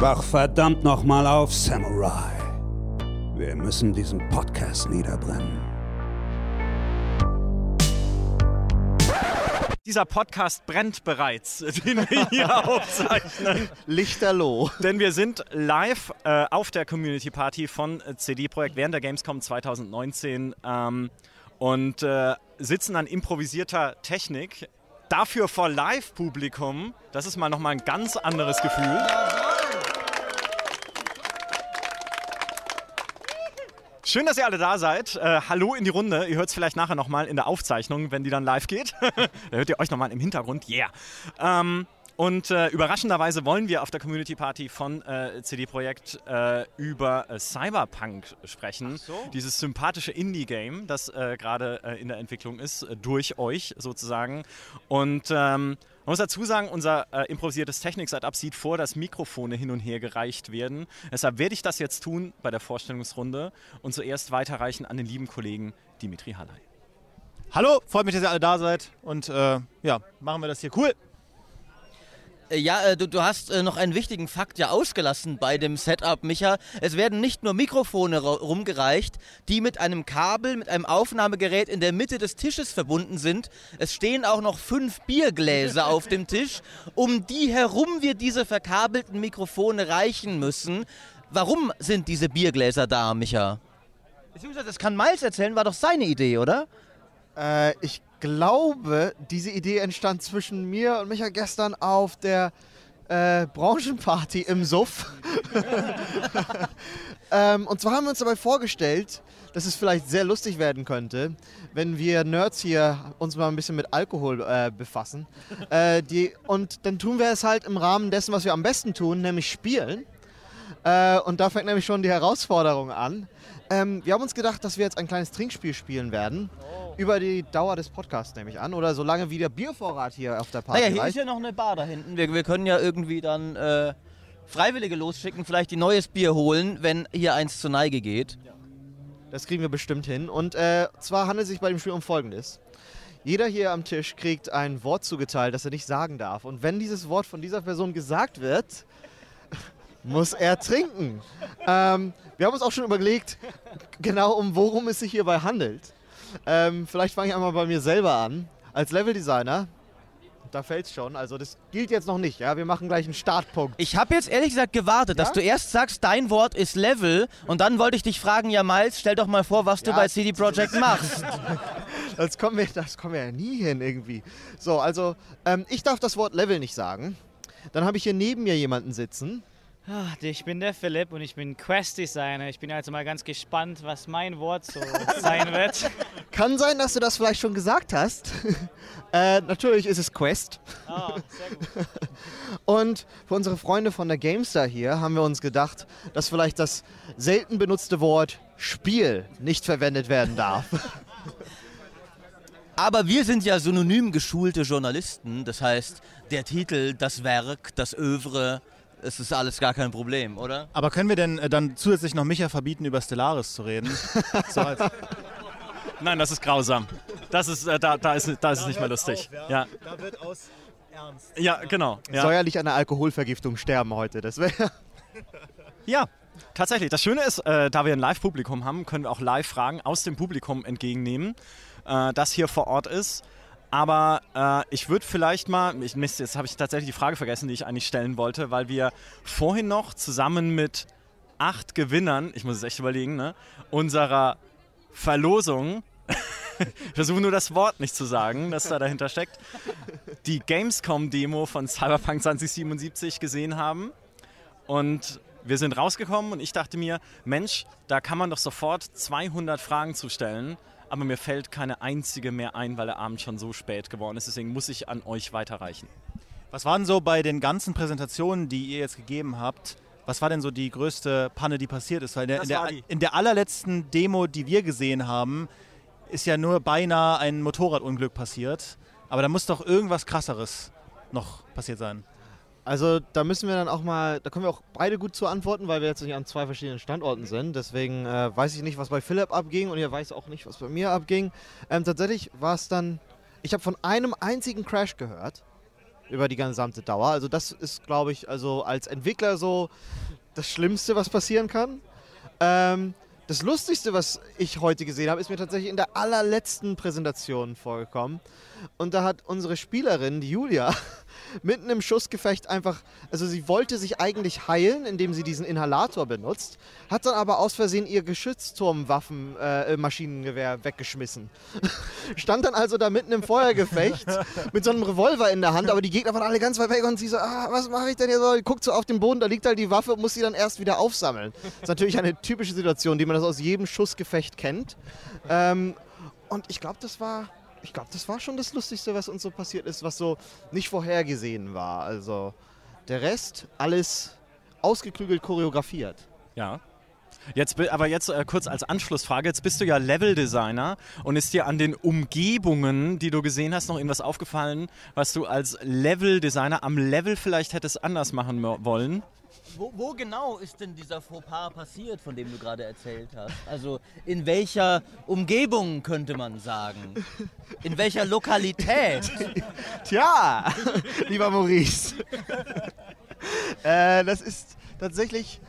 Wach verdammt nochmal auf, Samurai. Wir müssen diesen Podcast niederbrennen. Dieser Podcast brennt bereits, den wir hier aufzeichnen. Lichterloh. Denn wir sind live äh, auf der Community Party von äh, CD Projekt während der Gamescom 2019 ähm, und äh, sitzen an improvisierter Technik. Dafür vor Live-Publikum, das ist mal nochmal ein ganz anderes Gefühl. Schön, dass ihr alle da seid. Äh, hallo in die Runde. Ihr hört es vielleicht nachher nochmal in der Aufzeichnung, wenn die dann live geht. da hört ihr euch nochmal im Hintergrund. Yeah. Ähm, und äh, überraschenderweise wollen wir auf der Community Party von äh, CD Projekt äh, über äh, Cyberpunk sprechen. So. Dieses sympathische Indie-Game, das äh, gerade in der Entwicklung ist, durch euch sozusagen. Und ähm, man muss dazu sagen, unser äh, improvisiertes Technik-Setup sieht vor, dass Mikrofone hin und her gereicht werden. Deshalb werde ich das jetzt tun bei der Vorstellungsrunde und zuerst weiterreichen an den lieben Kollegen Dimitri Halley. Hallo, freut mich, dass ihr alle da seid und äh, ja, machen wir das hier cool. Äh, ja, äh, du, du hast äh, noch einen wichtigen Fakt ja ausgelassen bei dem Setup, Micha. Es werden nicht nur Mikrofone rumgereicht, die mit einem Kabel, mit einem Aufnahmegerät in der Mitte des Tisches verbunden sind. Es stehen auch noch fünf Biergläser auf dem Tisch, um die herum wir diese verkabelten Mikrofone reichen müssen. Warum sind diese Biergläser da, Micha? Beziehungsweise, das kann Miles erzählen, war doch seine Idee, oder? Äh, ich glaube, diese Idee entstand zwischen mir und Micha gestern auf der äh, Branchenparty im Suff. ähm, und zwar haben wir uns dabei vorgestellt, dass es vielleicht sehr lustig werden könnte, wenn wir Nerds hier uns mal ein bisschen mit Alkohol äh, befassen. Äh, die, und dann tun wir es halt im Rahmen dessen, was wir am besten tun, nämlich spielen. Äh, und da fängt nämlich schon die Herausforderung an. Ähm, wir haben uns gedacht, dass wir jetzt ein kleines Trinkspiel spielen werden. Über die Dauer des Podcasts, nehme ich an. Oder solange wie der Biervorrat hier auf der Party Naja, hier reicht. ist ja noch eine Bar da hinten. Wir, wir können ja irgendwie dann äh, Freiwillige losschicken, vielleicht die neues Bier holen, wenn hier eins zur Neige geht. Das kriegen wir bestimmt hin. Und äh, zwar handelt es sich bei dem Spiel um Folgendes. Jeder hier am Tisch kriegt ein Wort zugeteilt, das er nicht sagen darf. Und wenn dieses Wort von dieser Person gesagt wird, muss er trinken. Ähm, wir haben uns auch schon überlegt, genau um worum es sich hierbei handelt. Ähm, vielleicht fange ich einmal bei mir selber an. Als Leveldesigner, da fällt es schon. Also das gilt jetzt noch nicht. Ja, wir machen gleich einen Startpunkt. Ich habe jetzt ehrlich gesagt gewartet, ja? dass du erst sagst, dein Wort ist Level und dann wollte ich dich fragen, ja Miles, stell doch mal vor, was ja, du bei CD Projekt machst. das kommen, wir, das kommen wir ja nie hin irgendwie. So, also ähm, ich darf das Wort Level nicht sagen. Dann habe ich hier neben mir jemanden sitzen. Ah, ich bin der Philipp und ich bin Quest-Designer. Ich bin also mal ganz gespannt, was mein Wort so sein wird. Kann sein, dass du das vielleicht schon gesagt hast. äh, natürlich ist es Quest. Ah, sehr gut. und für unsere Freunde von der GameStar hier haben wir uns gedacht, dass vielleicht das selten benutzte Wort Spiel nicht verwendet werden darf. Aber wir sind ja synonym geschulte Journalisten. Das heißt, der Titel, das Werk, das Övre es ist alles gar kein Problem, oder? Aber können wir denn äh, dann zusätzlich noch Micha verbieten, über Stellaris zu reden? so Nein, das ist grausam. Das ist, äh, da, da ist, da ist es nicht mehr lustig. Auf, ja. ja. Da wird aus Ernst. Ja, genau. Ja. Säuerlich an einer Alkoholvergiftung sterben heute. Das wäre. ja, tatsächlich. Das Schöne ist, äh, da wir ein Live-Publikum haben, können wir auch Live-Fragen aus dem Publikum entgegennehmen, äh, das hier vor Ort ist. Aber äh, ich würde vielleicht mal, ich, Mist, jetzt habe ich tatsächlich die Frage vergessen, die ich eigentlich stellen wollte, weil wir vorhin noch zusammen mit acht Gewinnern, ich muss es echt überlegen, ne, unserer Verlosung, ich versuche nur das Wort nicht zu sagen, das da dahinter steckt, die Gamescom-Demo von Cyberpunk 2077 gesehen haben. Und wir sind rausgekommen und ich dachte mir, Mensch, da kann man doch sofort 200 Fragen zu stellen aber mir fällt keine einzige mehr ein, weil der Abend schon so spät geworden ist. Deswegen muss ich an euch weiterreichen. Was waren so bei den ganzen Präsentationen, die ihr jetzt gegeben habt? Was war denn so die größte Panne, die passiert ist? Weil in der, in der, in der allerletzten Demo, die wir gesehen haben, ist ja nur beinahe ein Motorradunglück passiert. Aber da muss doch irgendwas krasseres noch passiert sein. Also da müssen wir dann auch mal, da können wir auch beide gut zu antworten, weil wir jetzt nicht an zwei verschiedenen Standorten sind. Deswegen äh, weiß ich nicht, was bei Philipp abging und ihr weiß auch nicht, was bei mir abging. Ähm, tatsächlich war es dann, ich habe von einem einzigen Crash gehört. über die gesamte Dauer. Also das ist, glaube ich, also als Entwickler so das Schlimmste, was passieren kann. Ähm, das Lustigste, was ich heute gesehen habe, ist mir tatsächlich in der allerletzten Präsentation vorgekommen. Und da hat unsere Spielerin, die Julia, mitten im Schussgefecht einfach, also sie wollte sich eigentlich heilen, indem sie diesen Inhalator benutzt, hat dann aber aus Versehen ihr Geschützturmwaffen-Maschinengewehr äh, weggeschmissen. Stand dann also da mitten im Feuergefecht mit so einem Revolver in der Hand, aber die Gegner waren alle ganz weit weg und sie so, ah, was mache ich denn hier so? Guckt so auf den Boden, da liegt halt die Waffe und muss sie dann erst wieder aufsammeln. Das ist natürlich eine typische Situation, die man das aus jedem Schussgefecht kennt. Ähm, und ich glaube, das war ich glaube, das war schon das Lustigste, was uns so passiert ist, was so nicht vorhergesehen war. Also der Rest, alles ausgeklügelt choreografiert. Ja. Jetzt, aber jetzt äh, kurz als Anschlussfrage, jetzt bist du ja Leveldesigner und ist dir an den Umgebungen, die du gesehen hast, noch irgendwas aufgefallen, was du als Leveldesigner am Level vielleicht hättest anders machen wollen? Wo, wo, genau ist denn dieser Fauxpas passiert, von dem du gerade erzählt hast? Also in welcher Umgebung könnte man sagen? In welcher Lokalität? Tja, lieber Maurice. äh, das ist tatsächlich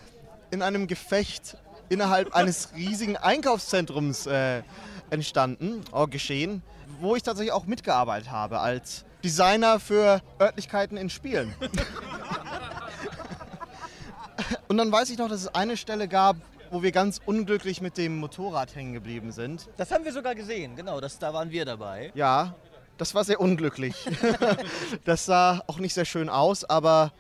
in einem Gefecht innerhalb eines riesigen Einkaufszentrums äh, entstanden, oh, geschehen, wo ich tatsächlich auch mitgearbeitet habe als Designer für Örtlichkeiten in Spielen. Und dann weiß ich noch, dass es eine Stelle gab, wo wir ganz unglücklich mit dem Motorrad hängen geblieben sind. Das haben wir sogar gesehen, genau, das, da waren wir dabei. Ja, das war sehr unglücklich. das sah auch nicht sehr schön aus, aber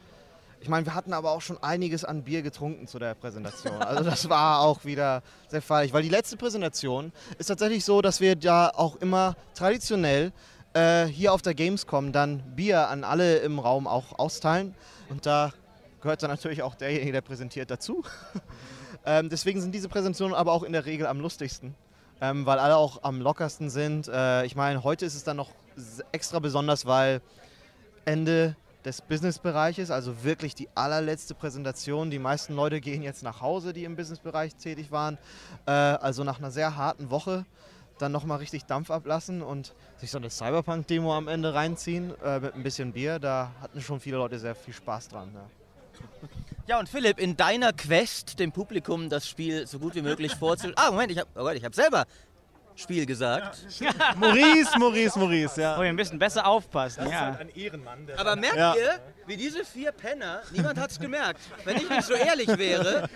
ich meine, wir hatten aber auch schon einiges an Bier getrunken zu der Präsentation. Also das war auch wieder sehr feierlich, weil die letzte Präsentation ist tatsächlich so, dass wir ja auch immer traditionell äh, hier auf der Gamescom dann Bier an alle im Raum auch austeilen. Und da gehört dann natürlich auch derjenige, der präsentiert, dazu. ähm, deswegen sind diese Präsentationen aber auch in der Regel am lustigsten, ähm, weil alle auch am lockersten sind. Äh, ich meine, heute ist es dann noch extra besonders, weil Ende des Businessbereiches, also wirklich die allerletzte Präsentation. Die meisten Leute gehen jetzt nach Hause, die im Businessbereich tätig waren. Äh, also nach einer sehr harten Woche dann nochmal richtig Dampf ablassen und sich so eine Cyberpunk-Demo am Ende reinziehen äh, mit ein bisschen Bier. Da hatten schon viele Leute sehr viel Spaß dran. Ja. Ja, und Philipp, in deiner Quest, dem Publikum das Spiel so gut wie möglich vorzustellen. Ah, Moment, ich habe oh hab selber Spiel gesagt. Ja. Maurice, Maurice, Maurice, ja. Oh, wir müssen besser aufpassen, ja. Ein Ehrenmann. Aber merkt ja. ihr, wie diese vier Penner, niemand hat es gemerkt. Wenn ich nicht so ehrlich wäre.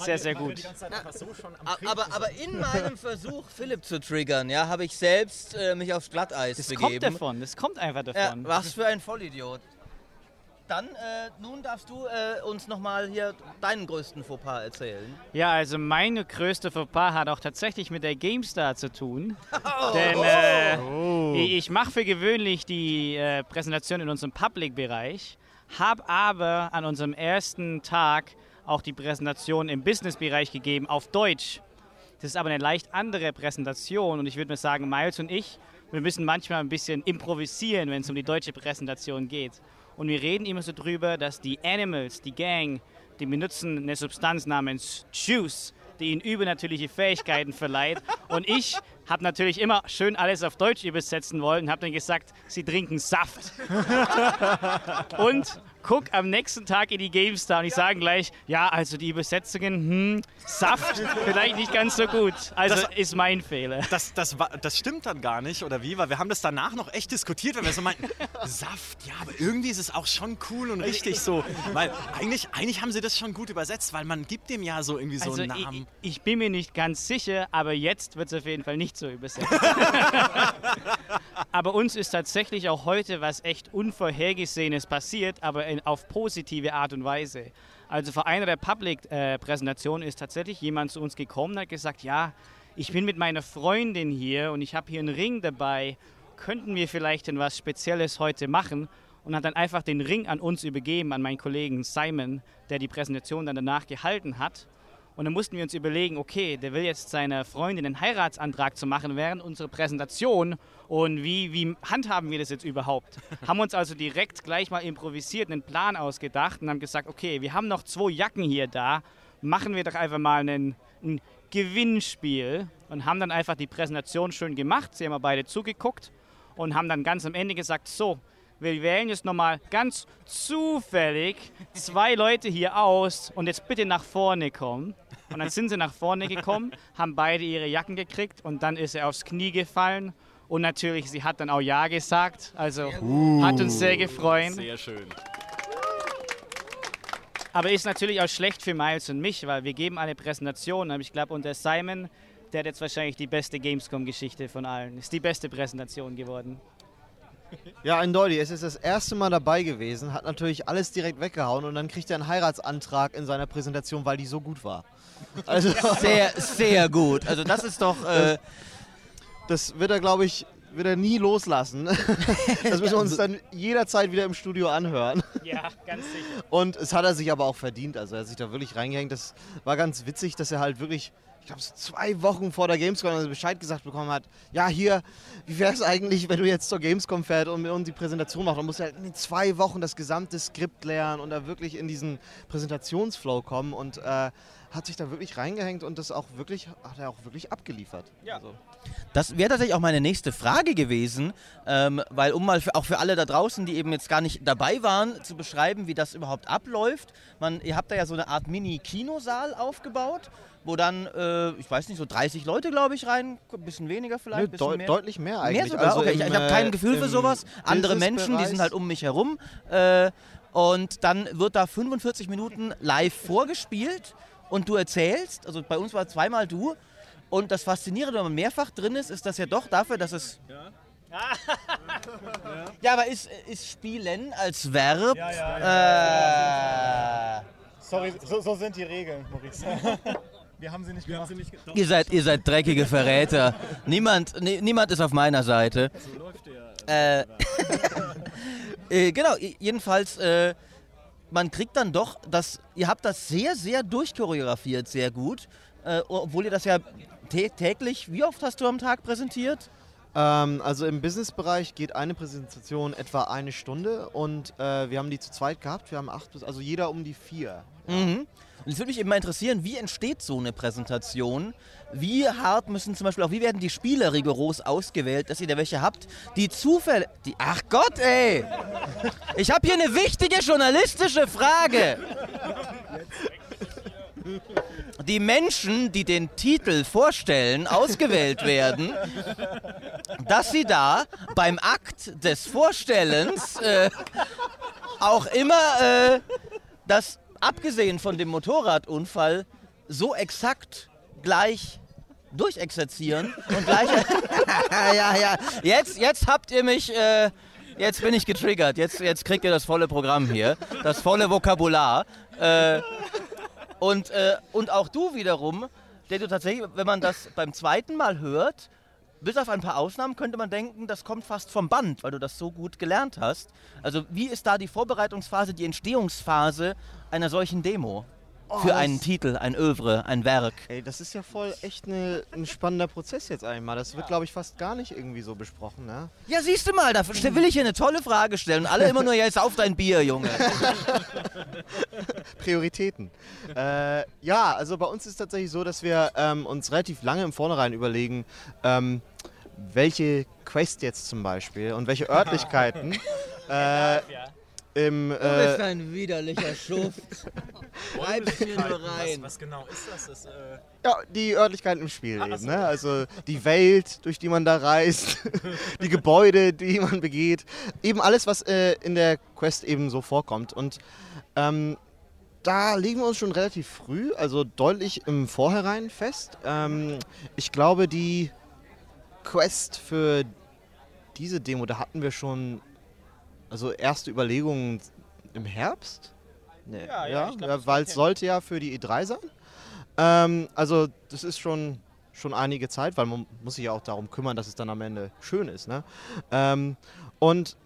Sehr, sehr gut. Na, aber, aber in meinem Versuch, Philipp zu triggern, ja, habe ich selbst äh, mich aufs Glatteis das begeben. Das kommt davon, das kommt einfach davon. Ja, was für ein Vollidiot. Dann, äh, nun darfst du äh, uns nochmal hier deinen größten Fauxpas erzählen. Ja, also mein größter Fauxpas hat auch tatsächlich mit der GameStar zu tun. Oh. Denn äh, oh. ich mache für gewöhnlich die äh, Präsentation in unserem Public-Bereich, habe aber an unserem ersten Tag auch die Präsentation im Business-Bereich gegeben auf Deutsch. Das ist aber eine leicht andere Präsentation und ich würde mal sagen, Miles und ich, wir müssen manchmal ein bisschen improvisieren, wenn es um die deutsche Präsentation geht. Und wir reden immer so drüber, dass die Animals, die Gang, die benutzen eine Substanz namens Juice, die ihnen übernatürliche Fähigkeiten verleiht. Und ich habe natürlich immer schön alles auf Deutsch übersetzen wollen und habe dann gesagt, sie trinken Saft. und guck am nächsten Tag in die GameStar und ich sage gleich, ja, also die Übersetzungen, hm, Saft, vielleicht nicht ganz so gut. Also das, ist mein Fehler. Das, das, das stimmt dann gar nicht, oder wie? Weil wir haben das danach noch echt diskutiert, weil wir so meinten, Saft, ja, aber irgendwie ist es auch schon cool und richtig so. Weil eigentlich, eigentlich haben sie das schon gut übersetzt, weil man gibt dem ja so irgendwie so also einen Namen. Ich, ich bin mir nicht ganz sicher, aber jetzt wird es auf jeden Fall nicht so übersetzt. aber uns ist tatsächlich auch heute was echt Unvorhergesehenes passiert, aber in, auf positive Art und Weise. Also vor einer der Public-Präsentationen ist tatsächlich jemand zu uns gekommen und hat gesagt, ja, ich bin mit meiner Freundin hier und ich habe hier einen Ring dabei. Könnten wir vielleicht denn was Spezielles heute machen? Und hat dann einfach den Ring an uns übergeben, an meinen Kollegen Simon, der die Präsentation dann danach gehalten hat. Und dann mussten wir uns überlegen, okay, der will jetzt seiner Freundin einen Heiratsantrag zu machen während unserer Präsentation. Und wie, wie handhaben wir das jetzt überhaupt? haben uns also direkt gleich mal improvisiert, einen Plan ausgedacht und haben gesagt, okay, wir haben noch zwei Jacken hier da, machen wir doch einfach mal einen, ein Gewinnspiel und haben dann einfach die Präsentation schön gemacht. Sie haben beide zugeguckt und haben dann ganz am Ende gesagt, so, wir wählen jetzt nochmal ganz zufällig zwei Leute hier aus und jetzt bitte nach vorne kommen. Und dann sind sie nach vorne gekommen, haben beide ihre Jacken gekriegt und dann ist er aufs Knie gefallen. Und natürlich, sie hat dann auch Ja gesagt. Also hat uns sehr gefreut. Sehr schön. Aber ist natürlich auch schlecht für Miles und mich, weil wir geben eine Präsentation. Aber ich glaube, unter Simon, der hat jetzt wahrscheinlich die beste Gamescom-Geschichte von allen. Ist die beste Präsentation geworden. Ja, eindeutig. Es ist das erste Mal dabei gewesen, hat natürlich alles direkt weggehauen und dann kriegt er einen Heiratsantrag in seiner Präsentation, weil die so gut war. Also sehr, sehr gut. Also das ist doch. Äh, das wird er, glaube ich, wird er nie loslassen. Das müssen wir uns dann jederzeit wieder im Studio anhören. Ja, ganz sicher. Und es hat er sich aber auch verdient. Also er hat sich da wirklich reingehängt. Das war ganz witzig, dass er halt wirklich, ich glaube, zwei Wochen vor der Gamescom also Bescheid gesagt bekommen hat. Ja, hier, wie wäre es eigentlich, wenn du jetzt zur Gamescom fährst und mit uns die Präsentation machst? Dann musst du halt in zwei Wochen das gesamte Skript lernen und da wirklich in diesen Präsentationsflow kommen und äh, hat sich da wirklich reingehängt und das auch wirklich, hat er auch wirklich abgeliefert. Ja. Also. Das wäre tatsächlich auch meine nächste Frage gewesen, ähm, weil um mal für, auch für alle da draußen, die eben jetzt gar nicht dabei waren, zu beschreiben, wie das überhaupt abläuft. Man, ihr habt da ja so eine Art Mini-Kinosaal aufgebaut, wo dann, äh, ich weiß nicht, so 30 Leute, glaube ich, rein, ein bisschen weniger vielleicht, ein Nö, bisschen deu mehr. Deutlich mehr eigentlich. Mehr sogar? Also okay, im, ich, ich habe kein äh, Gefühl für sowas. Andere Menschen, die sind halt um mich herum. Äh, und dann wird da 45 Minuten live vorgespielt und du erzählst. Also bei uns war zweimal du. Und das Faszinierende, wenn man mehrfach drin ist, ist das ja doch dafür, dass es. Ja, aber ist, ist Spielen als Verb. Äh, Sorry, so, so sind die Regeln, Maurice. Wir haben sie nicht gemacht. ihr, seid, ihr seid dreckige Verräter. niemand, nie, niemand ist auf meiner Seite. Äh, äh, genau, i- jedenfalls, äh, man kriegt dann doch das, ihr habt das sehr, sehr durchchoreografiert, sehr gut. Äh, obwohl ihr das ja tä täglich, wie oft hast du am Tag präsentiert? Ähm, also im Businessbereich geht eine Präsentation etwa eine Stunde und äh, wir haben die zu zweit gehabt. Wir haben acht bis, also jeder um die vier. Mhm. Und es würde mich eben mal interessieren, wie entsteht so eine Präsentation? Wie hart müssen zum Beispiel auch, wie werden die Spieler rigoros ausgewählt, dass ihr da welche habt, die Zufälle. Die, ach Gott, ey! Ich habe hier eine wichtige journalistische Frage. Die Menschen, die den Titel vorstellen, ausgewählt werden, dass sie da beim Akt des Vorstellens äh, auch immer äh, das, abgesehen von dem Motorradunfall, so exakt gleich durchexerzieren und gleich. ja, ja. Jetzt, jetzt habt ihr mich. Äh, jetzt bin ich getriggert. Jetzt, jetzt kriegt ihr das volle Programm hier. Das volle Vokabular. Äh, und, äh, und auch du wiederum, der du tatsächlich, wenn man das beim zweiten Mal hört, bis auf ein paar Ausnahmen könnte man denken, das kommt fast vom Band, weil du das so gut gelernt hast. Also wie ist da die Vorbereitungsphase, die Entstehungsphase einer solchen Demo? Für das- einen Titel, ein Övre, ein Werk. Ey, das ist ja voll echt ne, ein spannender Prozess jetzt einmal. Das wird, glaube ich, fast gar nicht irgendwie so besprochen. Ne? Ja, siehst du mal, da will ich hier eine tolle Frage stellen. Und alle immer nur, jetzt auf dein Bier, Junge. Prioritäten. äh, ja, also bei uns ist es tatsächlich so, dass wir ähm, uns relativ lange im Vornherein überlegen, ähm, welche Quest jetzt zum Beispiel und welche Örtlichkeiten äh, im... Äh, ein widerlicher Schuft. Bleibst mir nur rein. Was, genau ist das? das äh Ja, die Örtlichkeiten im Spiel eben. Ne? Also die Welt, durch die man da reist, die Gebäude, die man begeht. Eben alles, was äh, in der Quest eben so vorkommt. Und ähm, da legen wir uns schon relativ früh, also deutlich im Vorhinein fest. Ähm, ich glaube, die Quest für diese Demo, da hatten wir schon also erste Überlegungen im Herbst. Nee, Ja, ja, ja, ich glaub, ja, das weil es sollte ja für die E3 sein. Ähm, also das ist schon, schon einige Zeit, weil man muss sich ja auch darum kümmern, dass es dann am Ende schön ist. Ne? Ähm, und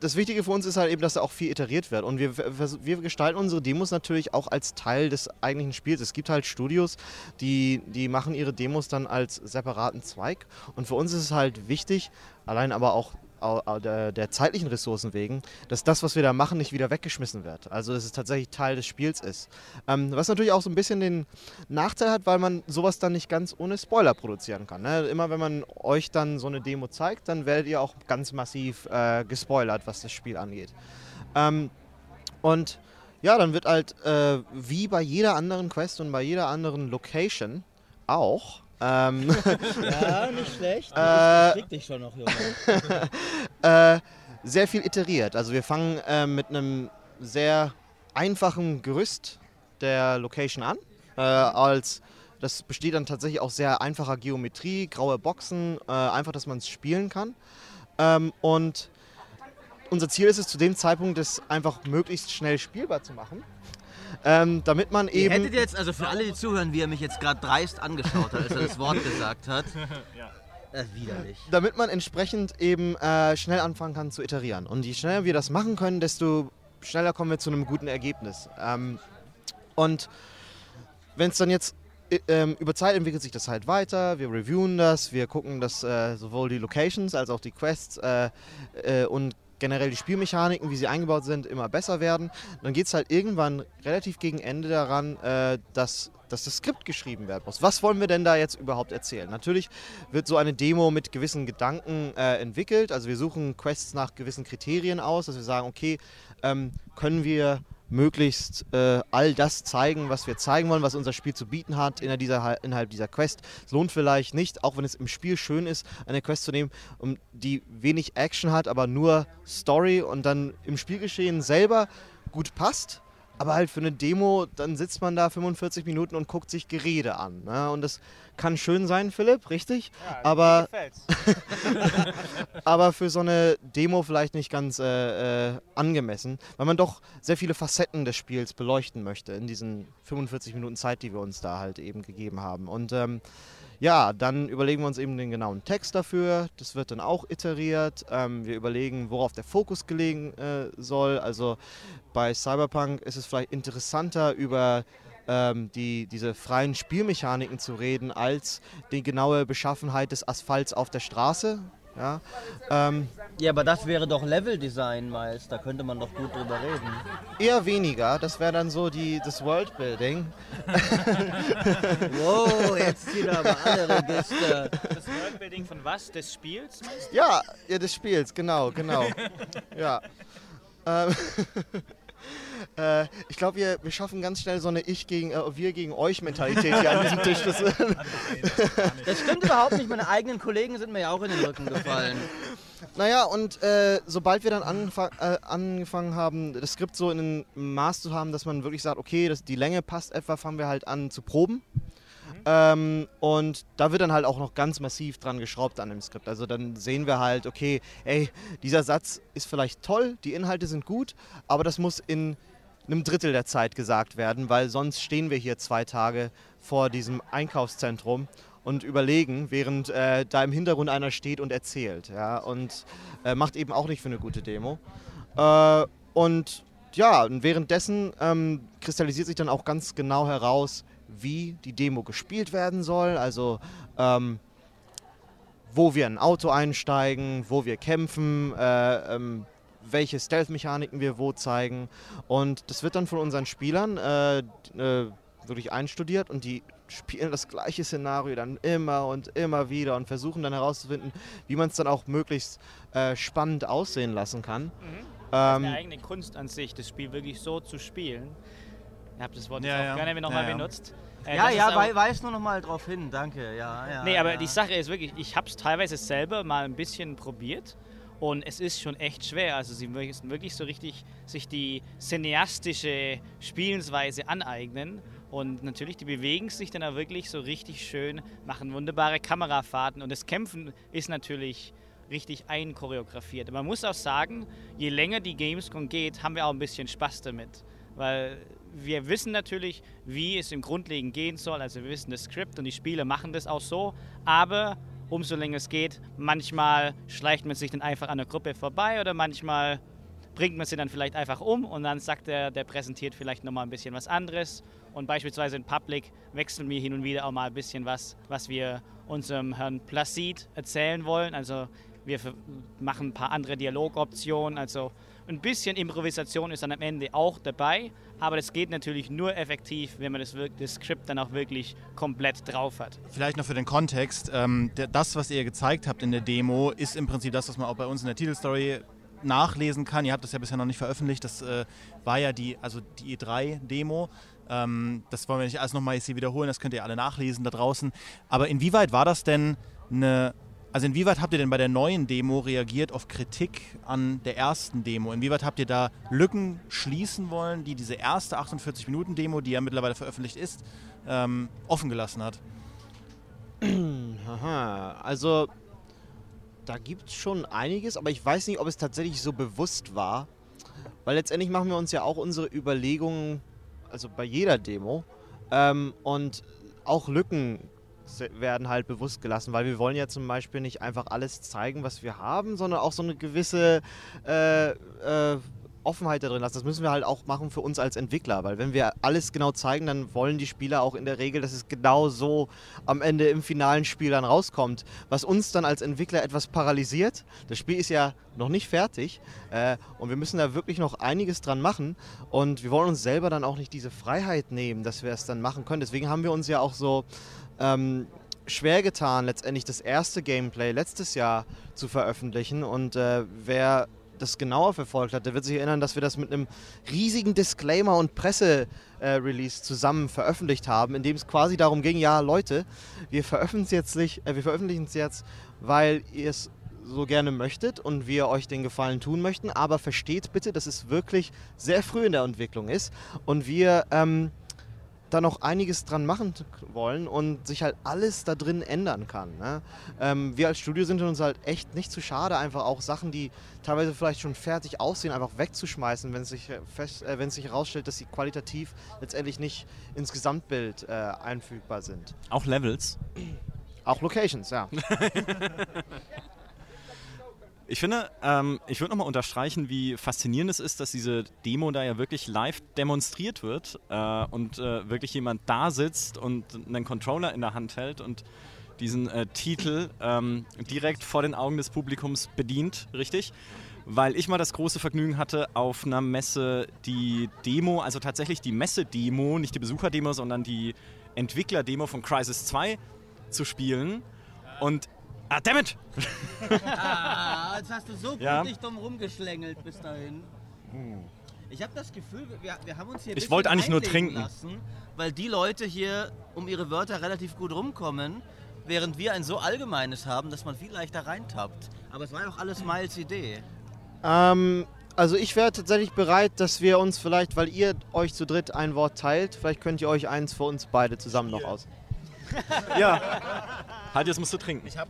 das Wichtige für uns ist halt eben, dass da auch viel iteriert wird. Und wir, wir gestalten unsere Demos natürlich auch als Teil des eigentlichen Spiels. Es gibt halt Studios, die, die machen ihre Demos dann als separaten Zweig. Und für uns ist es halt wichtig, allein aber auch der, der, zeitlichen Ressourcen wegen, dass das, was wir da machen, nicht wieder weggeschmissen wird. Also dass es tatsächlich Teil des Spiels ist. Ähm, was natürlich auch so ein bisschen den Nachteil hat, weil man sowas dann nicht ganz ohne Spoiler produzieren kann. Ne? Immer wenn man euch dann so eine Demo zeigt, dann werdet ihr auch ganz massiv äh, gespoilert, was das Spiel angeht. Ähm, und ja, dann wird halt äh, wie bei jeder anderen Quest und bei jeder anderen Location auch ähm, ja, nicht schlecht. Äh, ich dich schon noch, Junge. äh, sehr viel iteriert. Also wir fangen äh, mit einem sehr einfachen Gerüst der Location an. Äh, als das besteht dann tatsächlich aus sehr einfacher Geometrie, graue Boxen, äh, einfach, dass man es spielen kann. Ähm, und unser Ziel ist es zu dem Zeitpunkt, das einfach möglichst schnell spielbar zu machen. Ähm, damit man eben. Ihr hättet jetzt, also für alle, die zuhören, wie er mich jetzt gerade dreist angeschaut hat, als er das Wort gesagt hat. ja. Ist widerlich. Damit man entsprechend eben äh, schnell anfangen kann zu iterieren. Und je schneller wir das machen können, desto schneller kommen wir zu einem guten Ergebnis. Ähm, und wenn es dann jetzt ähm, über Zeit entwickelt sich das halt weiter. Wir reviewen das, wir gucken, dass äh, sowohl die Locations als auch die Quests äh, äh, und generell die Spielmechaniken, wie sie eingebaut sind, immer besser werden. Dann geht es halt irgendwann relativ gegen Ende daran, äh, dass, dass das Skript geschrieben werden muss. Was wollen wir denn da jetzt überhaupt erzählen? Natürlich wird so eine Demo mit gewissen Gedanken äh, entwickelt. Also wir suchen Quests nach gewissen Kriterien aus, dass wir sagen, okay, ähm, können wir möglichst äh, all das zeigen, was wir zeigen wollen, was unser Spiel zu bieten hat innerhalb dieser, innerhalb dieser Quest. Es lohnt vielleicht nicht, auch wenn es im Spiel schön ist, eine Quest zu nehmen, um, die wenig Action hat, aber nur Story und dann im Spielgeschehen selber gut passt aber halt für eine Demo, dann sitzt man da 45 Minuten und guckt sich Gerede an. Ne? Und das kann schön sein, Philipp, richtig? Ja, aber, aber für so eine Demo vielleicht nicht ganz äh, äh, angemessen, weil man doch sehr viele Facetten des Spiels beleuchten möchte in diesen 45 Minuten Zeit, die wir uns da halt eben gegeben haben. Und ähm, ja, dann überlegen wir uns eben den genauen Text dafür. Das wird dann auch iteriert. Ähm, wir überlegen, worauf der Fokus gelegen äh, soll. Also bei Cyberpunk ist es vielleicht interessanter, über ähm, die, diese freien Spielmechaniken zu reden, als die genaue Beschaffenheit des Asphalts auf der Straße. Ja, ähm, ja, aber das wäre doch Leveldesign, Miles. Da könnte man doch gut drüber reden. Eher weniger. Das wäre dann so die, das Worldbuilding. wow, jetzt ziehen aber alle Register. Das Worldbuilding von was? Des Spiels? Ja, ja, des Spiels, genau, genau. ja. Ähm, äh, ich glaube, wir, wir schaffen ganz schnell so eine Ich gegen äh, wir gegen euch Mentalität hier an diesem Tisch. Das, das stimmt überhaupt nicht. Meine eigenen Kollegen sind mir ja auch in den Rücken gefallen. Naja, und äh, sobald wir dann angefang, äh, angefangen haben, das Skript so in einem Maß zu haben, dass man wirklich sagt, okay, das, die Länge passt etwa, fangen wir halt an zu proben. Ähm, und da wird dann halt auch noch ganz massiv dran geschraubt an dem Skript. Also dann sehen wir halt, okay, ey, dieser Satz ist vielleicht toll, die Inhalte sind gut, aber das muss in einem Drittel der Zeit gesagt werden, weil sonst stehen wir hier zwei Tage vor diesem Einkaufszentrum und überlegen, während äh, da im Hintergrund einer steht und erzählt. Ja, und äh, macht eben auch nicht für eine gute Demo. Äh, und ja, und währenddessen ähm, kristallisiert sich dann auch ganz genau heraus, wie die Demo gespielt werden soll. Also ähm, wo wir in ein Auto einsteigen, wo wir kämpfen, äh, ähm, welche Stealth-Mechaniken wir wo zeigen. Und das wird dann von unseren Spielern äh, äh, wirklich einstudiert und die spielen das gleiche Szenario dann immer und immer wieder und versuchen dann herauszufinden, wie man es dann auch möglichst äh, spannend aussehen lassen kann. Mhm. Das ist eine ähm, eigene Kunst an sich, das Spiel wirklich so zu spielen. Ihr habt das Wort ja, ja. auch gerne nochmal ja, benutzt. Äh, ja, ja, wei weis nur noch mal drauf hin, danke. Ja, ja, nee, aber die Sache ist wirklich, ich habe es teilweise selber mal ein bisschen probiert und es ist schon echt schwer. Also sie müssen wirklich so richtig sich die cineastische Spielensweise aneignen und natürlich, die bewegen sich dann auch wirklich so richtig schön, machen wunderbare Kamerafahrten und das Kämpfen ist natürlich richtig einchoreografiert. Man muss auch sagen, je länger die Gamescom geht, haben wir auch ein bisschen Spaß damit. Weil wir wissen natürlich, wie es im Grundlegend gehen soll. Also wir wissen das Skript und die Spieler machen das auch so. Aber umso länger es geht, manchmal schleicht man sich dann einfach an der Gruppe vorbei oder manchmal bringt man sie dann vielleicht einfach um und dann sagt er, der präsentiert vielleicht nochmal ein bisschen was anderes. Und beispielsweise in Public wechseln wir hin und wieder auch mal ein bisschen was, was wir unserem Herrn Placid erzählen wollen. Also wir machen ein paar andere Dialogoptionen. Also ein bisschen Improvisation ist dann am Ende auch dabei, aber das geht natürlich nur effektiv, wenn man das, das Skript dann auch wirklich komplett drauf hat. Vielleicht noch für den Kontext, ähm, das, was ihr gezeigt habt in der Demo, ist im Prinzip das, was man auch bei uns in der Titelstory nachlesen kann. Ihr habt das ja bisher noch nicht veröffentlicht. Das äh, war ja die, also die E3-Demo. Ähm, das wollen wir nicht alles nochmal hier wiederholen, das könnt ihr alle nachlesen da draußen. Aber inwieweit war das denn eine also inwieweit habt ihr denn bei der neuen Demo reagiert auf Kritik an der ersten Demo? Inwieweit habt ihr da Lücken schließen wollen, die diese erste 48-Minuten-Demo, die ja mittlerweile veröffentlicht ist, ähm, offen gelassen hat? Aha, also da gibt es schon einiges, aber ich weiß nicht, ob es tatsächlich so bewusst war, weil letztendlich machen wir uns ja auch unsere Überlegungen, also bei jeder Demo, ähm, und auch Lücken werden halt bewusst gelassen, weil wir wollen ja zum Beispiel nicht einfach alles zeigen, was wir haben, sondern auch so eine gewisse äh, äh, Offenheit da drin lassen. Das müssen wir halt auch machen für uns als Entwickler, weil wenn wir alles genau zeigen, dann wollen die Spieler auch in der Regel, dass es genau so am Ende im finalen Spiel dann rauskommt. Was uns dann als Entwickler etwas paralysiert. Das Spiel ist ja noch nicht fertig äh, und wir müssen da wirklich noch einiges dran machen und wir wollen uns selber dann auch nicht diese Freiheit nehmen, dass wir es dann machen können. Deswegen haben wir uns ja auch so ähm, schwer getan, letztendlich das erste Gameplay letztes Jahr zu veröffentlichen. Und äh, wer das genauer verfolgt hat, der wird sich erinnern, dass wir das mit einem riesigen Disclaimer und Presse-Release äh, zusammen veröffentlicht haben, in dem es quasi darum ging, ja Leute, wir veröffentlichen es jetzt, äh, wir veröffentlichen es jetzt, weil ihr es so gerne möchtet und wir euch den Gefallen tun möchten, aber versteht bitte, dass es wirklich sehr früh in der Entwicklung ist und wir ähm, da noch einiges dran machen wollen und sich halt alles da drin ändern kann. Ne? Ähm, wir als Studio sind uns halt echt nicht zu schade, einfach auch Sachen, die teilweise vielleicht schon fertig aussehen, einfach wegzuschmeißen, wenn es sich, äh, fest, äh, wenn es sich herausstellt, dass sie qualitativ letztendlich nicht ins Gesamtbild äh, einfügbar sind. Auch Levels? Auch Locations, ja. Ich finde, ähm, ich würde nochmal unterstreichen, wie faszinierend es ist, dass diese Demo da ja wirklich live demonstriert wird äh, und äh, wirklich jemand da sitzt und einen Controller in der Hand hält und diesen äh, Titel ähm, direkt vor den Augen des Publikums bedient, richtig? Weil ich mal das große Vergnügen hatte, auf einer Messe die Demo, also tatsächlich die Messe-Demo, nicht die Besucher-Demo, sondern die Entwickler-Demo von Crisis 2 zu spielen. Und Ah, dammit! ah, jetzt hast du so gut ja. dich dumm rumgeschlängelt bis dahin. Hm. Ich habe das Gefühl, wir, wir, haben uns hier. Ich wollte eigentlich nur trinken. Lassen, weil die Leute hier um ihre Wörter relativ gut rumkommen, während wir ein so allgemeines haben, dass man viel leichter reintappt. Aber es war ja auch alles Miles Idee. Ähm, also ich wäre tatsächlich bereit, dass wir uns vielleicht, weil ihr euch zu dritt ein Wort teilt, vielleicht könnt ihr euch eins für uns beide zusammen noch aus. Ja. Halt, jetzt musst du trinken. Ich hab.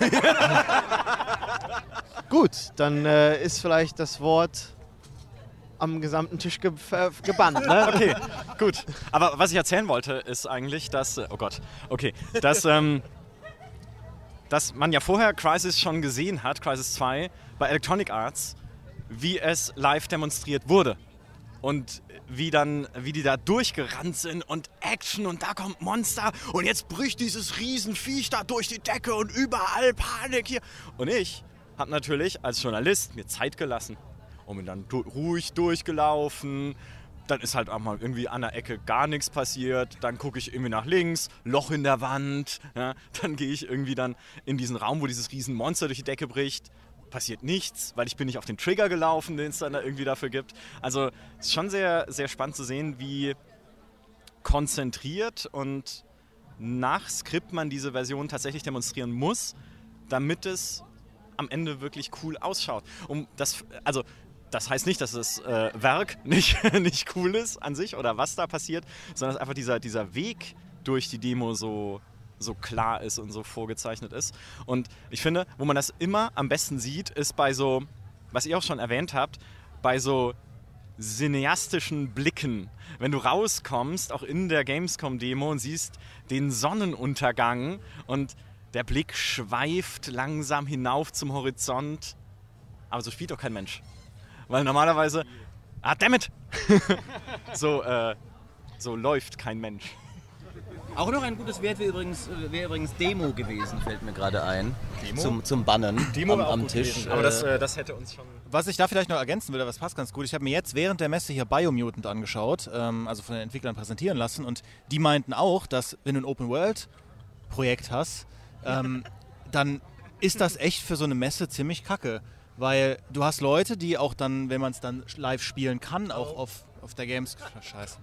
Gut, dann äh, ist vielleicht das Wort am gesamten Tisch ge gebannt. Ne? Okay, gut. Aber was ich erzählen wollte, ist eigentlich, dass. Äh, oh Gott, okay. Dass, ähm, dass man ja vorher Crisis schon gesehen hat, Crisis 2, bei Electronic Arts, wie es live demonstriert wurde. Und wie dann, wie die da durchgerannt sind und Action und da kommt Monster und jetzt bricht dieses Riesenviech da durch die Decke und überall Panik hier. Und ich habe natürlich als Journalist mir Zeit gelassen und bin dann ruhig durchgelaufen. Dann ist halt auch mal irgendwie an der Ecke gar nichts passiert. Dann gucke ich irgendwie nach links, Loch in der Wand. Ja, dann gehe ich irgendwie dann in diesen Raum, wo dieses Riesenmonster durch die Decke bricht passiert nichts, weil ich bin nicht auf den Trigger gelaufen, den es dann da irgendwie dafür gibt. Also es ist schon sehr, sehr spannend zu sehen, wie konzentriert und nach Skript man diese Version tatsächlich demonstrieren muss, damit es am Ende wirklich cool ausschaut. Um das, also das heißt nicht, dass das äh, Werk nicht, nicht cool ist an sich oder was da passiert, sondern dass einfach dieser, dieser Weg durch die Demo so so klar ist und so vorgezeichnet ist. Und ich finde, wo man das immer am besten sieht, ist bei so, was ihr auch schon erwähnt habt, bei so cineastischen Blicken. Wenn du rauskommst, auch in der Gamescom-Demo und siehst den Sonnenuntergang und der Blick schweift langsam hinauf zum Horizont. Aber so spielt doch kein Mensch. Weil normalerweise, ah, dammit! so, äh, so läuft kein Mensch. Auch noch ein gutes Wert wäre übrigens, wär übrigens Demo gewesen, fällt mir gerade ein. Demo? Zum, zum Bannen Demo am, am gut Tisch. gewesen, Aber das, äh, das hätte uns schon. Was ich da vielleicht noch ergänzen würde, was passt ganz gut, ich habe mir jetzt während der Messe hier Biomutant angeschaut, ähm, also von den Entwicklern präsentieren lassen und die meinten auch, dass wenn du ein Open-World-Projekt hast, ähm, dann ist das echt für so eine Messe ziemlich kacke. Weil du hast Leute, die auch dann, wenn man es dann live spielen kann, auch auf, auf der Games... Scheiße.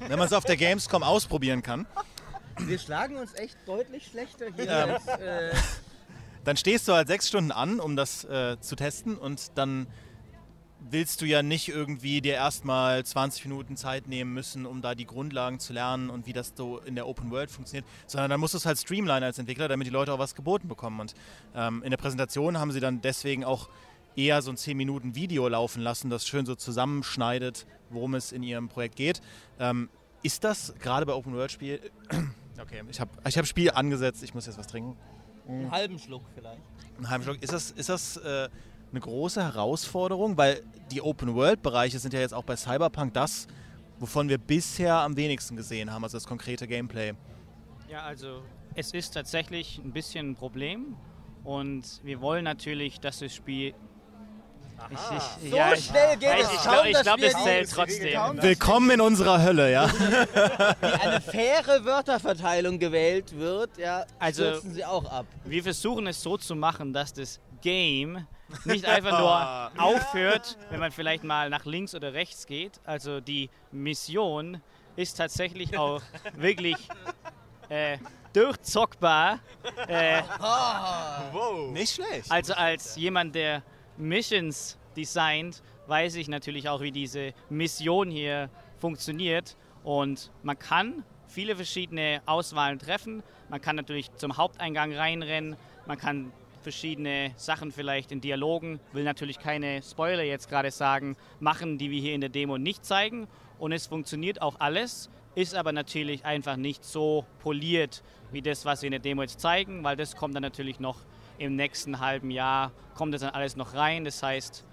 Wenn man es auf der Gamescom ausprobieren kann, Wir schlagen uns echt deutlich schlechter hier. Ähm. als, äh, dann stehst du halt sechs Stunden an, um das äh, zu testen und dann willst du ja nicht irgendwie dir erstmal 20 Minuten Zeit nehmen müssen, um da die Grundlagen zu lernen und wie das so in der Open World funktioniert, sondern dann musst du es halt streamlinen als Entwickler, damit die Leute auch was geboten bekommen. Und ähm, in der Präsentation haben sie dann deswegen auch eher so ein 10 Minuten Video laufen lassen, das schön so zusammenschneidet, worum es in ihrem Projekt geht. Ähm, ist das gerade bei Open World Spiel Okay, ich habe ich hab Spiel angesetzt, ich muss jetzt was trinken. einen halben Schluck vielleicht. Einen halben Schluck. Ist das, ist das äh, eine große Herausforderung? Weil die Open-World-Bereiche sind ja jetzt auch bei Cyberpunk das, wovon wir bisher am wenigsten gesehen haben, also das konkrete Gameplay. Ja, also es ist tatsächlich ein bisschen ein Problem und wir wollen natürlich, dass das Spiel. Ich, ich, So ja, schnell geht es ich glaube, glaub, es zählt trotzdem. Willkommen in unserer Hölle, ja? Eine faire Wörterverteilung gewählt wird, ja, Also- stürzen sie auch ab. Wir versuchen es so zu machen, dass das Game nicht einfach nur aufhört, wenn man vielleicht mal nach links oder rechts geht. Also die Mission ist tatsächlich auch wirklich äh, durchzockbar. Äh, Nicht schlecht. also als jemand, der Missions designt, weiß ich natürlich auch, wie diese Mission hier funktioniert. Und man kann viele verschiedene Auswahlen treffen. Man kann natürlich zum Haupteingang reinrennen. Man kann verschiedene Sachen vielleicht in Dialogen, will natürlich keine Spoiler jetzt gerade sagen, machen, die wir hier in der Demo nicht zeigen. Und es funktioniert auch alles, ist aber natürlich einfach nicht so poliert wie das, was wir in der Demo jetzt zeigen, weil das kommt dann natürlich noch im nächsten halben Jahr, kommt das dann alles noch rein. Das heißt,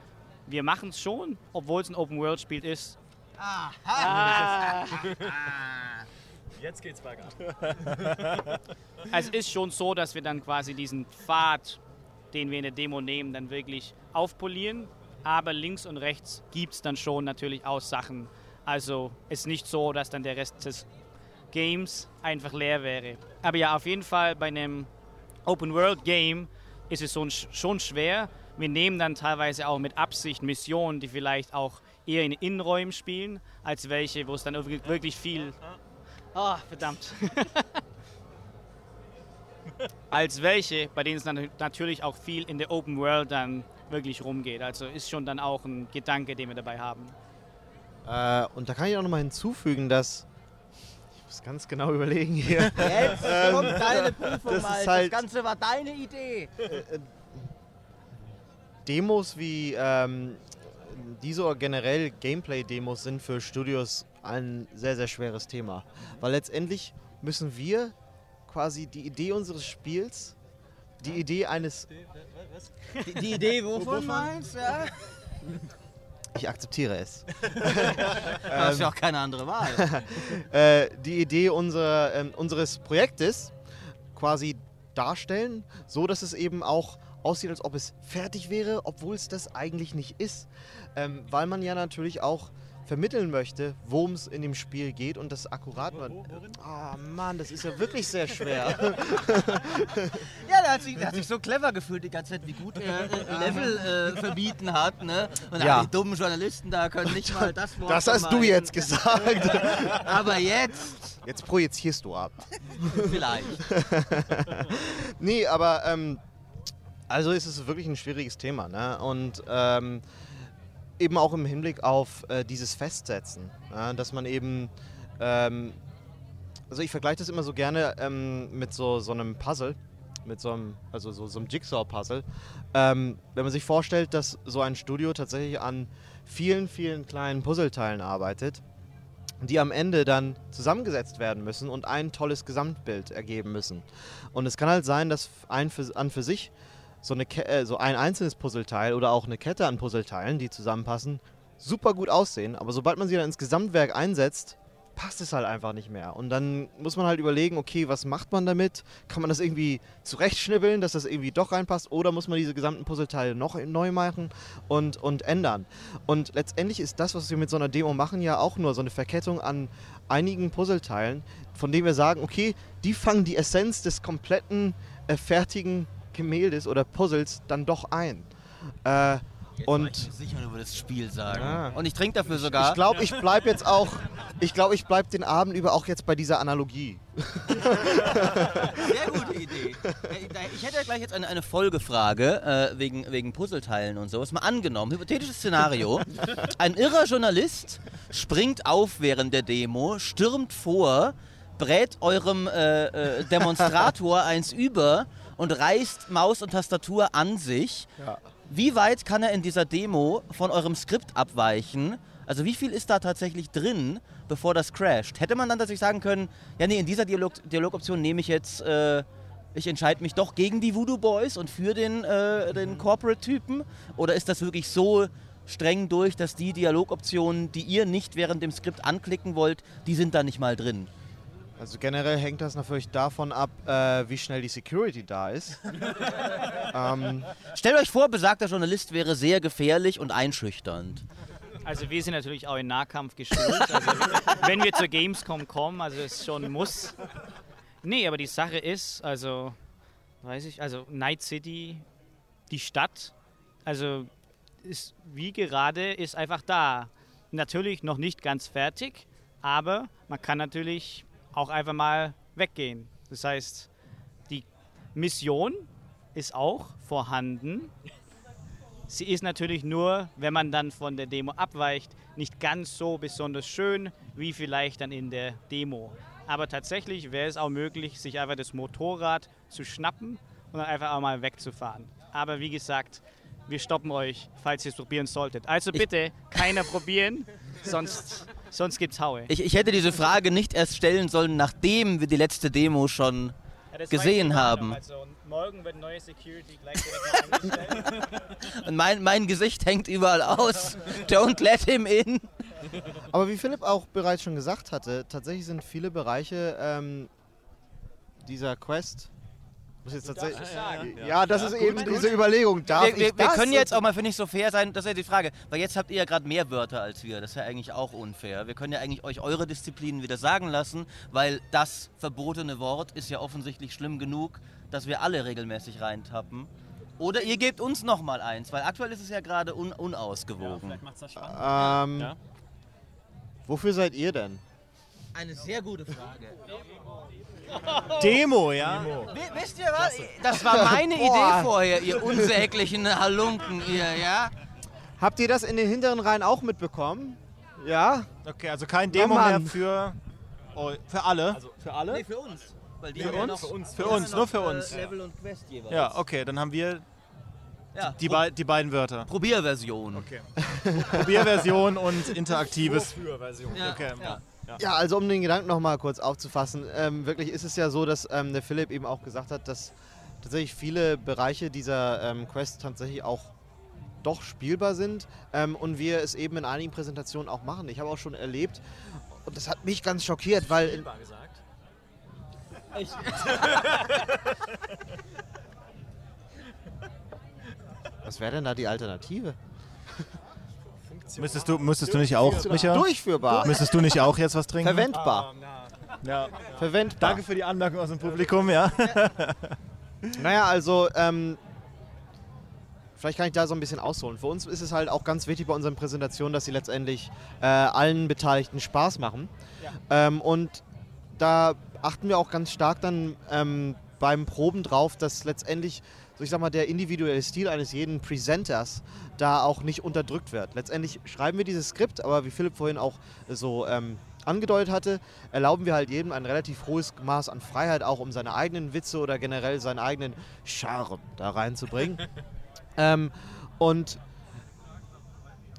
wir machen es schon, obwohl es ein Open-World-Spiel ist. Ah. Jetzt geht's bergab. Also es ist schon so, dass wir dann quasi diesen Pfad, den wir in der Demo nehmen, dann wirklich aufpolieren. Aber links und rechts gibt es dann schon natürlich auch Sachen. Also ist nicht so, dass dann der Rest des Games einfach leer wäre. Aber ja, auf jeden Fall bei einem Open-World-Game ist es schon schwer. Wir nehmen dann teilweise auch mit Absicht Missionen, die vielleicht auch eher in Innenräumen spielen, als welche, wo es dann wirklich viel... Ah, verdammt. als welche, bei denen es dann natürlich auch viel in der Open World dann wirklich rumgeht. Also ist schon dann auch ein Gedanke, den wir dabei haben. Äh, und da kann ich auch nochmal hinzufügen, dass. Ich muss ganz genau überlegen hier. Jetzt kommt deine Prüfung, das Mike. halt- Das Ganze war deine Idee. Demos wie ähm, diese oder generell Gameplay-Demos sind für Studios ein sehr, sehr schweres Thema. Weil letztendlich müssen wir quasi die Idee unseres Spiels, die Idee eines. Die, die Idee, wovon meinst du? Ja? Ich akzeptiere es. Du hast ja auch keine andere Wahl. äh, die Idee unserer, ähm, unseres Projektes quasi darstellen, so dass es eben auch aussieht, als ob es fertig wäre, obwohl es das eigentlich nicht ist. Ähm, weil man ja natürlich auch vermitteln möchte, worum es in dem Spiel geht und das akkurat man. Ah Mann, das ist ja wirklich sehr schwer. Ja, der hat, sich, der hat sich so clever gefühlt die ganze Zeit, wie gut er äh, Level äh, verbieten hat. Ne? Und Ja. die dummen Journalisten da können nicht mal das Wort Das hast du jetzt gesagt. Aber jetzt Jetzt projizierst du ab. vielleicht. Nee, aber ähm, also ist es wirklich ein schwieriges Thema. Ne? Und ähm, eben auch im Hinblick auf äh, dieses Festsetzen, ja? dass man eben, ähm, also ich vergleiche das immer so gerne ähm, mit so, so einem Puzzle, mit so einem, also so, so einem Jigsaw-Puzzle. Ähm, wenn man sich vorstellt, dass so ein Studio tatsächlich an vielen, vielen kleinen Puzzleteilen arbeitet, die am Ende dann zusammengesetzt werden müssen und ein tolles Gesamtbild ergeben müssen. Und es kann halt sein, dass ein für, an für sich so, eine, Ke- äh, so ein einzelnes Puzzleteil oder auch eine Kette an Puzzleteilen, die zusammenpassen, super gut aussehen. Aber sobald man sie dann ins Gesamtwerk einsetzt, passt es halt einfach nicht mehr. Und dann muss man halt überlegen, okay, was macht man damit? Kann man das irgendwie zurechtschnibbeln, dass das irgendwie doch reinpasst? Oder muss man diese gesamten Puzzleteile noch neu machen und, und ändern? Und letztendlich ist das, was wir mit so einer Demo machen, ja auch nur so eine Verkettung an einigen Puzzleteilen, von denen wir sagen, okay, die fangen die Essenz des kompletten äh, fertigen Gemäldes oder Puzzles dann doch ein. Äh, Jetzt und ich mir sicher über das Spiel sagen. Ah. Und ich trinke dafür sogar. ich glaube, ich bleibe jetzt auch, ich glaube, ich bleibe den Abend über auch jetzt bei dieser Analogie. Sehr gute Idee. Äh, Ich hätte ja gleich jetzt eine, eine Folgefrage äh, wegen, wegen Puzzleteilen und so. Ist mal angenommen, hypothetisches Szenario. Ein irrer Journalist springt auf während der Demo, stürmt vor, brät eurem äh, äh, Demonstrator eins über und reißt Maus und Tastatur an sich. Wie weit kann er in dieser Demo von eurem Skript abweichen? Also wie viel ist da tatsächlich drin, bevor das crasht? Hätte man dann tatsächlich sagen können, ja nee, in dieser Dialog Dialogoption nehme ich jetzt, äh, ich entscheide mich doch gegen die Voodoo Boys und für den, äh, den Corporate-Typen? Oder ist das wirklich so streng durch, dass die Dialogoptionen, die ihr nicht während dem Skript anklicken wollt, die sind da nicht mal drin? Also generell hängt das natürlich davon ab, äh, wie schnell die Security da ist. ähm, Stellt euch vor, besagter Journalist wäre sehr gefährlich und einschüchternd. Also wir sind natürlich auch in Nahkampf geschult. Also wenn wir zur Gamescom kommen, also es schon Muss. Nee, aber die Sache ist, also weiß ich, also Night City, die Stadt, also ist wie gerade ist einfach da. Natürlich noch nicht ganz fertig, aber man kann natürlich auch einfach mal weggehen. Das heißt, die Mission ist auch vorhanden. Sie ist natürlich nur, wenn man dann von der Demo abweicht, nicht ganz so besonders schön wie vielleicht dann in der Demo. Aber tatsächlich wäre es auch möglich, sich einfach das Motorrad zu schnappen und dann einfach auch mal wegzufahren. Aber wie gesagt, wir stoppen euch, falls ihr es probieren solltet. Also bitte keiner probieren, sonst, sonst gibt's Haue. Ich, ich hätte diese Frage nicht erst stellen sollen, nachdem wir die letzte Demo schon Ja, gesehen haben. Also morgen wird neue Security gleich. Und mein, mein Gesicht hängt überall aus. Don't let him in. aber wie Philipp auch bereits schon gesagt hatte, tatsächlich sind viele Bereiche ähm, dieser Quest. Muss jetzt tatsächlich, ja, das ist eben diese Überlegung. Darf Wir, ich wir, wir das? können jetzt auch mal, finde ich, so fair sein. Das ist ja die Frage. Weil jetzt habt ihr ja gerade mehr Wörter als wir. Das ist ja eigentlich auch unfair. Wir können ja eigentlich euch eure Disziplinen wieder sagen lassen, weil das verbotene Wort ist ja offensichtlich schlimm genug, dass wir alle regelmäßig reintappen. Oder ihr gebt uns noch mal eins, weil aktuell ist es ja gerade un unausgewogen. macht's das spannend. Ähm, Ja. Wofür seid ihr denn? Eine sehr gute Frage. Demo, ja? W- Wisst ihr was? Das war meine Idee vorher, ihr unsäglichen Halunken, ihr, ja? Habt ihr das in den hinteren Reihen auch mitbekommen? Ja? Okay, also kein Demo Oh mehr für, oh, für alle. für alle? Nee, für uns. Weil die Für haben ja uns? noch- Für uns, für uns, ja nur für uns. Level und Quest jeweils. Ja, okay, dann haben wir Ja, die, Pro- bei, die beiden Wörter. Probierversion. Probierversion und interaktives. Ja, Okay. ja. Ja, also um den Gedanken nochmal kurz aufzufassen, ähm, wirklich ist es ja so, dass ähm, der Philipp eben auch gesagt hat, dass tatsächlich viele Bereiche dieser ähm, Quest tatsächlich auch doch spielbar sind ähm, und wir es eben in einigen Präsentationen auch machen. Ich habe auch schon erlebt und das hat mich ganz schockiert, weil in, was wäre denn da die Alternative? Müsstest du, müsstest du nicht auch, Micha? Durchführbar, Müsstest du nicht auch jetzt was trinken? verwendbar, Ja. verwendbar. Danke für die Anmerkung aus dem Publikum, ja. Naja, also, ähm, vielleicht kann ich da so ein bisschen ausholen. Für uns ist es halt auch ganz wichtig bei unseren Präsentationen, dass sie letztendlich äh, allen Beteiligten Spaß machen. Ähm, und da achten wir auch ganz stark dann ähm, beim Proben drauf, dass letztendlich, so ich sag mal, der individuelle Stil eines jeden Presenters da auch nicht unterdrückt wird. Letztendlich schreiben wir dieses Skript, aber wie Philipp vorhin auch so ähm, angedeutet hatte, erlauben wir halt jedem ein relativ hohes Maß an Freiheit, auch um seine eigenen Witze oder generell seinen eigenen Charme da reinzubringen. ähm, und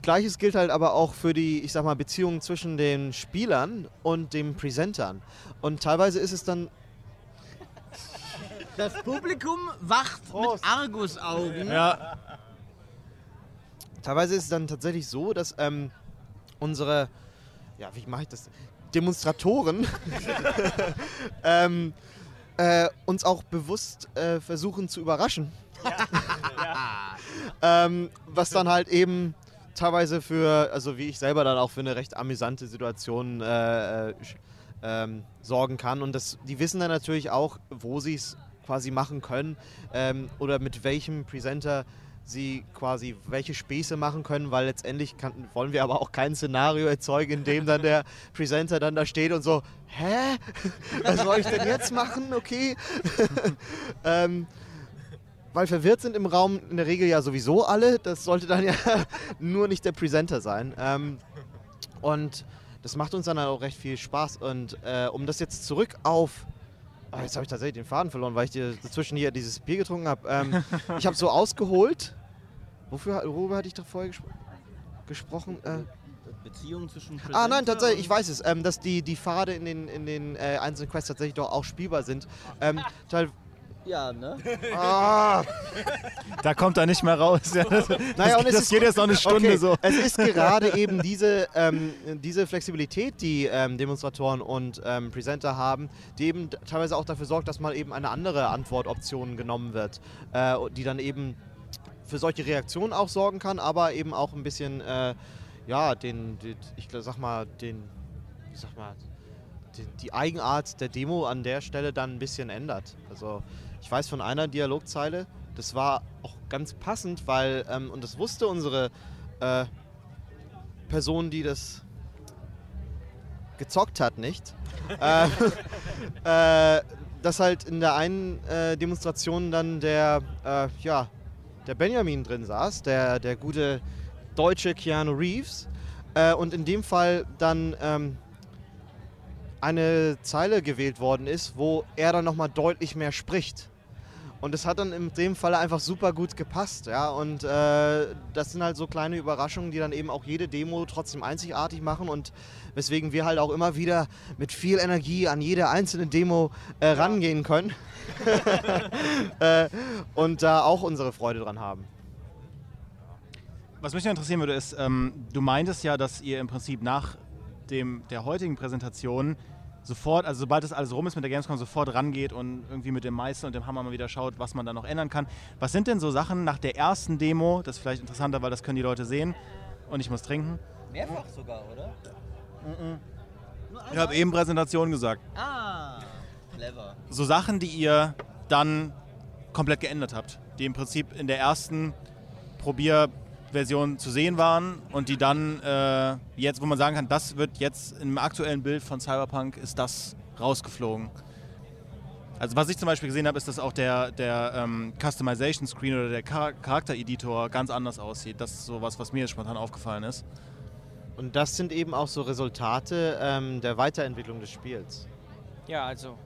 Gleiches gilt halt aber auch für die, ich sag mal, Beziehungen zwischen den Spielern und den Presentern. Und teilweise ist es dann Das Publikum wacht Prost. mit Argusaugen. Ja, Teilweise ist es dann tatsächlich so, dass ähm, unsere, ja, wie mache ich das? Demonstratoren ähm, äh, uns auch bewusst äh, versuchen zu überraschen. ähm, was dann halt eben teilweise für, also wie ich selber dann auch für eine recht amüsante Situation äh, äh, ähm, sorgen kann. Und das, die wissen dann natürlich auch, wo sie es quasi machen können ähm, oder mit welchem Presenter sie quasi welche Späße machen können, weil letztendlich kann, wollen wir aber auch kein Szenario erzeugen, in dem dann der Presenter dann da steht und so, hä? Was soll ich denn jetzt machen? Okay. ähm, weil verwirrt sind im Raum in der Regel ja sowieso alle. Das sollte dann ja nur nicht der Presenter sein. Ähm, und das macht uns dann auch recht viel Spaß. Und äh, um das jetzt zurück auf Oh, jetzt habe ich tatsächlich den Faden verloren, weil ich dir dazwischen hier dieses Bier getrunken habe. Ähm, ich habe so ausgeholt. Wofür, worüber hatte ich da vorher gespro gesprochen? Äh, Beziehungen zwischen ah, nein, tatsächlich, ich weiß es. Ähm, dass die, die Pfade in den, in den äh, einzelnen Quests tatsächlich doch auch spielbar sind. Ähm, teil ja, ne? ah, Da kommt er nicht mehr raus. Ja, das Naja, und das, es das ist- geht jetzt noch eine Stunde okay. so. Es ist gerade eben diese, ähm, diese Flexibilität, die ähm, Demonstratoren und ähm, Presenter haben, die eben teilweise auch dafür sorgt, dass mal eben eine andere Antwortoption genommen wird, äh, die dann eben für solche Reaktionen auch sorgen kann, aber eben auch ein bisschen, äh, ja, den, den, ich sag mal, den, ich sag mal, die, die Eigenart der Demo an der Stelle dann ein bisschen ändert. Also ich weiß von einer Dialogzeile, das war auch ganz passend, weil, ähm, und das wusste unsere äh, Person, die das gezockt hat, nicht, äh, äh, dass halt in der einen äh, Demonstration dann der, äh, ja, der Benjamin drin saß, der, der gute deutsche Keanu Reeves. Äh, und in dem Fall dann ähm, eine Zeile gewählt worden ist, wo er dann nochmal deutlich mehr spricht. Und das hat dann in dem Fall einfach super gut gepasst, ja. Und äh, das sind halt so kleine Überraschungen, die dann eben auch jede Demo trotzdem einzigartig machen und weswegen wir halt auch immer wieder mit viel Energie an jede einzelne Demo äh, rangehen können äh, und da auch unsere Freude dran haben. Was mich interessieren würde, ist, ähm, du meintest ja, dass ihr im Prinzip nach dem, der heutigen Präsentation sofort, also sobald das alles rum ist mit der Gamescom, sofort rangeht und irgendwie mit dem Meißel und dem Hammer mal wieder schaut, was man da noch ändern kann. Was sind denn so Sachen nach der ersten Demo, das ist vielleicht interessanter, weil das können die Leute sehen und ich muss trinken. Mehrfach sogar, oder? Ich habe eben Präsentation gesagt. Ah, clever. So Sachen, die ihr dann komplett geändert habt, die im Prinzip in der ersten Probierversion zu sehen waren und die dann äh, jetzt, wo man sagen kann, das wird jetzt im aktuellen Bild von Cyberpunk, ist das rausgeflogen. Also was ich zum Beispiel gesehen habe, ist, dass auch der, der ähm, Customization Screen oder der Char Charaktereditor ganz anders aussieht. Das ist so was, was mir jetzt spontan aufgefallen ist. Und das sind eben auch so Resultate ähm, der Weiterentwicklung des Spiels. Ja, also.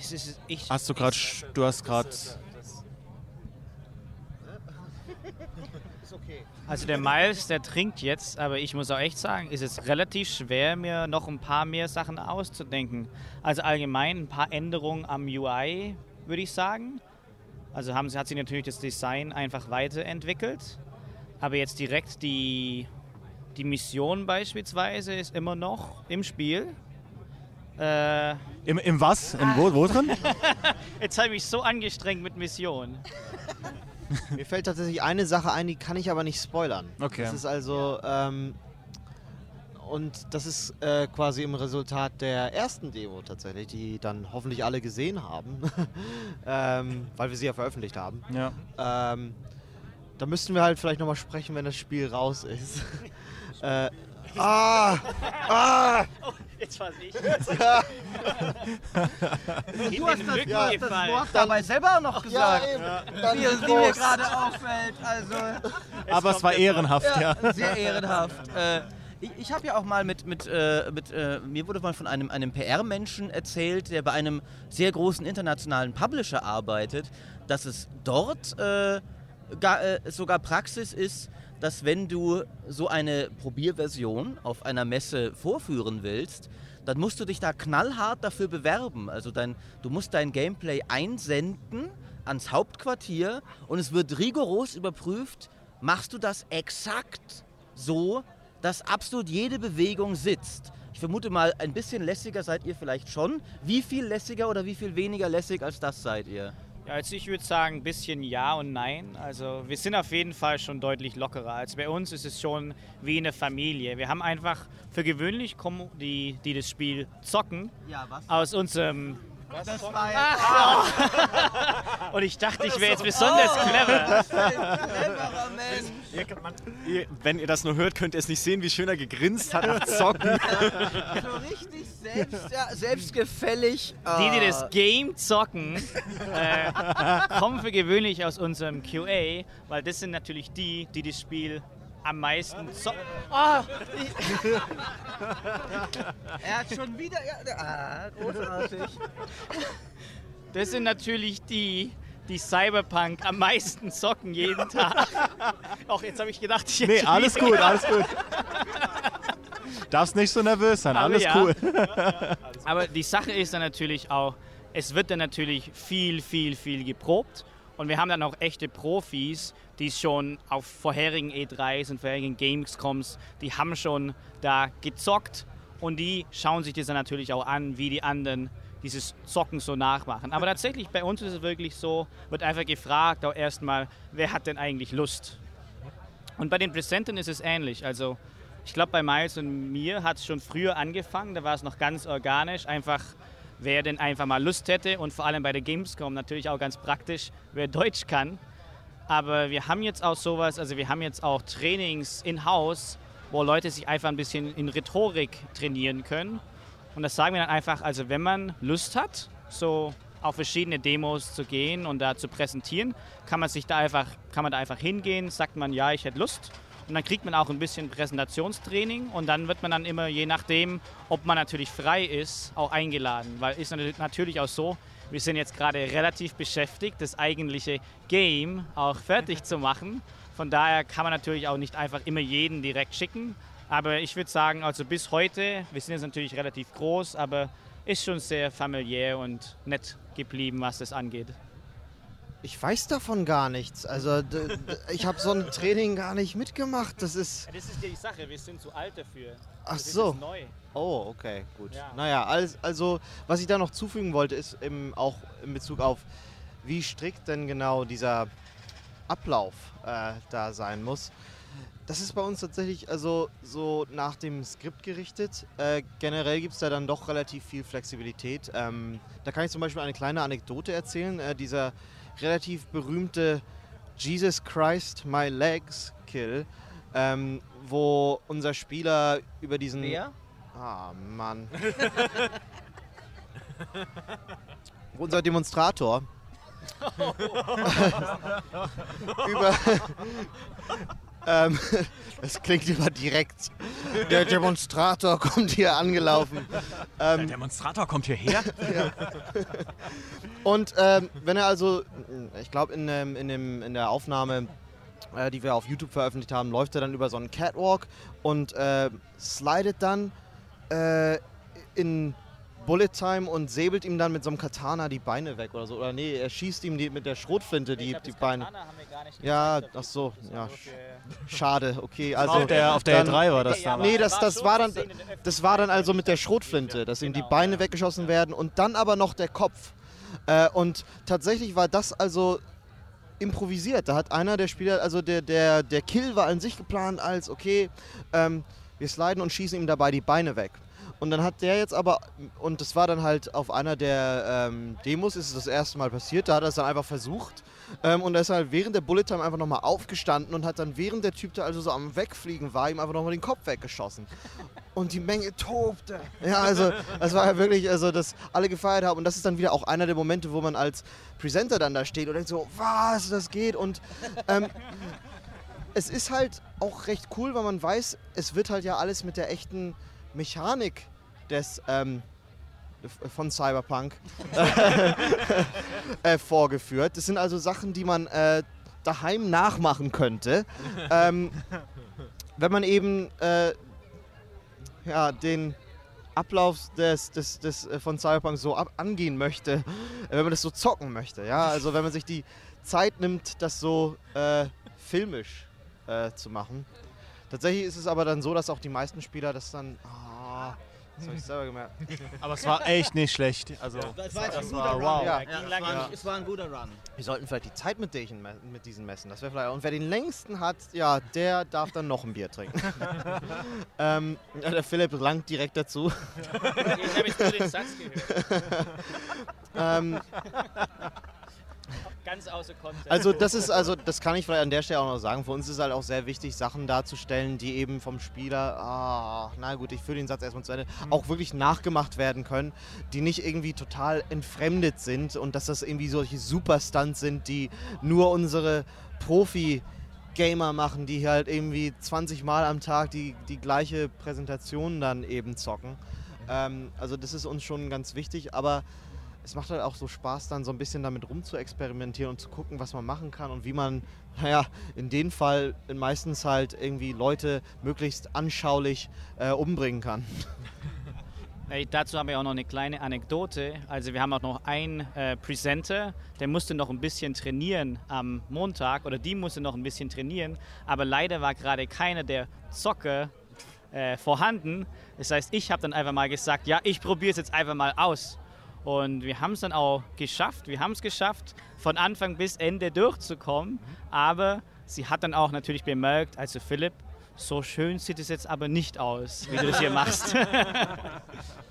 Es ist, ich, Hast du gerade, du hast gerade, Also der Miles, der trinkt jetzt, aber ich muss auch echt sagen, ist es relativ schwer, mir noch ein paar mehr Sachen auszudenken. Also allgemein ein paar Änderungen am UI, würde ich sagen. Also haben, sie- hat sich natürlich das Design einfach weiterentwickelt. Aber jetzt direkt die, die Mission beispielsweise ist immer noch im Spiel. Äh, im, im was? Im wo, wo drin? jetzt habe ich mich so angestrengt mit Mission. Mir fällt tatsächlich eine Sache ein, die kann ich aber nicht spoilern. Okay. Das ist also, ähm, und das ist äh, quasi im Resultat der ersten Demo tatsächlich, die dann hoffentlich alle gesehen haben, ähm, weil wir sie ja veröffentlicht haben. Ja. Ähm, da müssten wir halt vielleicht nochmal sprechen, wenn das Spiel raus ist. äh, ah! Ah! Jetzt war ich. Du hast das, Ja, das Wort dabei selber noch gesagt. Dann wie, wie mir gerade auffällt. Also, Aber es war ehrenhaft, ja. ja, sehr ehrenhaft. Äh, ich ich habe ja auch mal mit, mit, äh, mit äh, mir wurde mal von einem, einem PR-Menschen erzählt, der bei einem sehr großen internationalen Publisher arbeitet, dass es dort äh, gar, äh, sogar Praxis ist, dass wenn du so eine Probierversion auf einer Messe vorführen willst, dann musst du dich da knallhart dafür bewerben. Also dein, du musst dein Gameplay einsenden ans Hauptquartier und es wird rigoros überprüft, machst du das exakt so, dass absolut jede Bewegung sitzt. Ich vermute mal, ein bisschen lässiger seid ihr vielleicht schon. Wie viel lässiger oder wie viel weniger lässig als das seid ihr? Ja, also ich würde sagen, ein bisschen ja und nein. Also wir sind auf jeden Fall schon deutlich lockerer. Also bei uns ist es schon wie eine Familie. Wir haben einfach für gewöhnlich kommen die, die das Spiel zocken, Ja, aus unserem Das war ja und ich dachte, ich wäre jetzt besonders clever. cleverer Mensch. Wenn ihr das nur hört, könnt ihr es nicht sehen, wie schön er gegrinst hat nach Zocken. So richtig selbst, ja, selbstgefällig. Die, die Ah. das Game zocken, äh, kommen für gewöhnlich aus unserem QA, weil das sind natürlich die, die das Spiel am meisten zocken. Oh, Er hat schon wieder. Ah, großartig. das sind natürlich die, die Cyberpunk am meisten zocken jeden Tag. Auch jetzt habe ich gedacht, ich Nee, alles gut, alles gut. Darfst nicht so nervös sein, Aber alles ja. cool. Aber die Sache ist dann natürlich auch, es wird dann natürlich viel, viel, viel geprobt. Und wir haben dann auch echte Profis, die schon auf vorherigen E3s und vorherigen Gamescoms, die haben schon da gezockt und die schauen sich das dann natürlich auch an, wie die anderen dieses Zocken so nachmachen. Aber tatsächlich bei uns ist es wirklich so, wird einfach gefragt, auch erstmal, wer hat denn eigentlich Lust? Und bei den Präsenten ist es ähnlich. Also ich glaube, bei Miles und mir hat es schon früher angefangen. Da war es noch ganz organisch. Einfach, wer denn einfach mal Lust hätte. Und vor allem bei der Gamescom natürlich auch ganz praktisch, wer Deutsch kann. Aber wir haben jetzt auch sowas, also wir haben jetzt auch Trainings in-house, wo Leute sich einfach ein bisschen in Rhetorik trainieren können. Und das sagen wir dann einfach, also wenn man Lust hat, so auf verschiedene Demos zu gehen und da zu präsentieren, kann man sich da einfach, kann man da einfach hingehen, sagt man, ja, ich hätte Lust. Und dann kriegt man auch ein bisschen Präsentationstraining und dann wird man dann immer, je nachdem, ob man natürlich frei ist, auch eingeladen. Weil ist natürlich auch so, wir sind jetzt gerade relativ beschäftigt, das eigentliche Game auch fertig zu machen. Von daher kann man natürlich auch nicht einfach immer jeden direkt schicken. Aber ich würde sagen, also bis heute, wir sind jetzt natürlich relativ groß, aber ist schon sehr familiär und nett geblieben, was das angeht. Ich weiß davon gar nichts. Also ich habe so ein Training gar nicht mitgemacht. Das ist. Das ist die Sache, wir sind zu alt dafür. Ach Das ist so. jetzt neu. Oh, okay, gut. Ja. Naja, als, also was ich da noch zufügen wollte, ist eben auch in Bezug auf, wie strikt denn genau dieser Ablauf äh, da sein muss. Das ist bei uns tatsächlich also so nach dem Skript gerichtet. Äh, generell gibt es da dann doch relativ viel Flexibilität. Ähm, da kann ich zum Beispiel eine kleine Anekdote erzählen. Äh, dieser relativ berühmte Jesus Christ My Legs Kill, ähm, wo unser Spieler über diesen... Wer? Ah, Mann. Unser Demonstrator. über. ähm, das klingt immer direkt. Der Demonstrator kommt hier angelaufen. Der Ähm, Demonstrator kommt hierher. und ähm, wenn er also, ich glaube, in, dem- in, dem- in der Aufnahme, äh, die wir auf YouTube veröffentlicht haben, läuft er dann über so einen Catwalk und äh, slidet dann äh, in Bullet Time und säbelt ihm dann mit so einem Katana die Beine weg oder so. Oder nee, er schießt ihm die, mit der Schrotflinte die, die Beine. Ja, ach so, ja, sch- schade, okay. Also, auf der, auf der dann- E3 war das Ja, damals. Nee, das, war das, war dann, das war dann also mit der Schrotflinte, dass ihm die Genau, Beine ja. weggeschossen werden und dann aber noch der Kopf. Äh, und tatsächlich war das also improvisiert. Da hat einer der Spieler, also der, der, der Kill war an sich geplant als, okay, ähm, wir sliden und schießen ihm dabei die Beine weg. Und dann hat der jetzt aber, und das war dann halt auf einer der ähm, Demos, ist es das erste Mal passiert, da hat er es dann einfach versucht. Ähm, und er ist halt während der Bullet Time einfach nochmal aufgestanden und hat dann, während der Typ da also so am Wegfliegen war, ihm einfach nochmal den Kopf weggeschossen. Und die Menge tobte. Ja, also, das war ja wirklich, also, dass alle gefeiert haben. Und das ist dann wieder auch einer der Momente, wo man als Presenter dann da steht und denkt so, was, das geht. Und ähm, es ist halt auch recht cool, weil man weiß, es wird halt ja alles mit der echten Mechanik des ähm, von Cyberpunk äh, vorgeführt. Das sind also Sachen, die man äh, daheim nachmachen könnte, ähm, wenn man eben äh, ja, den Ablauf des, des, des, äh, von Cyberpunk so ab, angehen möchte, wenn man das so zocken möchte. Ja? Also wenn man sich die Zeit nimmt, das so äh, filmisch äh, zu machen. Tatsächlich ist es aber dann so, dass auch die meisten Spieler das dann, ah, Das habe ich selber gemerkt. Aber es war echt nicht schlecht. Also, Das war das guter war Run. wow. Ja. Ja, es, war ein, guter Run. Wir sollten vielleicht die Zeit mit, diesen, mit diesen messen. Das wäre vielleicht. Und wer den längsten hat, ja, der darf dann noch ein Bier trinken. ähm, ja, der Philipp langt direkt dazu. Ich habe jetzt nur den Satz gehört. ähm, Ganz außer Kontext. also das ist, also das kann ich vielleicht an der Stelle auch noch sagen. Für uns ist halt auch sehr wichtig, Sachen darzustellen, die eben vom Spieler, ah, na gut, ich führe den Satz erstmal zu Ende, auch wirklich nachgemacht werden können, die nicht irgendwie total entfremdet sind und dass das irgendwie solche Superstunts sind, die nur unsere Profi Gamer machen, die halt irgendwie 20 Mal am Tag die, die gleiche Präsentation dann eben zocken. Ähm, also das ist uns schon ganz wichtig, aber es macht halt auch so Spaß, dann so ein bisschen damit rumzuexperimentieren und zu gucken, was man machen kann und wie man, naja, in dem Fall meistens halt irgendwie Leute möglichst anschaulich äh, umbringen kann. Ey, dazu haben wir auch noch eine kleine Anekdote. Also wir haben auch noch einen äh, Presenter, der musste noch ein bisschen trainieren am Montag oder die musste noch ein bisschen trainieren, aber leider war gerade keiner der Zocker äh, vorhanden. Das heißt, ich habe dann einfach mal gesagt, ja, ich probiere es jetzt einfach mal aus. Und wir haben es dann auch geschafft. Wir haben es geschafft, von Anfang bis Ende durchzukommen. Aber sie hat dann auch natürlich bemerkt, also Philipp, so schön sieht es jetzt aber nicht aus, wie du das hier machst.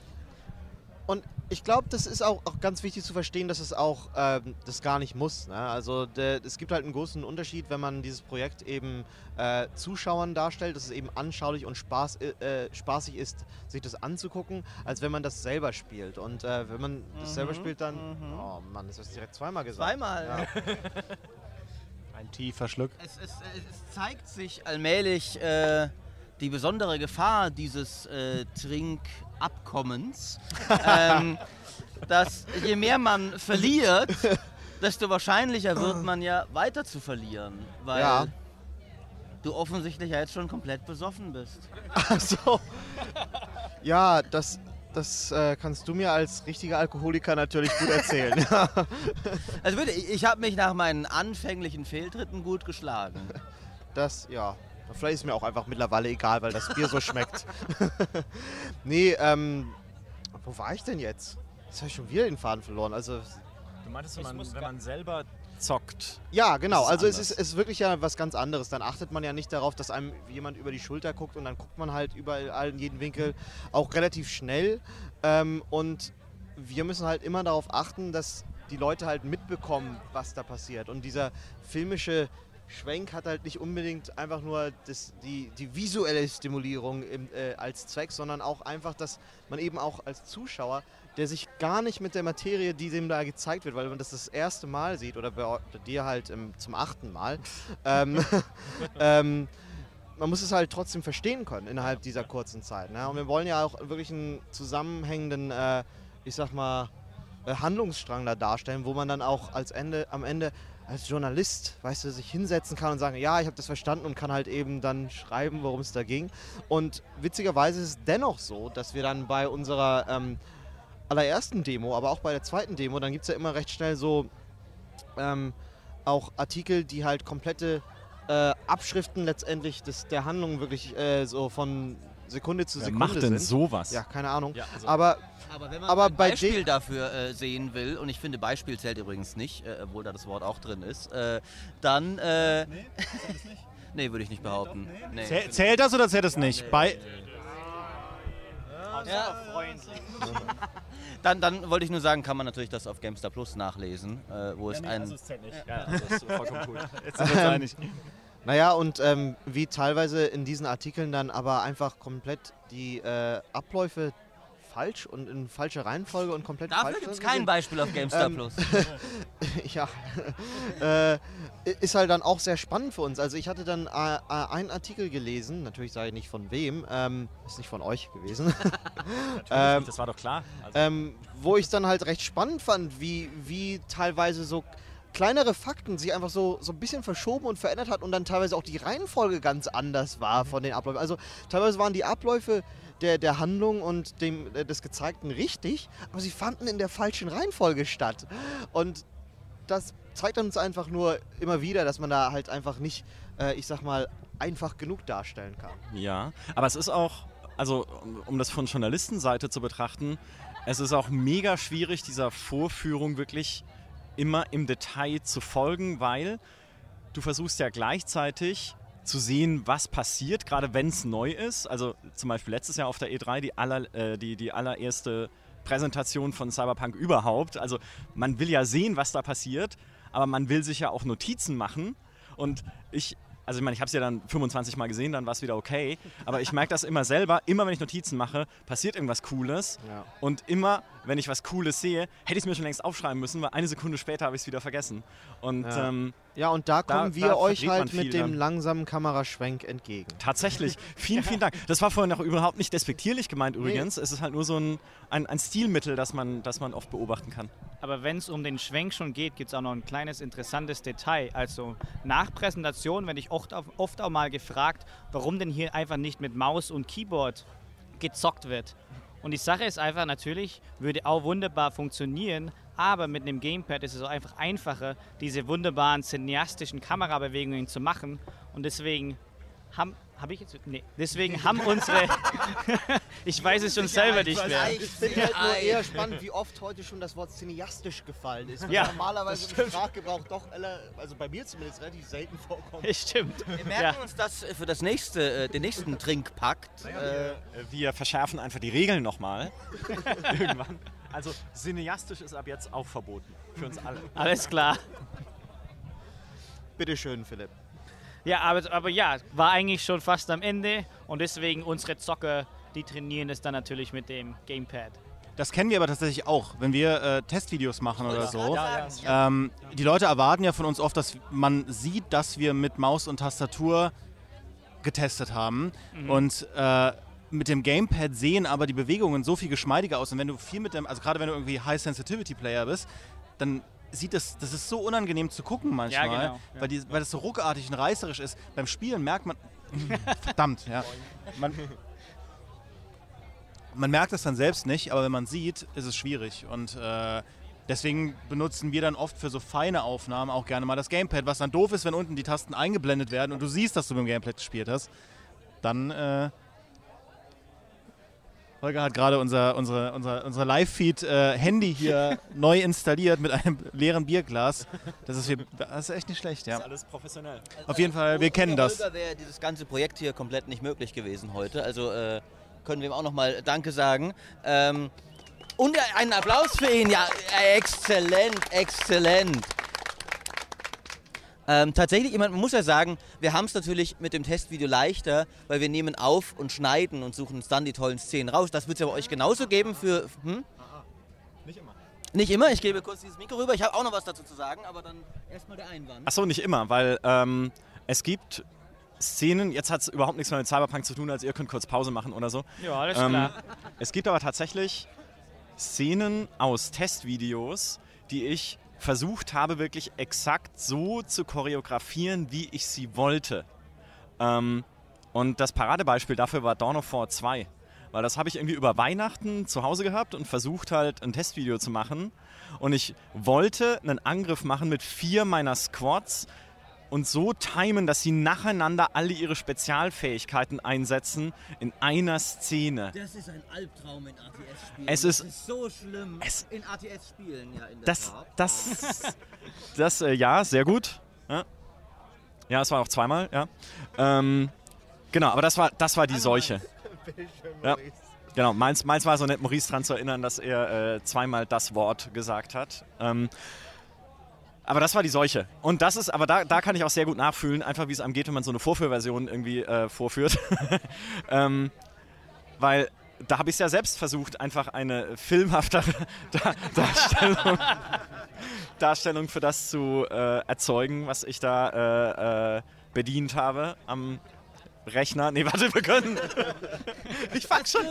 Und ich glaube, das ist auch, auch ganz wichtig zu verstehen, dass es auch ähm, das gar nicht muss. Ne? Also der, es gibt halt einen großen Unterschied, wenn man dieses Projekt eben äh, Zuschauern darstellt, dass es eben anschaulich und Spaß, äh, spaßig ist, sich das anzugucken, als wenn man das selber spielt. Und äh, wenn man das selber spielt, dann... Oh Mann, das hast du direkt zweimal gesagt. Zweimal. Ja. Ein tiefer Schluck. Es, es, es zeigt sich allmählich äh, die besondere Gefahr dieses äh, Trinkabkommens, ähm, dass je mehr man verliert, desto wahrscheinlicher wird man ja weiter zu verlieren, weil Ja. du offensichtlich ja jetzt schon komplett besoffen bist. Ach so. Ja, das, das äh, kannst du mir als richtiger Alkoholiker natürlich gut erzählen. Also bitte, ich, ich habe mich nach meinen anfänglichen Fehltritten gut geschlagen. Das, ja. Vielleicht ist mir auch einfach mittlerweile egal, weil das Bier so schmeckt. nee, ähm. Wo war ich denn jetzt? Jetzt habe ich schon wieder den Faden verloren. Also. Du meintest, wenn man- wenn man selber zockt. Ja, genau. ist Also es ist, ist wirklich ja was ganz anderes. Dann achtet man ja nicht darauf, dass einem jemand über die Schulter guckt und dann guckt man halt überall in jeden Winkel auch relativ schnell. Ähm, und wir müssen halt immer darauf achten, dass die Leute halt mitbekommen, was da passiert. Und dieser filmische Schwenk hat halt nicht unbedingt einfach nur das, die, die visuelle Stimulierung im, äh, als Zweck, sondern auch einfach, dass man eben auch als Zuschauer, der sich gar nicht mit der Materie, die dem da gezeigt wird, weil man das das erste Mal sieht oder bei dir halt ähm, zum achten Mal, ähm, ähm, man muss es halt trotzdem verstehen können innerhalb dieser kurzen Zeit. Ne? Und wir wollen ja auch wirklich einen zusammenhängenden, äh, ich sag mal, äh, Handlungsstrang da darstellen, wo man dann auch als Ende, am Ende als Journalist, weißt du, sich hinsetzen kann und sagen, ja, ich habe das verstanden und kann halt eben dann schreiben, worum es da ging. Und witzigerweise ist es dennoch so, dass wir dann bei unserer ähm, allerersten Demo, aber auch bei der zweiten Demo, dann gibt es ja immer recht schnell so ähm, auch Artikel, die halt komplette äh, Abschriften letztendlich des, der Handlung wirklich äh, so von Sekunde zu Wer Sekunde macht denn sind. sowas? Ja, keine Ahnung. Ja, also- aber Aber wenn man Aber ein bei Beispiel dafür äh, sehen will, und ich finde Beispiel zählt übrigens nicht, äh, obwohl da das Wort auch drin ist, äh, dann... Äh, nee, nee, würde ich nicht behaupten. Nee. Zäh- Zählt das oder zählt das nicht? Bei, Ja, dann, dann wollte ich nur sagen, kann man natürlich das auf Gamestar Plus nachlesen, äh, wo es ein... also es zählt nicht. Ja, also das ist vollkommen cool. jetzt sind wir uns einig. Naja, und ähm, wie teilweise in diesen Artikeln dann aber einfach komplett die äh, Abläufe falsch und in falscher Reihenfolge und komplett Dafür falsch gibt es kein. Beispiel auf Gamestar Ähm, Plus. ja, äh, ist halt dann auch sehr spannend für uns. Also ich hatte dann äh, äh, einen Artikel gelesen, natürlich sage ich nicht von wem, ähm, ist nicht von euch gewesen, ähm, das war doch klar. Also, ähm, wo ich dann halt recht spannend fand, wie, wie teilweise so kleinere Fakten sich einfach so, so ein bisschen verschoben und verändert hat und dann teilweise auch die Reihenfolge ganz anders war von den Abläufen. Also teilweise waren die Abläufe der, der Handlung und dem, des Gezeigten richtig, aber sie fanden in der falschen Reihenfolge statt. Und das zeigt uns einfach nur immer wieder, dass man da halt einfach nicht, äh, ich sag mal, einfach genug darstellen kann. ja, aber es ist auch also um, um das von Journalistenseite zu betrachten, es ist auch mega schwierig, dieser Vorführung wirklich immer im Detail zu folgen, weil du versuchst ja gleichzeitig zu sehen, was passiert, gerade wenn es neu ist. Also zum Beispiel letztes Jahr auf der E3 die, aller, äh, die, die allererste Präsentation von Cyberpunk überhaupt. Also man will ja sehen, was da passiert, aber man will sich ja auch Notizen machen. Und ich also ich meine, ich habe es ja dann 25 Mal gesehen, dann war es wieder okay. Aber ich merke das immer selber, immer wenn ich Notizen mache, passiert irgendwas Cooles. Ja. Und immer, wenn ich was Cooles sehe, hätte ich es mir schon längst aufschreiben müssen, weil eine Sekunde später habe ich es wieder vergessen. Und ja. Ähm, ja, und da kommen da, wir da euch halt mit dem dann. langsamen Kameraschwenk entgegen. Tatsächlich. Vielen, vielen Dank. Das war vorhin auch überhaupt nicht despektierlich gemeint übrigens. Nee. Es ist halt nur so ein, ein, ein Stilmittel, das man, das man oft beobachten kann. Aber wenn es um den Schwenk schon geht, gibt es auch noch ein kleines interessantes Detail. Also nach Präsentation werde ich oft, oft auch mal gefragt, warum denn hier einfach nicht mit Maus und Keyboard gezockt wird. Und die Sache ist einfach, natürlich würde auch wunderbar funktionieren, aber mit einem Gamepad ist es auch einfach einfacher, diese wunderbaren cineastischen Kamerabewegungen zu machen. Und deswegen haben, habe ich jetzt? Nee. Deswegen haben unsere. ich weiß es schon selber nicht mehr. Ich finde halt nur eher spannend, wie oft heute schon das Wort cineastisch gefallen ist. Ja, normalerweise im Sprachgebrauch doch, also bei mir zumindest, relativ selten vorkommt. Stimmt. Wir merken ja. uns das für das nächste, äh, den nächsten Trinkpakt. Äh, wir verschärfen einfach die Regeln nochmal. Irgendwann. Also cineastisch ist ab jetzt auch verboten. Für uns alle. Alles klar. Bitteschön, Philipp. Ja, aber, aber ja, war eigentlich schon fast am Ende und deswegen unsere Zocker, die trainieren es dann natürlich mit dem Gamepad. Das kennen wir aber tatsächlich auch, wenn wir äh, Testvideos machen oder so. Ähm, die Leute erwarten ja von uns oft, dass man sieht, dass wir mit Maus und Tastatur getestet haben. Mhm. Und äh, mit dem Gamepad sehen aber die Bewegungen so viel geschmeidiger aus. Und wenn du viel mit dem, also gerade wenn du irgendwie High-Sensitivity-Player bist, dann sieht das, das ist so unangenehm zu gucken manchmal, ja, genau. weil, die, weil das so ruckartig und reißerisch ist. Beim Spielen merkt man, verdammt, ja. Man, man merkt es dann selbst nicht, aber wenn man sieht, ist es schwierig. Und äh, deswegen benutzen wir dann oft für so feine Aufnahmen auch gerne mal das Gamepad, was dann doof ist, wenn unten die Tasten eingeblendet werden und du siehst, dass du mit dem Gamepad gespielt hast. Dann äh, Holger hat gerade unser, unser, unser, unser Live-Feed-Handy äh, hier neu installiert mit einem leeren Bierglas. Das ist, das ist echt nicht schlecht, ja. Das ist alles professionell. Auf jeden Fall, wir kennen das. Holger wäre dieses ganze Projekt hier komplett nicht möglich gewesen heute. Also äh, können wir ihm auch nochmal Danke sagen. Ähm, und einen Applaus für ihn. Ja, exzellent, exzellent. Ähm, tatsächlich, man muss ja sagen, wir haben es natürlich mit dem Testvideo leichter, weil wir nehmen auf und schneiden und suchen uns dann die tollen Szenen raus. Das wird es ja bei euch genauso geben für. Hm? Nicht immer. Nicht immer, ich gebe kurz dieses Mikro rüber. Ich habe auch noch was dazu zu sagen, aber dann erstmal der Einwand. Achso, nicht immer, weil ähm, es gibt Szenen, jetzt hat es überhaupt nichts mehr mit Cyberpunk zu tun, als ihr könnt kurz Pause machen oder so. Ja, alles ähm, klar. Es gibt aber tatsächlich Szenen aus Testvideos, die ich versucht habe, wirklich exakt so zu choreografieren, wie ich sie wollte. Ähm, und das Paradebeispiel dafür war Dawn of War 2. Weil das habe ich irgendwie über Weihnachten zu Hause gehabt und versucht halt ein Testvideo zu machen. Und ich wollte einen Angriff machen mit vier meiner Squads und so timen, dass sie nacheinander alle ihre Spezialfähigkeiten einsetzen in einer Szene. Das ist ein Albtraum in ATS-Spielen. Es ist, das ist so schlimm es, in ATS-Spielen, ja. In das, Tat. das, das, äh, ja, sehr gut. Ja. ja, es war auch zweimal, ja. Ähm, genau, aber das war, das war die Seuche. Ja. Genau, meins, meins war so nett, Maurice daran zu erinnern, dass er äh, zweimal das Wort gesagt hat. Ähm, aber das war die Seuche. Und das ist, aber da, da kann ich auch sehr gut nachfühlen, einfach wie es einem geht, wenn man so eine Vorführversion irgendwie äh, vorführt. ähm, weil da habe ich es ja selbst versucht, einfach eine filmhaftere Dar Darstellung, Darstellung für das zu äh, erzeugen, was ich da äh, äh bedient habe am Rechner. Nee, warte, wir können. Ich fange schon,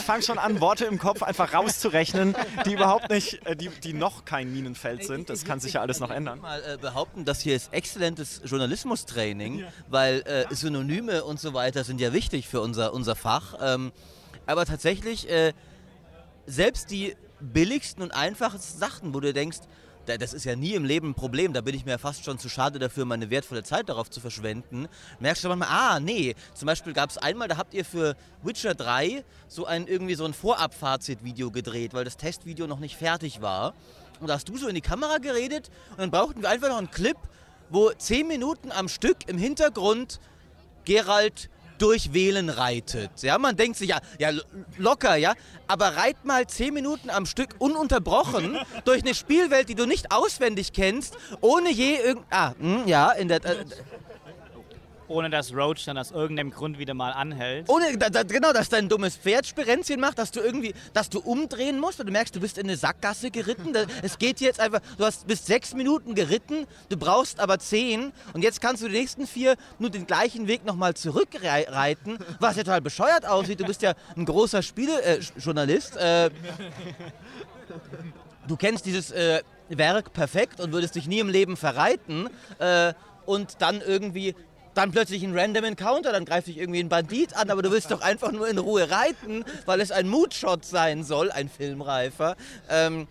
fang schon an, Worte im Kopf einfach rauszurechnen, die überhaupt nicht, äh, die, die noch kein Minenfeld sind. Das kann sich ja alles noch ändern. Ich mal äh, behaupten, das hier ist exzellentes Journalismustraining, weil äh, Synonyme und so weiter sind ja wichtig für unser, unser Fach. Ähm, aber tatsächlich, äh, selbst die billigsten und einfachsten Sachen, wo du denkst, das ist ja nie im Leben ein Problem, da bin ich mir fast schon zu schade dafür, meine wertvolle Zeit darauf zu verschwenden, merkst du manchmal, ah, nee, zum Beispiel gab es einmal, da habt ihr für Witcher 3 so ein irgendwie so ein Vorab-Fazit-Video gedreht, weil das Testvideo noch nicht fertig war. Und da hast du so in die Kamera geredet und dann brauchten wir einfach noch einen Clip, wo zehn Minuten am Stück im Hintergrund Gerald durch Wählen reitet. Ja, man denkt sich ja, ja lo- locker, ja, aber reit mal zehn Minuten am Stück ununterbrochen durch eine Spielwelt, die du nicht auswendig kennst, ohne je irgend ah, hm, ja, in der äh, Ohne dass Roach dann aus irgendeinem Grund wieder mal anhält. ohne da, da, genau, dass dein dummes Pferd Spirenzchen macht, dass du irgendwie, dass du umdrehen musst und du merkst, du bist in eine Sackgasse geritten. Es geht jetzt einfach, du hast bis sechs Minuten geritten, du brauchst aber zehn und jetzt kannst du die nächsten vier nur den gleichen Weg nochmal zurückreiten, was ja total bescheuert aussieht. Du bist ja ein großer Spielejournalist. Äh, du kennst dieses äh, Werk perfekt und würdest dich nie im Leben verreiten äh, und dann irgendwie dann plötzlich ein Random Encounter, dann greift dich irgendwie ein Bandit an, aber du willst doch einfach nur in Ruhe reiten, weil es ein Moodshot sein soll, ein Filmreifer. Ähm,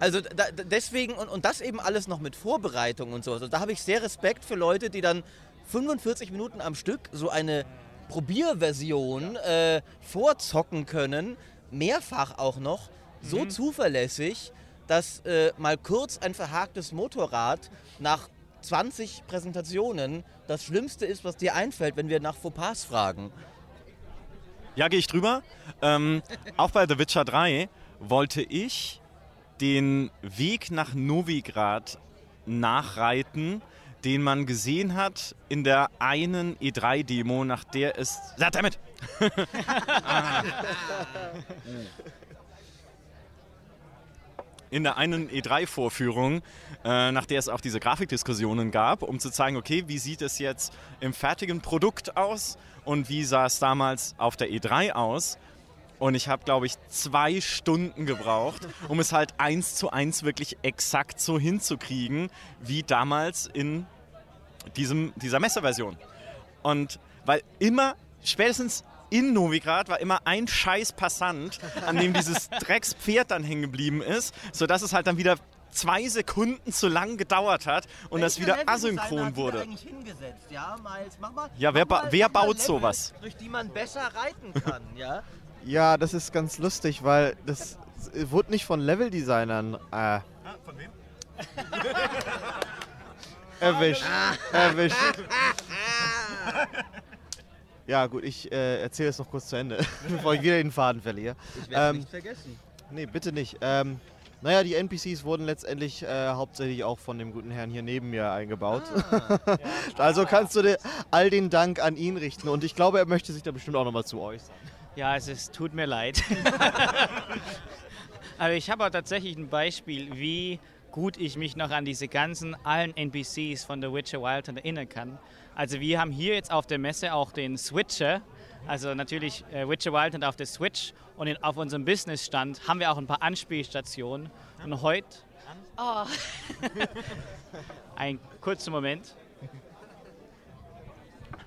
also da, deswegen, und, und das eben alles noch mit Vorbereitung und so. Also da habe ich sehr Respekt für Leute, die dann 45 Minuten am Stück so eine Probierversion äh, vorzocken können, mehrfach auch noch, so zuverlässig, dass äh, mal kurz ein verhaktes Motorrad nach 20 Präsentationen das Schlimmste ist, was dir einfällt, wenn wir nach Fauxpas fragen. Ja, gehe ich drüber. Ähm, auch bei The Witcher 3 wollte ich den Weg nach Novigrad nachreiten, den man gesehen hat in der einen E3-Demo, nach der es. Ja, damit! in der einen E3-Vorführung, äh, nach der es auch diese Grafikdiskussionen gab, um zu zeigen, okay, wie sieht es jetzt im fertigen Produkt aus und wie sah es damals auf der E3 aus. Und ich habe, glaube ich, zwei Stunden gebraucht, um es halt eins zu eins wirklich exakt so hinzukriegen, wie damals in diesem, dieser Messeversion. Und weil immer, spätestens in Novigrad war immer ein scheiß Passant, an dem dieses Dreckspferd dann hängen geblieben ist, sodass es halt dann wieder zwei Sekunden zu lang gedauert hat und das wieder asynchron wurde. Ja, Miles, mach mal, Ja, wer mach ba- mal- wer baut Level, sowas? Durch die man besser reiten kann, ja? Ja, das ist ganz lustig, weil das wurde nicht von Leveldesignern. Äh, von wem? erwischt. erwischt. Ja, gut, ich äh, erzähle es noch kurz zu Ende, bevor ich wieder den Faden verliere. Ich werde Ähm, nicht vergessen. Nee, bitte nicht. Ähm, naja, die NPCs wurden letztendlich äh, hauptsächlich auch von dem guten Herrn hier neben mir eingebaut. also kannst du dir all den Dank an ihn richten und ich glaube, er möchte sich da bestimmt auch nochmal zu äußern. Ja, es ist, tut mir leid. Aber ich habe auch tatsächlich ein Beispiel, wie gut ich mich noch an diese ganzen allen NPCs von The Witcher Wild Hunt erinnern kann. Also wir haben hier jetzt auf der Messe auch den Switcher, also natürlich äh, Witcher Wild Hunt auf der Switch und in, auf unserem Businessstand haben wir auch ein paar Anspielstationen. Und heute... Oh. ein kurzer Moment.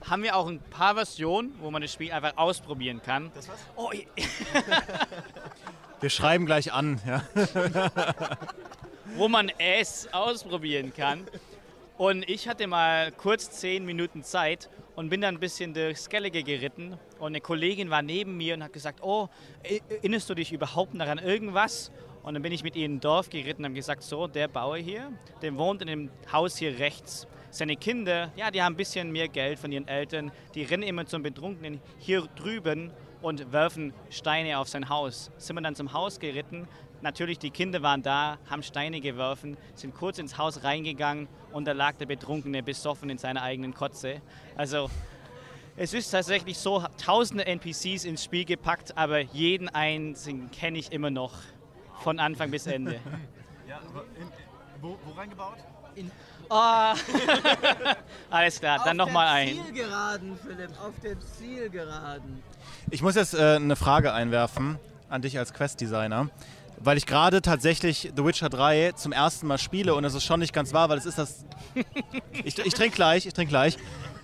Haben wir auch ein paar Versionen, wo man das Spiel einfach ausprobieren kann. Oh, Wir schreiben gleich an. Ja. wo man es ausprobieren kann. Und ich hatte mal kurz zehn Minuten Zeit und bin dann ein bisschen durchs Skellige geritten. Und eine Kollegin war neben mir und hat gesagt, oh, erinnerst du dich überhaupt noch an irgendwas? Und dann bin ich mit ihr in ein Dorf geritten und habe gesagt, so, der Bauer hier, der wohnt in dem Haus hier rechts. Seine Kinder, ja, die haben ein bisschen mehr Geld von ihren Eltern. Die rennen immer zum Betrunkenen hier drüben und werfen Steine auf sein Haus. Sind wir dann zum Haus geritten. Natürlich, die Kinder waren da, haben Steine geworfen, sind kurz ins Haus reingegangen und da lag der Betrunkene besoffen in seiner eigenen Kotze. Also, es ist tatsächlich so, tausende NPCs ins Spiel gepackt, aber jeden einzigen kenne ich immer noch. Von Anfang bis Ende. wo, wo reingebaut? Ah. Alles klar, dann nochmal ein. Zielgeraden, Philipp, auf der Zielgeraden. Ich muss jetzt äh, eine Frage einwerfen an dich als Quest-Designer. Weil ich gerade tatsächlich The Witcher 3 zum ersten Mal spiele und es ist schon nicht ganz wahr, weil es ist das. Ich, ich trinke gleich, ich trinke gleich.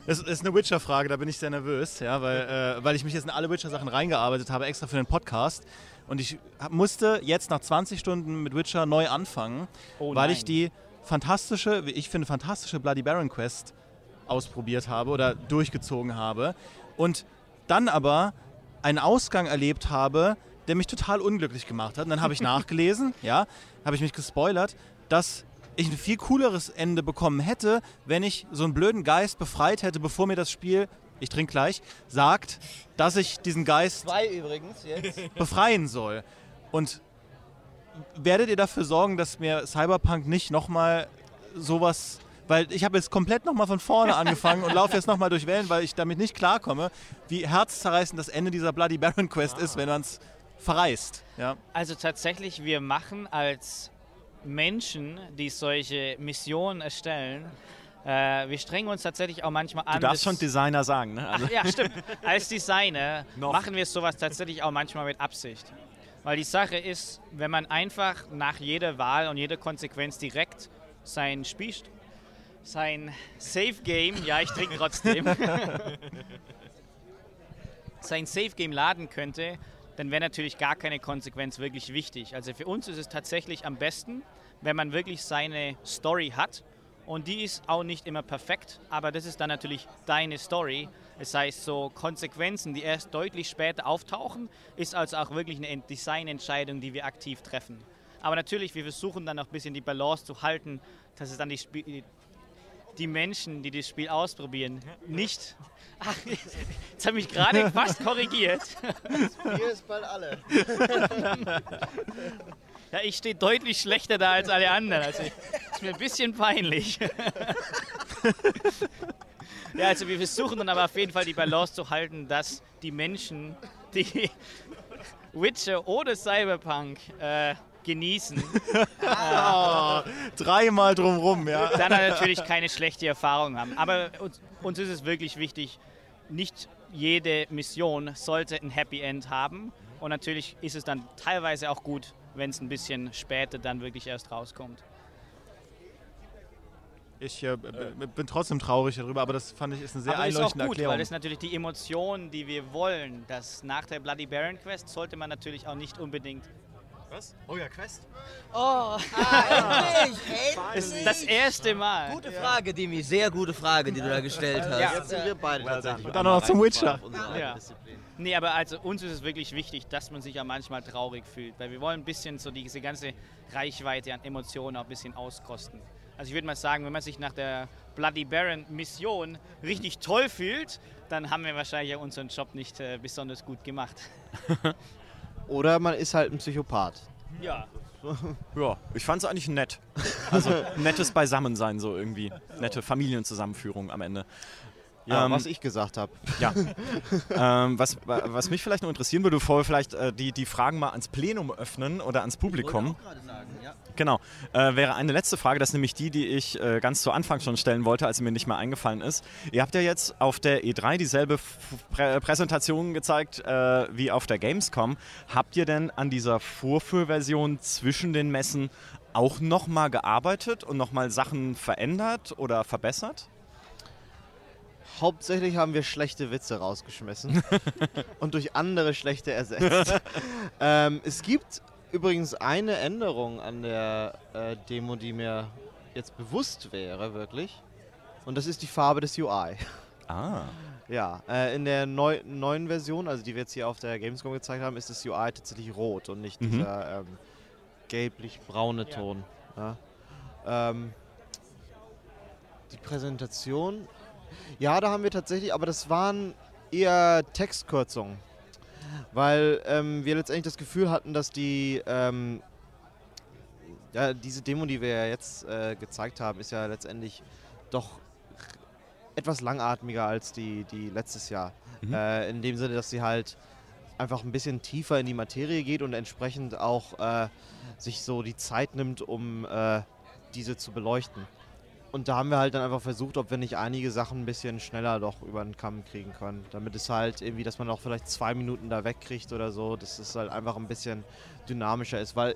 Es ist eine Witcher-Frage, da bin ich sehr nervös, ja, weil, äh, weil ich mich jetzt in alle Witcher-Sachen reingearbeitet habe, extra für den Podcast. Und ich hab- musste jetzt nach 20 Stunden mit Witcher neu anfangen, Oh weil ich die fantastische, wie ich finde, fantastische Bloody Baron Quest ausprobiert habe oder durchgezogen habe. Und dann aber einen Ausgang erlebt habe, der mich total unglücklich gemacht hat. Und dann habe ich nachgelesen, ja, habe ich mich gespoilert, dass ich ein viel cooleres Ende bekommen hätte, wenn ich so einen blöden Geist befreit hätte, bevor mir das Spiel, ich trinke gleich, sagt, dass ich diesen Geist Zwei übrigens jetzt. befreien soll. Und werdet ihr dafür sorgen, dass mir Cyberpunk nicht nochmal sowas. Weil ich habe jetzt komplett nochmal von vorne angefangen und laufe jetzt nochmal durch Wellen, weil ich damit nicht klarkomme, wie herzzerreißend das Ende dieser Bloody Baron Quest ist, wenn man es verreist. Ja. Also tatsächlich, wir machen als Menschen, die solche Missionen erstellen, äh, wir strengen uns tatsächlich auch manchmal an. Du darfst schon Designer sagen, ne? Also, Ach, ja, stimmt. Als Designer machen wir sowas tatsächlich auch manchmal mit Absicht. Weil die Sache ist, wenn man einfach nach jeder Wahl und jeder Konsequenz direkt sein Spiel, sein Safe Game, ja, ich trinke trotzdem, sein Safe Game laden könnte, dann wäre natürlich gar keine Konsequenz wirklich wichtig. Also für uns ist es tatsächlich am besten, wenn man wirklich seine Story hat. Und die ist auch nicht immer perfekt, aber das ist dann natürlich deine Story. Das heißt, so Konsequenzen, die erst deutlich später auftauchen, ist also auch wirklich eine Ent- Designentscheidung, die wir aktiv treffen. Aber natürlich, wir versuchen dann auch ein bisschen die Balance zu halten, dass es dann die, die Menschen, die das Spiel ausprobieren, nicht. Ach, jetzt habe ich mich gerade fast korrigiert. Hier ist bald alle. Ja, ich stehe deutlich schlechter da als alle anderen. Also ist mir ein bisschen peinlich. ja, also wir versuchen dann aber auf jeden Fall die Balance zu halten, dass die Menschen, die Witcher oder Cyberpunk äh, genießen, Dreimal drumrum, ja. dann natürlich keine schlechte Erfahrung haben. Aber uns, uns ist es wirklich wichtig, nicht jede Mission sollte ein Happy End haben. Und natürlich ist es dann teilweise auch gut, wenn es ein bisschen später dann wirklich erst rauskommt. Ich äh, bin trotzdem traurig darüber, aber das fand ich ist eine sehr Aber ist auch einleuchtende gut, Erklärung. weil das natürlich die Emotionen, die wir wollen, dass nach der Bloody Baron Quest sollte man natürlich auch nicht unbedingt. Oh, Ah, endlich, Das, endlich. das erste Mal. Gute Frage, Dimi. Sehr gute Frage, die du da gestellt hast. Ja. Jetzt sind wir beide tatsächlich. dann noch zum Witcher. Ja. Nee, aber also uns ist es wirklich wichtig, dass man sich ja manchmal traurig fühlt, weil wir wollen ein bisschen so diese ganze Reichweite an Emotionen auch ein bisschen auskosten. Also ich würde mal sagen, wenn man sich nach der Bloody Baron Mission richtig toll fühlt, dann haben wir wahrscheinlich ja unseren Job nicht äh, besonders gut gemacht. Oder man ist halt ein Psychopath. Ja. ja, ich fand es eigentlich nett. Also nettes Beisammensein so irgendwie. Nette Familienzusammenführung am Ende. Ja, Ähm, was ich gesagt habe. Ja. ähm, was, wa- was mich vielleicht noch interessieren würde, bevor wir vielleicht äh, die, die Fragen mal ans Plenum öffnen oder ans Publikum. Genau. Äh, wäre eine letzte Frage, das ist nämlich die, die ich äh, ganz zu Anfang schon stellen wollte, als sie mir nicht mehr eingefallen ist. Ihr habt ja jetzt auf der E3 dieselbe Prä Präsentation gezeigt äh, wie auf der Gamescom. Habt ihr denn an dieser Vorführversion zwischen den Messen auch nochmal gearbeitet und nochmal Sachen verändert oder verbessert? Hauptsächlich haben wir schlechte Witze rausgeschmissen und durch andere schlechte ersetzt. ähm, es gibt übrigens eine Änderung an der äh, Demo, die mir jetzt bewusst wäre, wirklich. Und das ist die Farbe des UI. Ah. Ja, äh, in der neu, neuen Version, also die wir jetzt hier auf der Gamescom gezeigt haben, ist das UI tatsächlich rot und nicht Mhm. dieser ähm, gelblich-braune Ton. Ja. Ähm, die Präsentation, ja, da haben wir tatsächlich, aber das waren eher Textkürzungen, weil ähm, wir letztendlich das Gefühl hatten, dass die ähm, ja, diese Demo, die wir ja jetzt äh, gezeigt haben, ist ja letztendlich doch etwas langatmiger als die, die letztes Jahr. Mhm. Äh, in dem Sinne, dass sie halt einfach ein bisschen tiefer in die Materie geht und entsprechend auch äh, sich so die Zeit nimmt, um äh, diese zu beleuchten. Und da haben wir halt dann einfach versucht, ob wir nicht einige Sachen ein bisschen schneller doch über den Kamm kriegen können. Damit es halt irgendwie, dass man auch vielleicht zwei Minuten da wegkriegt oder so, dass es halt einfach ein bisschen dynamischer ist. Weil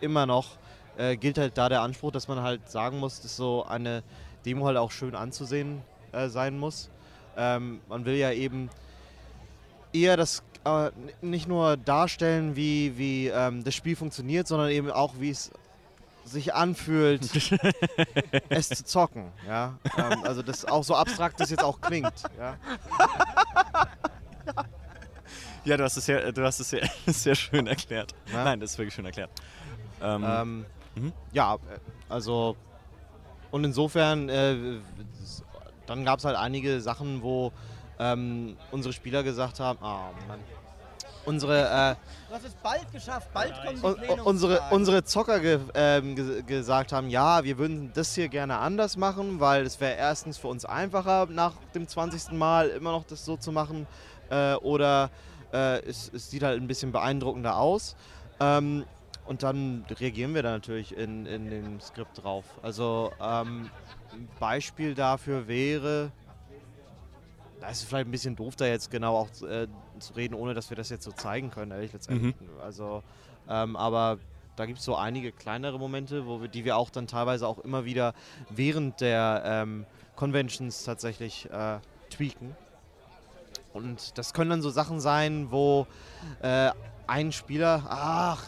immer noch äh, gilt halt da der Anspruch, dass man halt sagen muss, dass so eine Demo halt auch schön anzusehen äh, sein muss. Ähm, man will ja eben eher das äh, nicht nur darstellen, wie, wie ähm, das Spiel funktioniert, sondern eben auch, wie es sich anfühlt, es zu zocken. Ja? Ähm, also das auch so abstrakt das jetzt auch klingt. Ja? Ja, du hast es sehr, du hast es sehr, sehr schön erklärt. Ja? Nein, das ist wirklich schön erklärt. Ähm, Ähm, Mhm. Ja, äh, also und insofern, äh, dann gab es halt einige Sachen, wo ähm, unsere Spieler gesagt haben, ah Mann, unsere, äh, Du hast es bald geschafft, bald kommen die un- un- unsere, unsere Zocker ge ähm, ge gesagt haben, ja, wir würden das hier gerne anders machen, weil es wäre erstens für uns einfacher, nach dem 20. Mal immer noch das so zu machen äh, oder äh, es, es sieht halt ein bisschen beeindruckender aus. Ähm, und dann reagieren wir da natürlich in, in dem Skript drauf. Also ähm, ein Beispiel dafür wäre, da ist es vielleicht ein bisschen doof, da jetzt genau auch äh, zu reden, ohne dass wir das jetzt so zeigen können, ehrlich letztendlich. Also, ähm, aber da gibt es so einige kleinere Momente, wo wir, die wir auch dann teilweise auch immer wieder während der ähm, Conventions tatsächlich äh, tweaken. Und das können dann so Sachen sein, wo äh, ein Spieler, ach,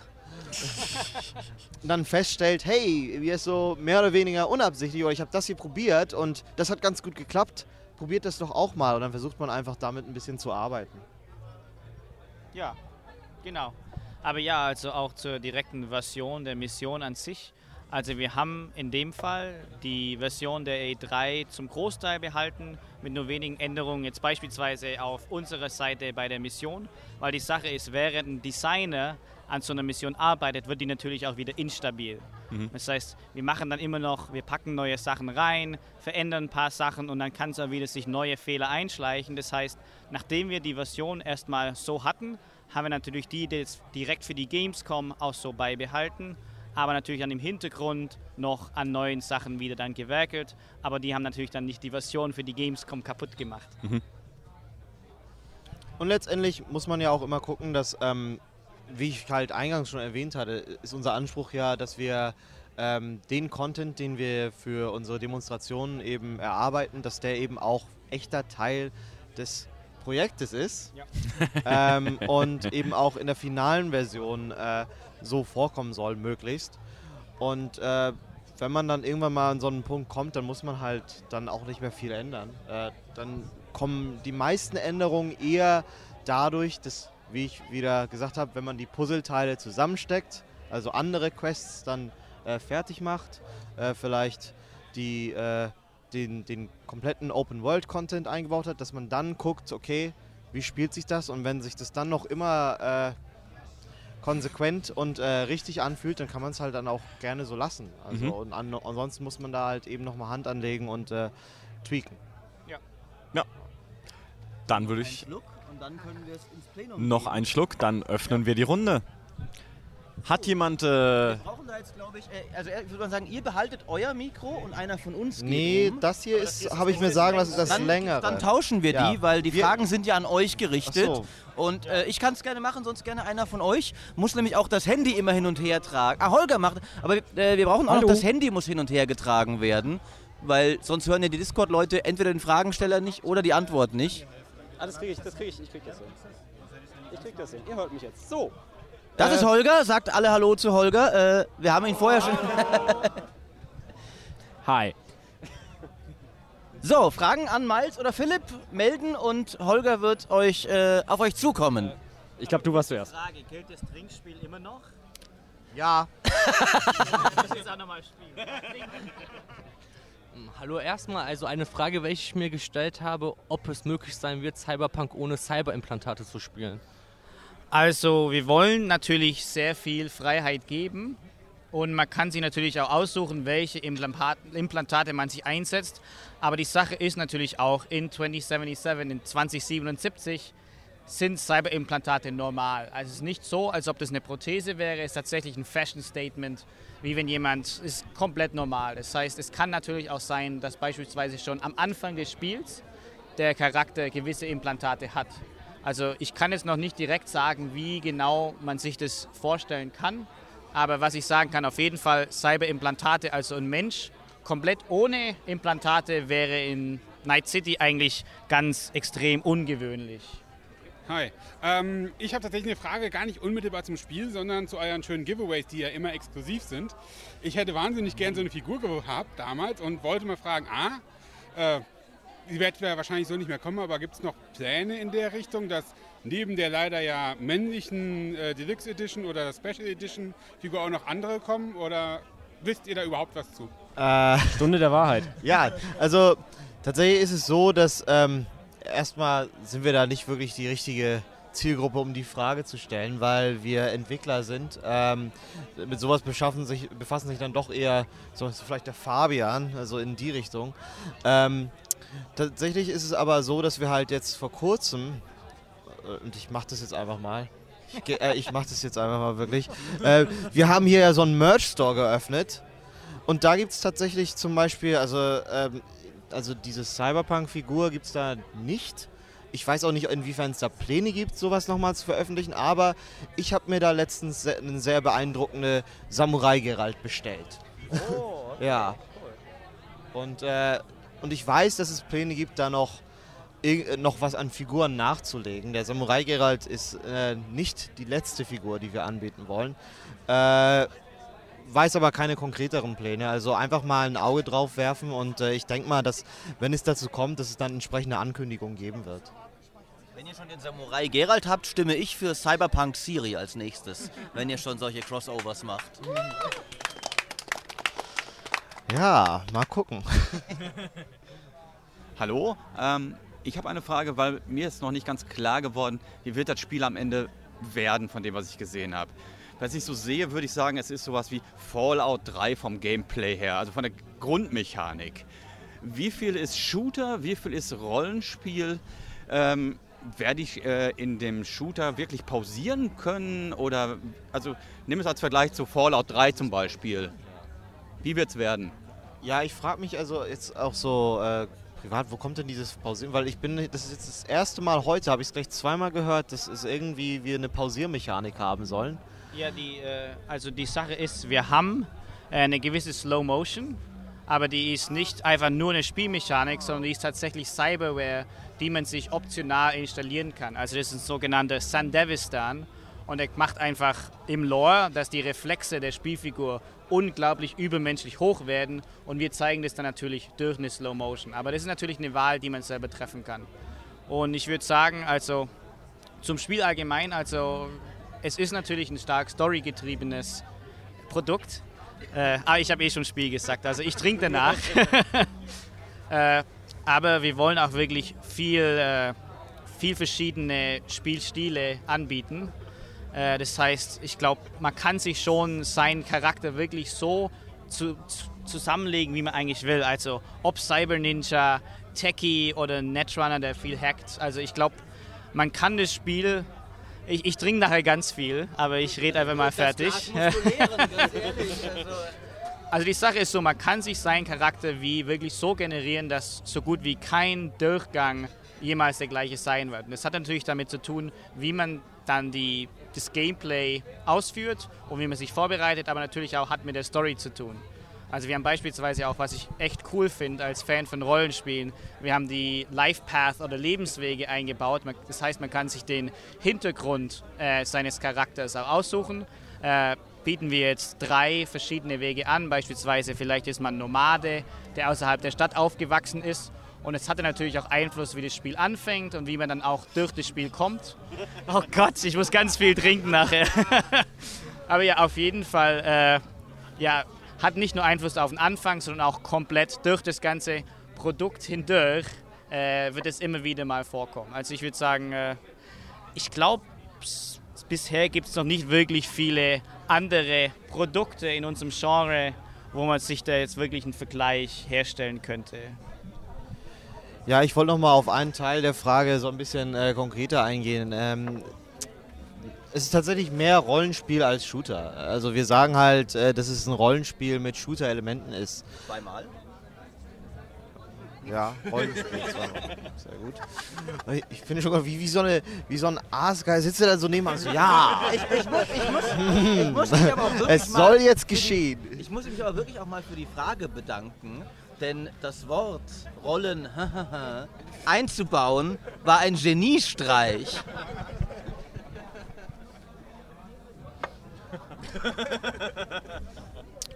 dann feststellt, hey, wir ist so mehr oder weniger unabsichtlich oder ich habe das hier probiert und das hat ganz gut geklappt. Probiert das doch auch mal und dann versucht man einfach damit ein bisschen zu arbeiten. Ja, genau. Aber ja, also auch zur direkten Version der Mission an sich. Also wir haben in dem Fall die Version der E3 zum Großteil behalten, mit nur wenigen Änderungen, jetzt beispielsweise auf unserer Seite bei der Mission, weil die Sache ist, während ein Designer an so einer Mission arbeitet, wird die natürlich auch wieder instabil. Das heißt, wir machen dann immer noch, wir packen neue Sachen rein, verändern ein paar Sachen und dann kann es auch wieder sich neue Fehler einschleichen. Das heißt, nachdem wir die Version erstmal so hatten, haben wir natürlich die jetzt direkt für die Gamescom auch so beibehalten, aber natürlich dann im Hintergrund noch an neuen Sachen wieder dann gewerkelt. Aber die haben natürlich dann nicht die Version für die Gamescom kaputt gemacht. Und letztendlich muss man ja auch immer gucken, dass, ähm, wie ich halt eingangs schon erwähnt hatte, ist unser Anspruch ja, dass wir ähm, den Content, den wir für unsere Demonstrationen eben erarbeiten, dass der eben auch echter Teil des Projektes ist ähm, und eben auch in der finalen Version äh, so vorkommen soll, möglichst. Und äh, wenn man dann irgendwann mal an so einen Punkt kommt, dann muss man halt dann auch nicht mehr viel ändern. Äh, dann kommen die meisten Änderungen eher dadurch, dass, wie ich wieder gesagt habe, wenn man die Puzzleteile zusammensteckt, also andere Quests dann äh, fertig macht, äh, vielleicht die, äh, den, den kompletten Open-World-Content eingebaut hat, dass man dann guckt, okay, wie spielt sich das und wenn sich das dann noch immer äh, konsequent und äh, richtig anfühlt, dann kann man es halt dann auch gerne so lassen. Also Mhm. und an, ansonsten muss man da halt eben nochmal Hand anlegen und äh, tweaken. dann würde ich Schluck und dann können wir es ins Plenum noch einen Schluck, dann öffnen wir die Runde. Hat jemand. Äh, Wir brauchen da jetzt, glaube ich, äh, also äh, würde man sagen, ihr behaltet euer Mikro und einer von uns geht Nee, um. das hier ist, habe ich mir sagen lassen, das dann, längere. Dann tauschen wir Ja. die, weil die Wir- Fragen sind ja an euch gerichtet. Ach so. Und äh, ich kann es gerne machen, sonst gerne einer von euch. Muss nämlich auch das Handy immer hin und her tragen. Ah, Holger macht. Aber äh, wir brauchen auch noch das Handy muss hin und her getragen werden. Weil sonst hören ja die Discord-Leute entweder den Fragensteller nicht oder die Antwort nicht. Ah, das kriege ich, das kriege ich, ich krieg das hin. Ich krieg das hin. Ihr hört mich jetzt. So. Das Äh. ist Holger, sagt alle Hallo zu Holger. Äh, wir haben ihn vorher schon. Hi. So, Fragen an Miles oder Philipp melden und Holger wird euch äh, auf euch zukommen. Ich glaube, du warst zuerst. Frage, gilt das Trinkspiel immer noch? ja, Ich muss jetzt auch nochmal spielen. Hallo erstmal, also eine Frage, welche ich mir gestellt habe, ob es möglich sein wird, Cyberpunk ohne Cyberimplantate zu spielen. Also wir wollen natürlich sehr viel Freiheit geben und man kann sich natürlich auch aussuchen, welche Implantat- Implantate man sich einsetzt. Aber die Sache ist natürlich auch, in 2077, in 2077 sind Cyberimplantate normal. Also es ist nicht so, als ob das eine Prothese wäre, es ist tatsächlich ein Fashion-Statement, wie wenn jemand, ist komplett normal. Das heißt, es kann natürlich auch sein, dass beispielsweise schon am Anfang des Spiels der Charakter gewisse Implantate hat. Also ich kann jetzt noch nicht direkt sagen, wie genau man sich das vorstellen kann. Aber was ich sagen kann, auf jeden Fall Cyberimplantate, also ein Mensch komplett ohne Implantate wäre in Night City eigentlich ganz extrem ungewöhnlich. Hi. Ähm, ich habe tatsächlich eine Frage gar nicht unmittelbar zum Spiel, sondern zu euren schönen Giveaways, die ja immer exklusiv sind. Ich hätte wahnsinnig gern so eine Figur gehabt damals und wollte mal fragen, A, äh, die wird ja wahrscheinlich so nicht mehr kommen, aber gibt es noch Pläne in der Richtung, dass neben der leider ja männlichen äh, Deluxe Edition oder Special Edition Figur auch noch andere kommen? Oder wisst ihr da überhaupt was zu? Äh, Stunde der Wahrheit. Ja, also tatsächlich ist es so, dass ähm, erstmal sind wir da nicht wirklich die richtige Zielgruppe, um die Frage zu stellen, weil wir Entwickler sind. Ähm, mit sowas sich, befassen sich dann doch eher so vielleicht der Fabian, also in die Richtung. Ähm, tatsächlich ist es aber so, dass wir halt jetzt vor kurzem, äh, und ich mache das jetzt einfach mal, ich, äh, ich mache das jetzt einfach mal wirklich, äh, wir haben hier ja so einen Merch-Store geöffnet und da gibt es tatsächlich zum Beispiel, also, ähm, also diese Cyberpunk-Figur gibt es da nicht. Ich weiß auch nicht, inwiefern es da Pläne gibt, sowas nochmal zu veröffentlichen, aber ich habe mir da letztens eine sehr beeindruckende Samurai-Geralt bestellt. Oh, ja. Und, äh, und ich weiß, dass es Pläne gibt, da noch, noch was an Figuren nachzulegen. Der Samurai Geralt ist äh, nicht die letzte Figur, die wir anbieten wollen. Äh, weiß aber keine konkreteren Pläne. Also einfach mal ein Auge drauf werfen und äh, ich denke mal, dass, wenn es dazu kommt, dass es dann entsprechende Ankündigungen geben wird. Wenn ihr schon den Samurai Geralt habt, stimme ich für Cyberpunk Siri als nächstes, wenn ihr schon solche Crossovers macht. Ja, mal gucken. Hallo, ähm, ich habe eine Frage, weil mir ist noch nicht ganz klar geworden, wie wird das Spiel am Ende werden von dem, was ich gesehen habe. Was ich so sehe, würde ich sagen, es ist sowas wie Fallout 3 vom Gameplay her, also von der Grundmechanik. Wie viel ist Shooter, wie viel ist Rollenspiel? Ähm, werde ich äh, in dem Shooter wirklich pausieren können? Oder, also nimm es als Vergleich zu Fallout 3 zum Beispiel. Wie wird es werden? Ja, ich frage mich also jetzt auch so äh, privat, wo kommt denn dieses Pausieren? Weil ich bin, das ist jetzt das erste Mal heute, habe ich es gleich zweimal gehört, dass es irgendwie wir eine Pausiermechanik haben sollen. Ja, die, äh, also die Sache ist, wir haben äh, eine gewisse Slow Motion, aber die ist nicht einfach nur eine Spielmechanik, sondern die ist tatsächlich Cyberware, die man sich optional installieren kann. Also das ist ein sogenannter Sandevistan und er macht einfach im Lore, dass die Reflexe der Spielfigur unglaublich übermenschlich hoch werden und wir zeigen das dann natürlich durch eine Slow Motion. Aber das ist natürlich eine Wahl, die man selber treffen kann. Und ich würde sagen, also zum Spiel allgemein, also es ist natürlich ein stark storygetriebenes Produkt. Äh, ah, ich habe eh schon Spiel gesagt, also ich trinke danach. äh, aber wir wollen auch wirklich viel, äh, viel verschiedene Spielstile anbieten. Äh, das heißt, ich glaube, man kann sich schon seinen Charakter wirklich so zu, zu, zusammenlegen, wie man eigentlich will. Also ob Cyber Ninja, Techie oder Netrunner, der viel hackt. Also ich glaube, man kann das Spiel ich, ich trinke nachher ganz viel, aber ich rede einfach mal fertig. Also die Sache ist so, man kann sich seinen Charakter wie wirklich so generieren, dass so gut wie kein Durchgang jemals der gleiche sein wird. Und das hat natürlich damit zu tun, wie man dann die, das Gameplay ausführt und wie man sich vorbereitet, aber natürlich auch hat mit der Story zu tun. Also wir haben beispielsweise auch, was ich echt cool finde als Fan von Rollenspielen, wir haben die Life Path oder Lebenswege eingebaut. Das heißt, man kann sich den Hintergrund äh, seines Charakters auch aussuchen. Äh, bieten wir jetzt drei verschiedene Wege an. Beispielsweise vielleicht ist man Nomade, der außerhalb der Stadt aufgewachsen ist. Und es hatte natürlich auch Einfluss, wie das Spiel anfängt und wie man dann auch durch das Spiel kommt. Oh Gott, ich muss ganz viel trinken nachher. Aber ja, auf jeden Fall, äh, ja, hat nicht nur Einfluss auf den Anfang, sondern auch komplett durch das ganze Produkt hindurch äh, wird es immer wieder mal vorkommen. Also ich würde sagen, äh, ich glaube, bisher gibt es noch nicht wirklich viele andere Produkte in unserem Genre, wo man sich da jetzt wirklich einen Vergleich herstellen könnte. Ja, ich wollte noch mal auf einen Teil der Frage so ein bisschen äh, konkreter eingehen. Ähm, es ist tatsächlich mehr Rollenspiel als Shooter. Also wir sagen halt, äh, dass es ein Rollenspiel mit Shooter-Elementen ist. Zweimal? Ja, Rollenspiel zweimal. Sehr gut. Ich, finde schon, wie, wie, so eine, wie so ein Aasgeil sitzt er da so nebenan so, ja. Ich, ich, muss, ich, muss, ich muss mich aber auch wirklich Es soll jetzt für die- geschehen. Ich muss mich aber wirklich auch mal für die Frage bedanken, Denn das Wort Rollen einzubauen war ein Geniestreich.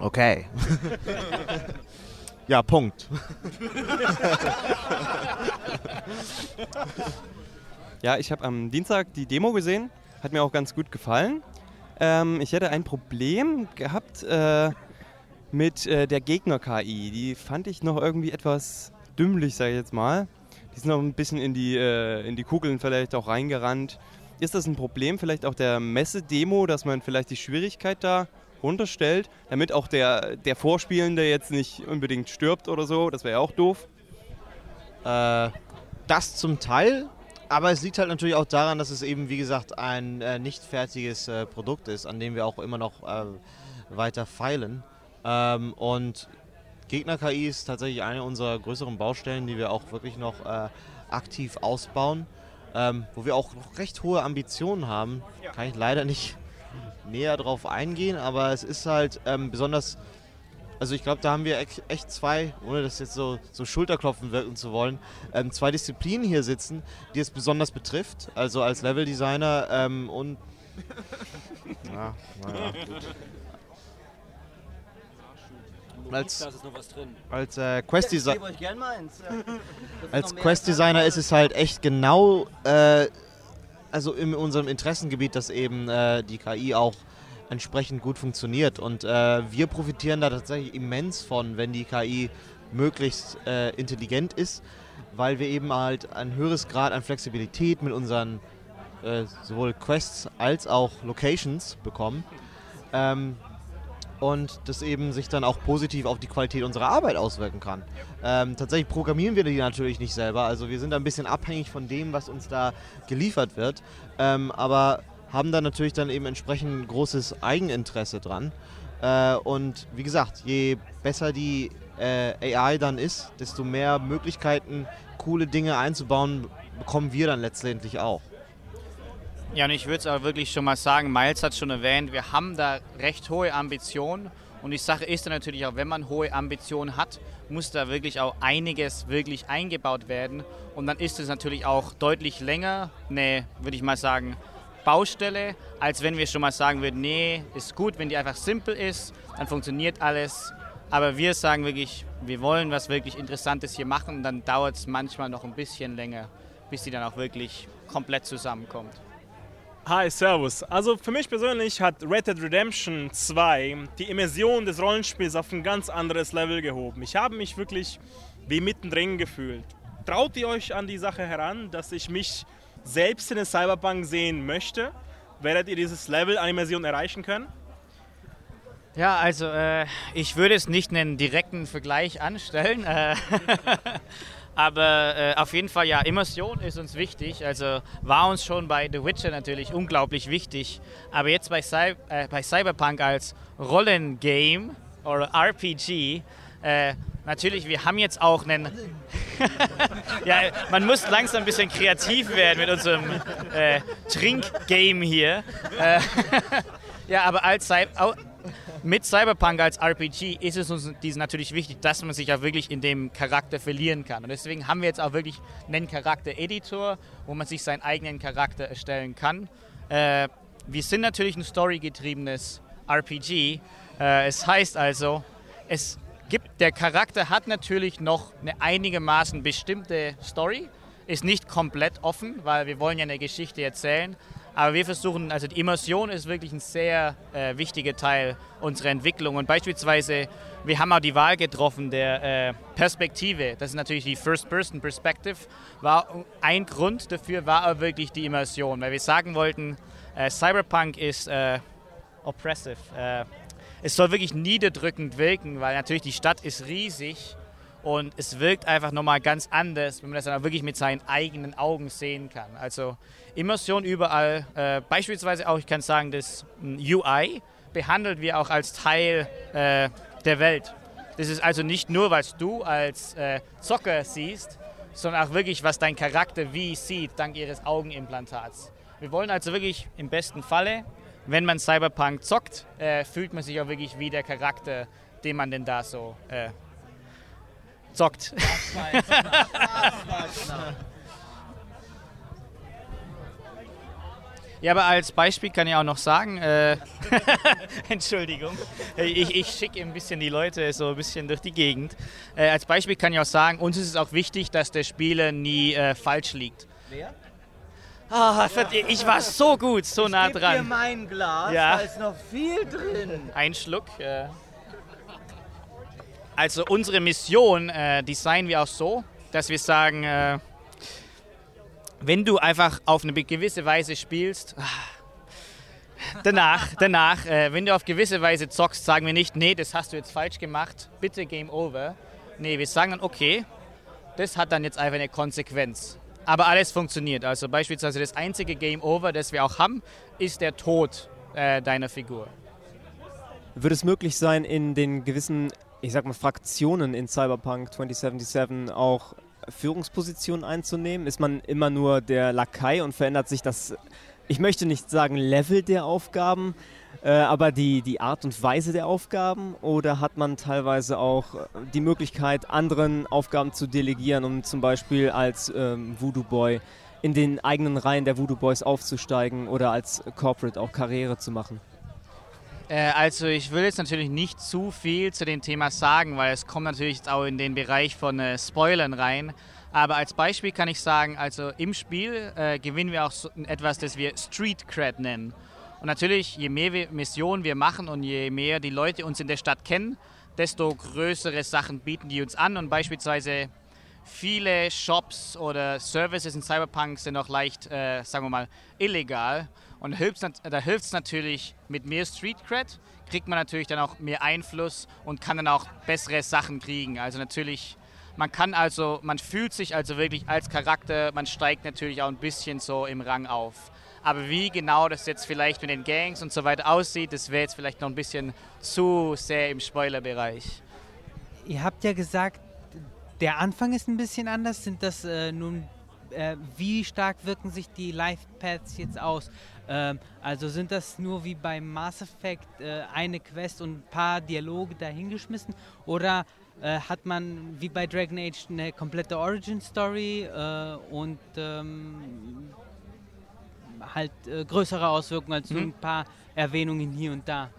Okay. ja, Punkt. Ja, ich habe am Dienstag die Demo gesehen. Hat mir auch ganz gut gefallen. Ähm, ich hätte ein Problem gehabt äh, mit äh, der Gegner-KI. Die fand ich noch irgendwie etwas dümmlich, sage ich jetzt mal. Die sind noch ein bisschen in die, äh, in die Kugeln vielleicht auch reingerannt. Ist das ein Problem vielleicht auch der Messe-Demo, dass man vielleicht die Schwierigkeit da runterstellt, damit auch der, der Vorspielende jetzt nicht unbedingt stirbt oder so? Das wäre ja auch doof. Äh, das zum Teil, aber es liegt halt natürlich auch daran, dass es eben, wie gesagt, ein äh, nicht fertiges äh, Produkt ist, an dem wir auch immer noch äh, weiter feilen. Ähm, und Gegner-KI ist tatsächlich eine unserer größeren Baustellen, die wir auch wirklich noch äh, aktiv ausbauen, ähm, wo wir auch noch recht hohe Ambitionen haben. Kann ich leider nicht näher drauf eingehen, aber es ist halt ähm, besonders also ich glaube, da haben wir echt zwei, ohne das jetzt so, so Schulterklopfen wirken zu wollen, ähm, zwei Disziplinen hier sitzen, die es besonders betrifft. Also als Leveldesigner ähm, und... Ja, naja, gut. Als, als äh, Quest Designer... ist Als noch mehr Quest-Designer ist es halt echt genau, äh, also in unserem Interessengebiet, dass eben äh, die KI auch entsprechend gut funktioniert. Und äh, wir profitieren da tatsächlich immens von, wenn die KI möglichst äh, intelligent ist, weil wir eben halt ein höheres Grad an Flexibilität mit unseren äh, sowohl Quests als auch Locations bekommen. Ähm, und das eben sich dann auch positiv auf die Qualität unserer Arbeit auswirken kann. Ähm, tatsächlich programmieren wir die natürlich nicht selber, also wir sind ein bisschen abhängig von dem, was uns da geliefert wird, ähm, aber haben da natürlich dann eben entsprechend großes Eigeninteresse dran. Äh, und wie gesagt, je besser die äh, AI dann ist, desto mehr Möglichkeiten, coole Dinge einzubauen, bekommen wir dann letztendlich auch. Ja, und ich würde es aber wirklich schon mal sagen, Miles hat schon erwähnt, wir haben da recht hohe Ambitionen. Und die Sache ist dann natürlich auch, wenn man hohe Ambitionen hat, muss da wirklich auch einiges wirklich eingebaut werden. Und dann ist es natürlich auch deutlich länger, eine, würde ich mal sagen, Baustelle, als wenn wir schon mal sagen würden, nee, ist gut, wenn die einfach simpel ist, dann funktioniert alles. Aber wir sagen wirklich, wir wollen was wirklich Interessantes hier machen, dann dauert es manchmal noch ein bisschen länger, bis die dann auch wirklich komplett zusammenkommt. Hi, Servus. Also für mich persönlich hat Red Dead Redemption 2 die Immersion des Rollenspiels auf ein ganz anderes Level gehoben. Ich habe mich wirklich wie mittendrin gefühlt. Traut ihr euch an die Sache heran, dass ich mich selbst in den Cyberpunk sehen möchte? Werdet ihr dieses Level an Immersion erreichen können? Ja, also äh, ich würde es nicht einen direkten Vergleich anstellen, äh, aber äh, auf jeden Fall ja, Immersion ist uns wichtig. Also war uns schon bei The Witcher natürlich unglaublich wichtig, aber jetzt bei, Cy äh, bei Cyberpunk als Rollengame oder RPG, äh, natürlich, wir haben jetzt auch einen. ja, man muss langsam ein bisschen kreativ werden mit unserem äh, Trinkgame hier. Äh, ja, aber als Cy au- mit Cyberpunk als RPG ist es uns natürlich wichtig, dass man sich auch wirklich in dem Charakter verlieren kann. Und deswegen haben wir jetzt auch wirklich einen Charakter-Editor, wo man sich seinen eigenen Charakter erstellen kann. Äh, wir sind natürlich ein storygetriebenes RPG. Äh, es heißt also, es gibt, der Charakter hat natürlich noch eine einigermaßen bestimmte Story, ist nicht komplett offen, weil wir wollen ja eine Geschichte erzählen. Aber wir versuchen, also die Immersion ist wirklich ein sehr äh, wichtiger Teil unserer Entwicklung. Und beispielsweise, wir haben auch die Wahl getroffen der äh, Perspektive. Das ist natürlich die First-Person-Perspective. War ein Grund dafür war auch wirklich die Immersion, weil wir sagen wollten, äh, Cyberpunk ist äh, oppressive. Äh, es soll wirklich niederdrückend wirken, weil natürlich die Stadt ist riesig und es wirkt einfach nochmal ganz anders, wenn man das dann auch wirklich mit seinen eigenen Augen sehen kann. Also Immersion überall. Äh, beispielsweise auch, ich kann sagen, das mm, UI behandelt wir auch als Teil äh, der Welt. Das ist also nicht nur, was du als äh, Zocker siehst, sondern auch wirklich, was dein Charakter wie sieht, dank ihres Augenimplantats. Wir wollen also wirklich im besten Falle, wenn man Cyberpunk zockt, äh, fühlt man sich auch wirklich wie der Charakter, den man denn da so äh, zockt. Ja, aber als Beispiel kann ich auch noch sagen, äh, Entschuldigung, ich, ich schicke ein bisschen die Leute so ein bisschen durch die Gegend. Äh, als Beispiel kann ich auch sagen, uns ist es auch wichtig, dass der Spieler nie äh, falsch liegt. Wer? Ah, verdammt, ich war so gut, so nah Gib dran. dir mein Glas, Ja. da ist noch viel drin. Ein Schluck. Äh. Also unsere Mission äh, designen wir auch so, dass wir sagen, äh, wenn du einfach auf eine gewisse Weise spielst, ah, danach, danach, äh, wenn du auf gewisse Weise zockst, sagen wir nicht, nee, das hast du jetzt falsch gemacht, bitte Game Over. Nee, wir sagen dann, okay, das hat dann jetzt einfach eine Konsequenz. Aber alles funktioniert. Also beispielsweise das einzige Game Over, das wir auch haben, ist der Tod äh, deiner Figur. Würde es möglich sein, in den gewissen, ich sag mal, Fraktionen in Cyberpunk 2077 auch Führungspositionen einzunehmen? Ist man immer nur der Lakai und verändert sich das, ich möchte nicht sagen Level der Aufgaben, äh, aber die, die Art und Weise der Aufgaben? Oder hat man teilweise auch äh, die Möglichkeit, anderen Aufgaben zu delegieren, um zum Beispiel als ähm, Voodoo Boy in den eigenen Reihen der Voodoo Boys aufzusteigen oder als Corporate auch Karriere zu machen? Äh, also ich will jetzt natürlich nicht zu viel zu dem Thema sagen, weil es kommt natürlich jetzt auch in den Bereich von äh, Spoilern rein. Aber als Beispiel kann ich sagen, also im Spiel äh, gewinnen wir auch so etwas, das wir Street Cred nennen. Und natürlich, je mehr wir Missionen wir machen und je mehr die Leute uns in der Stadt kennen, desto größere Sachen bieten die uns an. Und beispielsweise viele Shops oder Services in Cyberpunk sind auch leicht, äh, sagen wir mal, illegal. Und da hilft es natürlich mit mehr Street Cred, kriegt man natürlich dann auch mehr Einfluss und kann dann auch bessere Sachen kriegen. Also natürlich, man kann also, man fühlt sich also wirklich als Charakter, man steigt natürlich auch ein bisschen so im Rang auf. Aber wie genau das jetzt vielleicht mit den Gangs und so weiter aussieht, das wäre jetzt vielleicht noch ein bisschen zu sehr im Spoilerbereich. Ihr habt ja gesagt, der Anfang ist ein bisschen anders. Sind das äh, nun, äh, wie stark wirken sich die Life Paths jetzt aus? Ähm, also sind das nur wie beim Mass Effect äh, eine Quest und ein paar Dialoge dahingeschmissen? Oder äh, hat man wie bei Dragon Age eine komplette Origin Story äh, und ähm, halt äh, größere Auswirkungen als nur Mhm. ein paar Erwähnungen hier und da?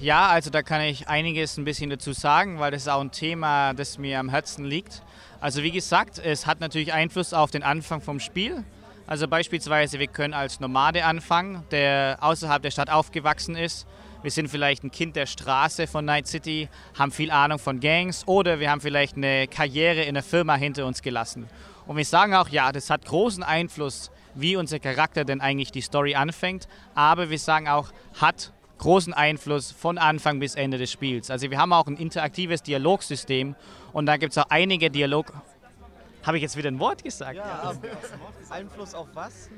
Ja, also da kann ich einiges ein bisschen dazu sagen, weil das ist auch ein Thema, das mir am Herzen liegt. Also wie gesagt, es hat natürlich Einfluss auf den Anfang vom Spiel. Also beispielsweise, wir können als Nomade anfangen, der außerhalb der Stadt aufgewachsen ist. Wir sind vielleicht ein Kind der Straße von Night City, haben viel Ahnung von Gangs oder wir haben vielleicht eine Karriere in der Firma hinter uns gelassen. Und wir sagen auch, ja, das hat großen Einfluss, wie unser Charakter denn eigentlich die Story anfängt. Aber wir sagen auch, hat großen Einfluss von Anfang bis Ende des Spiels. Also wir haben auch ein interaktives Dialogsystem und da gibt es auch einige Dialog... Habe ich jetzt wieder ein Wort gesagt? Ja, Einfluss auf was?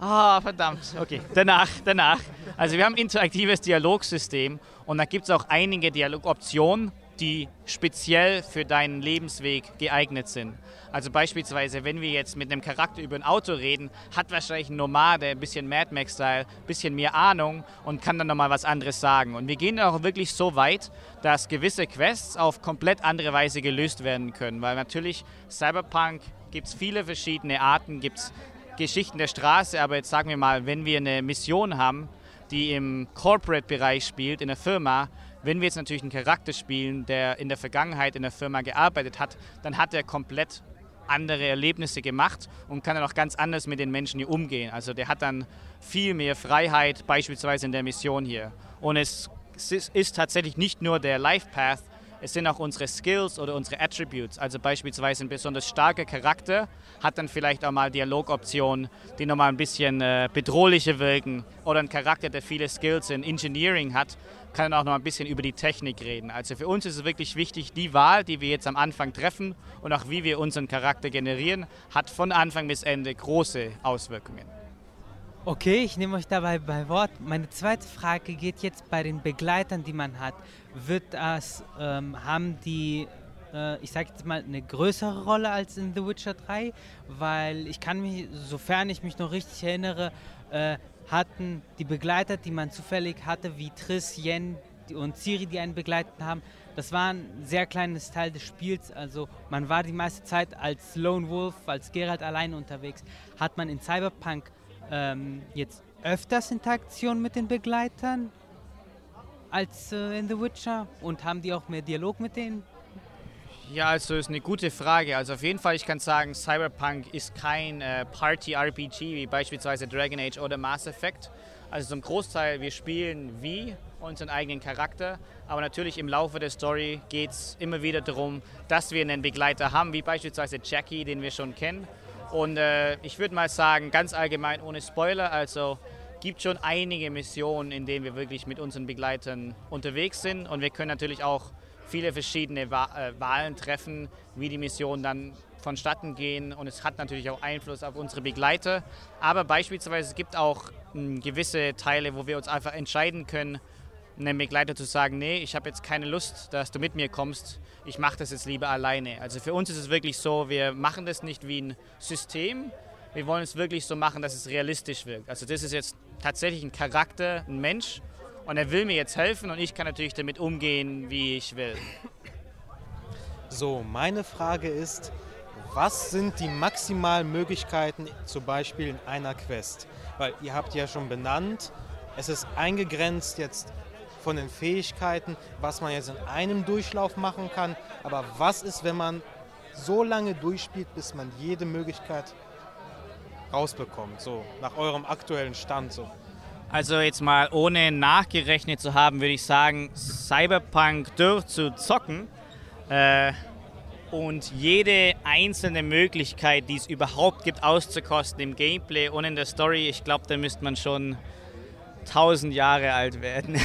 Ah, verdammt. Okay, danach, danach. Also wir haben ein interaktives Dialogsystem und da gibt es auch einige Dialogoptionen, die speziell für deinen Lebensweg geeignet sind. Also beispielsweise, wenn wir jetzt mit einem Charakter über ein Auto reden, hat wahrscheinlich ein Nomade, ein bisschen Mad Max-Style, ein bisschen mehr Ahnung und kann dann nochmal was anderes sagen. Und wir gehen auch wirklich so weit, dass gewisse Quests auf komplett andere Weise gelöst werden können. Weil natürlich Cyberpunk gibt es viele verschiedene Arten, gibt es Geschichten der Straße, aber jetzt sagen wir mal, wenn wir eine Mission haben, die im Corporate-Bereich spielt, in der Firma, wenn wir jetzt natürlich einen Charakter spielen, der in der Vergangenheit in der Firma gearbeitet hat, dann hat er komplett andere Erlebnisse gemacht und kann dann auch ganz anders mit den Menschen hier umgehen. Also der hat dann viel mehr Freiheit, beispielsweise in der Mission hier. Und es ist tatsächlich nicht nur der Life Path, es sind auch unsere Skills oder unsere Attributes. Also beispielsweise ein besonders starker Charakter hat dann vielleicht auch mal Dialogoptionen, die nochmal ein bisschen äh, bedrohlicher wirken. Oder ein Charakter, der viele Skills in Engineering hat, kann dann auch noch ein bisschen über die Technik reden. Also für uns ist es wirklich wichtig, die Wahl, die wir jetzt am Anfang treffen und auch wie wir unseren Charakter generieren, hat von Anfang bis Ende große Auswirkungen. Okay, ich nehme euch dabei bei Wort. Meine zweite Frage geht jetzt bei den Begleitern, die man hat. Wird das, ähm, haben die, äh, ich sage jetzt mal, eine größere Rolle als in The Witcher 3? Weil ich kann mich, sofern ich mich noch richtig erinnere, äh, hatten die Begleiter, die man zufällig hatte, wie Triss, Yen, und Ciri, die einen begleitet haben. Das war ein sehr kleines Teil des Spiels. Also man war die meiste Zeit als Lone Wolf, als Geralt allein unterwegs. Hat man in Cyberpunk ähm, jetzt öfters Interaktion mit den Begleitern als äh, in The Witcher? Und haben die auch mehr Dialog mit denen? Ja, also ist eine gute Frage. Also auf jeden Fall, ich kann sagen, Cyberpunk ist kein äh, Party-RPG wie beispielsweise Dragon Age oder Mass Effect. Also zum Großteil, wir spielen wie unseren eigenen Charakter, aber natürlich im Laufe der Story geht es immer wieder darum, dass wir einen Begleiter haben, wie beispielsweise Jackie, den wir schon kennen. Und äh, ich würde mal sagen, ganz allgemein ohne Spoiler, also gibt schon einige Missionen, in denen wir wirklich mit unseren Begleitern unterwegs sind und wir können natürlich auch viele verschiedene äh, Wahlen treffen, wie die Missionen dann vonstatten gehen und es hat natürlich auch Einfluss auf unsere Begleiter. Aber beispielsweise es gibt auch mh, gewisse Teile, wo wir uns einfach entscheiden können, einem Begleiter zu sagen, nee, ich habe jetzt keine Lust, dass du mit mir kommst, ich mache das jetzt lieber alleine. Also für uns ist es wirklich so, wir machen das nicht wie ein System, wir wollen es wirklich so machen, dass es realistisch wirkt. Also das ist jetzt tatsächlich ein Charakter, ein Mensch und er will mir jetzt helfen und ich kann natürlich damit umgehen, wie ich will. So, meine Frage ist, was sind die maximalen Möglichkeiten zum Beispiel in einer Quest? Weil ihr habt ja schon benannt, es ist eingegrenzt jetzt von den Fähigkeiten, was man jetzt in einem Durchlauf machen kann. Aber was ist, wenn man so lange durchspielt, bis man jede Möglichkeit rausbekommt, so nach eurem aktuellen Stand so? Also jetzt mal ohne nachgerechnet zu haben, würde ich sagen, Cyberpunk durchzuzocken äh, und jede einzelne Möglichkeit, die es überhaupt gibt, auszukosten im Gameplay und in der Story, ich glaube, da müsste man schon tausend Jahre alt werden.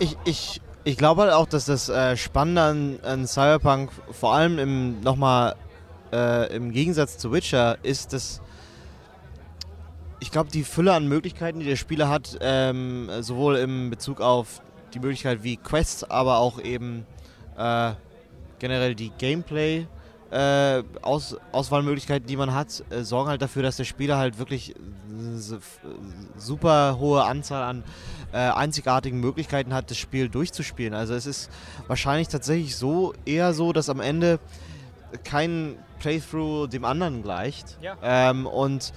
Ich, ich, ich glaube halt auch, dass das äh, Spannende an, an Cyberpunk, vor allem im, nochmal äh, im Gegensatz zu Witcher, ist, dass ich glaube, die Fülle an Möglichkeiten, die der Spieler hat, ähm, sowohl im Bezug auf die Möglichkeit wie Quests, aber auch eben äh, generell die Gameplay. Äh, Aus, Auswahlmöglichkeiten, die man hat, äh, sorgen halt dafür, dass der Spieler halt wirklich super hohe Anzahl an äh, einzigartigen Möglichkeiten hat, das Spiel durchzuspielen. Also es ist wahrscheinlich tatsächlich so eher so, dass am Ende kein Playthrough dem anderen gleicht. Ja. Ähm, und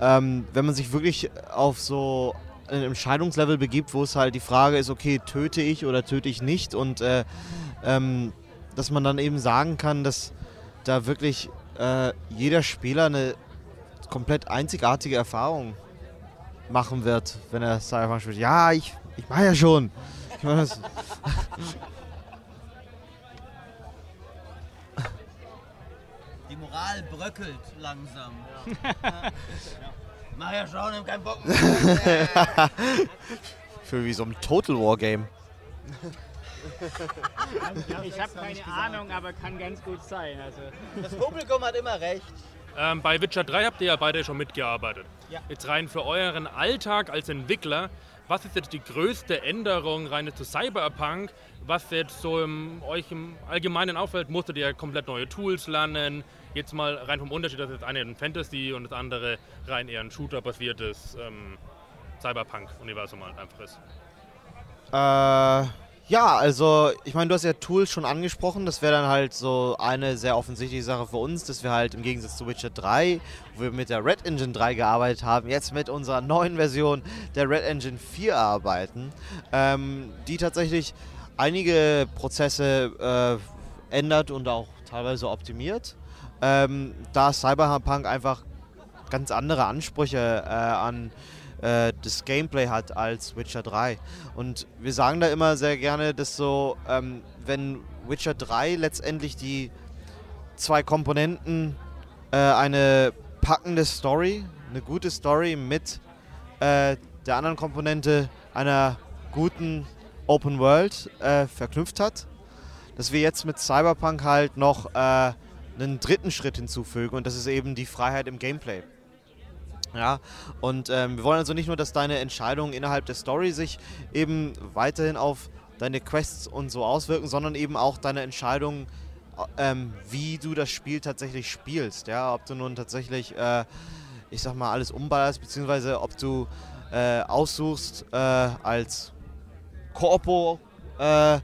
ähm, wenn man sich wirklich auf so ein Entscheidungslevel begibt, wo es halt die Frage ist, okay, töte ich oder töte ich nicht und äh, ähm, dass man dann eben sagen kann, dass da wirklich äh, jeder Spieler eine komplett einzigartige Erfahrung machen wird, wenn er Cyberpunk spielt. Ja, ich, ich mach ja schon. Ich mach das. Moral bröckelt langsam. Ja. Mach ja schon, hab keinen Bock. Für wie so ein Total War Game. Ich habe keine Ahnung, aber kann ganz gut sein. Also. Das Publikum hat immer recht. Ähm, bei Witcher 3 habt ihr ja beide schon mitgearbeitet. Ja. Jetzt rein für euren Alltag als Entwickler, was ist jetzt die größte Änderung rein zu Cyberpunk? Was jetzt so im, euch im Allgemeinen auffällt, musstet ihr komplett neue Tools lernen? Jetzt mal rein vom Unterschied, dass das eine ein Fantasy und das andere rein eher ein Shooter-basiertes ähm, Cyberpunk-Universum halt einfach ist. Äh, ja, also ich meine, du hast ja Tools schon angesprochen. Das wäre dann halt so eine sehr offensichtliche Sache für uns, dass wir halt im Gegensatz zu Witcher 3, wo wir mit der Red Engine 3 gearbeitet haben, jetzt mit unserer neuen Version der Red Engine 4 arbeiten, ähm, die tatsächlich einige Prozesse äh, ändert und auch teilweise optimiert. Ähm, da Cyberpunk einfach ganz andere Ansprüche äh, an äh, das Gameplay hat als Witcher 3. Und wir sagen da immer sehr gerne, dass so, ähm, wenn Witcher 3 letztendlich die zwei Komponenten, äh, eine packende Story, eine gute Story mit äh, der anderen Komponente einer guten Open World äh, verknüpft hat, dass wir jetzt mit Cyberpunk halt noch äh, einen dritten Schritt hinzufügen und das ist eben die Freiheit im Gameplay. Ja, und ähm, wir wollen also nicht nur, dass deine Entscheidungen innerhalb der Story sich eben weiterhin auf deine Quests und so auswirken, sondern eben auch deine Entscheidungen, ähm, wie du das Spiel tatsächlich spielst. Ja, ob du nun tatsächlich, äh, ich sag mal, alles umballerst, beziehungsweise ob du äh, aussuchst, äh, als Corpo äh,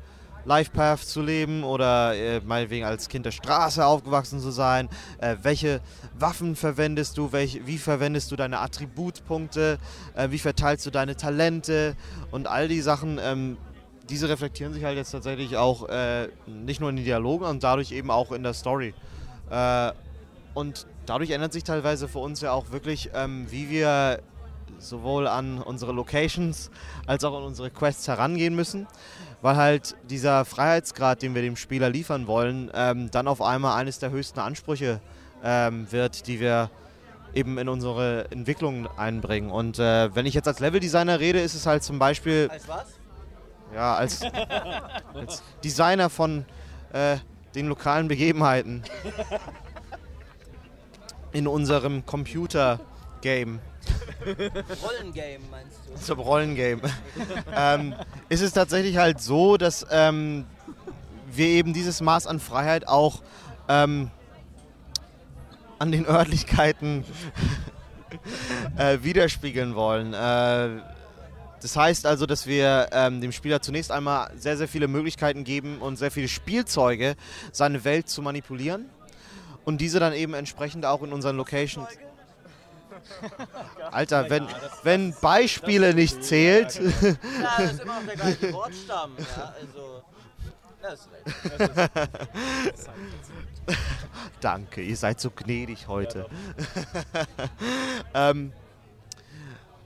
Life Path zu leben oder äh, meinetwegen als Kind der Straße aufgewachsen zu sein. Äh, welche Waffen verwendest du? Welch, wie verwendest du deine Attributpunkte? Äh, wie verteilst du deine Talente? Und all die Sachen, ähm, diese reflektieren sich halt jetzt tatsächlich auch äh, nicht nur in den Dialogen und dadurch eben auch in der Story. Äh, und dadurch ändert sich teilweise für uns ja auch wirklich, ähm, wie wir sowohl an unsere Locations als auch an unsere Quests herangehen müssen, weil halt dieser Freiheitsgrad, den wir dem Spieler liefern wollen, ähm, dann auf einmal eines der höchsten Ansprüche ähm, wird, die wir eben in unsere Entwicklung einbringen. Und äh, wenn ich jetzt als Leveldesigner rede, ist es halt zum Beispiel... Als was? Ja, als, als Designer von äh, den lokalen Begebenheiten in unserem Computer-Game. Rollengame meinst du? Zum Rollengame. ähm, ist es tatsächlich halt so, dass ähm, wir eben dieses Maß an Freiheit auch ähm, an den Örtlichkeiten äh, widerspiegeln wollen. Äh, das heißt also, dass wir ähm, dem Spieler zunächst einmal sehr, sehr viele Möglichkeiten geben und sehr viele Spielzeuge, seine Welt zu manipulieren und diese dann eben entsprechend auch in unseren Locations. Alter, wenn, wenn Beispiele nicht zählt. Ja, das ist immer noch der gleiche Wortstamm. Ja, also, das ist recht. Danke, ihr seid so gnädig heute. ähm,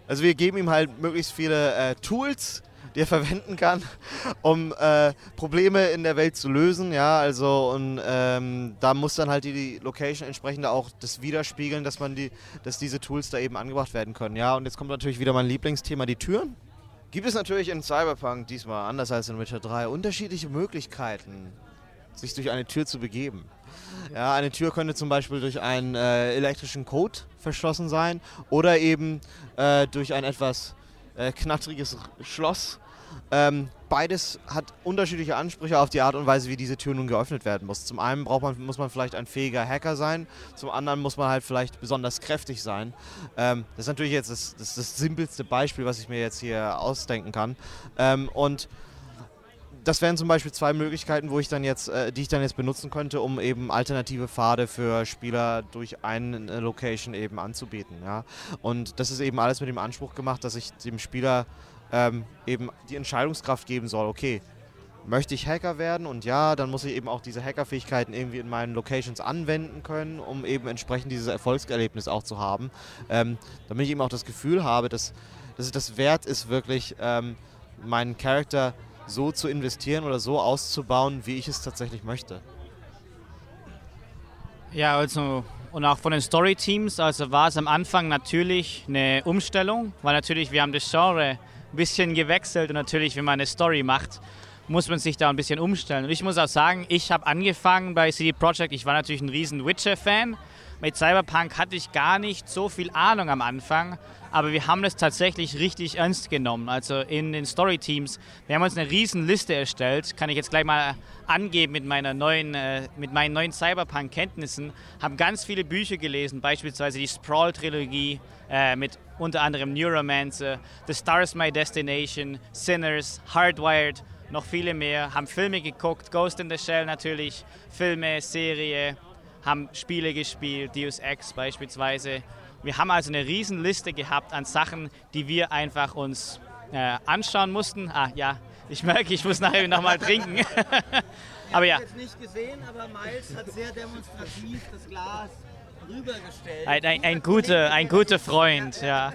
also wir geben ihm halt möglichst viele äh, Tools, die er verwenden kann, um äh, Probleme in der Welt zu lösen. Ja, also und ähm, da muss dann halt die, die Location entsprechend auch das widerspiegeln, dass man die, dass diese Tools da eben angebracht werden können. Ja, und jetzt kommt natürlich wieder mein Lieblingsthema, die Türen. Gibt es natürlich in Cyberpunk diesmal, anders als in Witcher 3, unterschiedliche Möglichkeiten, sich durch eine Tür zu begeben. Ja, eine Tür könnte zum Beispiel durch einen äh, elektrischen Code verschlossen sein oder eben äh, durch ein etwas äh, knattriges Schloss. Ähm, beides hat unterschiedliche Ansprüche auf die Art und Weise, wie diese Tür nun geöffnet werden muss. Zum einen braucht man, muss man vielleicht ein fähiger Hacker sein, zum anderen muss man halt vielleicht besonders kräftig sein. Ähm, das ist natürlich jetzt das, das, das simpelste Beispiel, was ich mir jetzt hier ausdenken kann. Ähm, und das wären zum Beispiel zwei Möglichkeiten, wo ich dann jetzt, äh, die ich dann jetzt benutzen könnte, um eben alternative Pfade für Spieler durch eine Location eben anzubieten. Ja? Und das ist eben alles mit dem Anspruch gemacht, dass ich dem Spieler ähm, eben die Entscheidungskraft geben soll, okay, möchte ich Hacker werden und ja, dann muss ich eben auch diese Hackerfähigkeiten irgendwie in meinen Locations anwenden können, um eben entsprechend dieses Erfolgserlebnis auch zu haben. Ähm, damit ich eben auch das Gefühl habe, dass, dass das wert ist, wirklich ähm, meinen Charakter so zu investieren oder so auszubauen, wie ich es tatsächlich möchte. Ja, also und auch von den Story-Teams, also war es am Anfang natürlich eine Umstellung, weil natürlich wir haben das Genre ein bisschen gewechselt und natürlich, wenn man eine Story macht, muss man sich da ein bisschen umstellen. Und ich muss auch sagen, ich habe angefangen bei CD Projekt, ich war natürlich ein riesen Witcher-Fan. Mit Cyberpunk hatte ich gar nicht so viel Ahnung am Anfang, aber wir haben das tatsächlich richtig ernst genommen. Also in den Story-Teams, wir haben uns eine riesen Liste erstellt, kann ich jetzt gleich mal angeben mit, meiner neuen, äh, mit meinen neuen Cyberpunk-Kenntnissen, haben ganz viele Bücher gelesen, beispielsweise die Sprawl-Trilogie äh, mit unter anderem Neuromancer, The Stars My Destination, Sinners, Hardwired, noch viele mehr, haben Filme geguckt, Ghost in the Shell natürlich, Filme, Serie, haben Spiele gespielt, Deus Ex beispielsweise. Wir haben also eine riesen Liste gehabt an Sachen, die wir einfach uns äh, anschauen mussten. Ah ja, ich merke, ich muss nachher nochmal trinken. aber ja. Ich habe jetzt nicht gesehen, aber Miles hat sehr demonstrativ das Glas rübergestellt. Ein, ein, ein, guter, ein guter Freund, ja.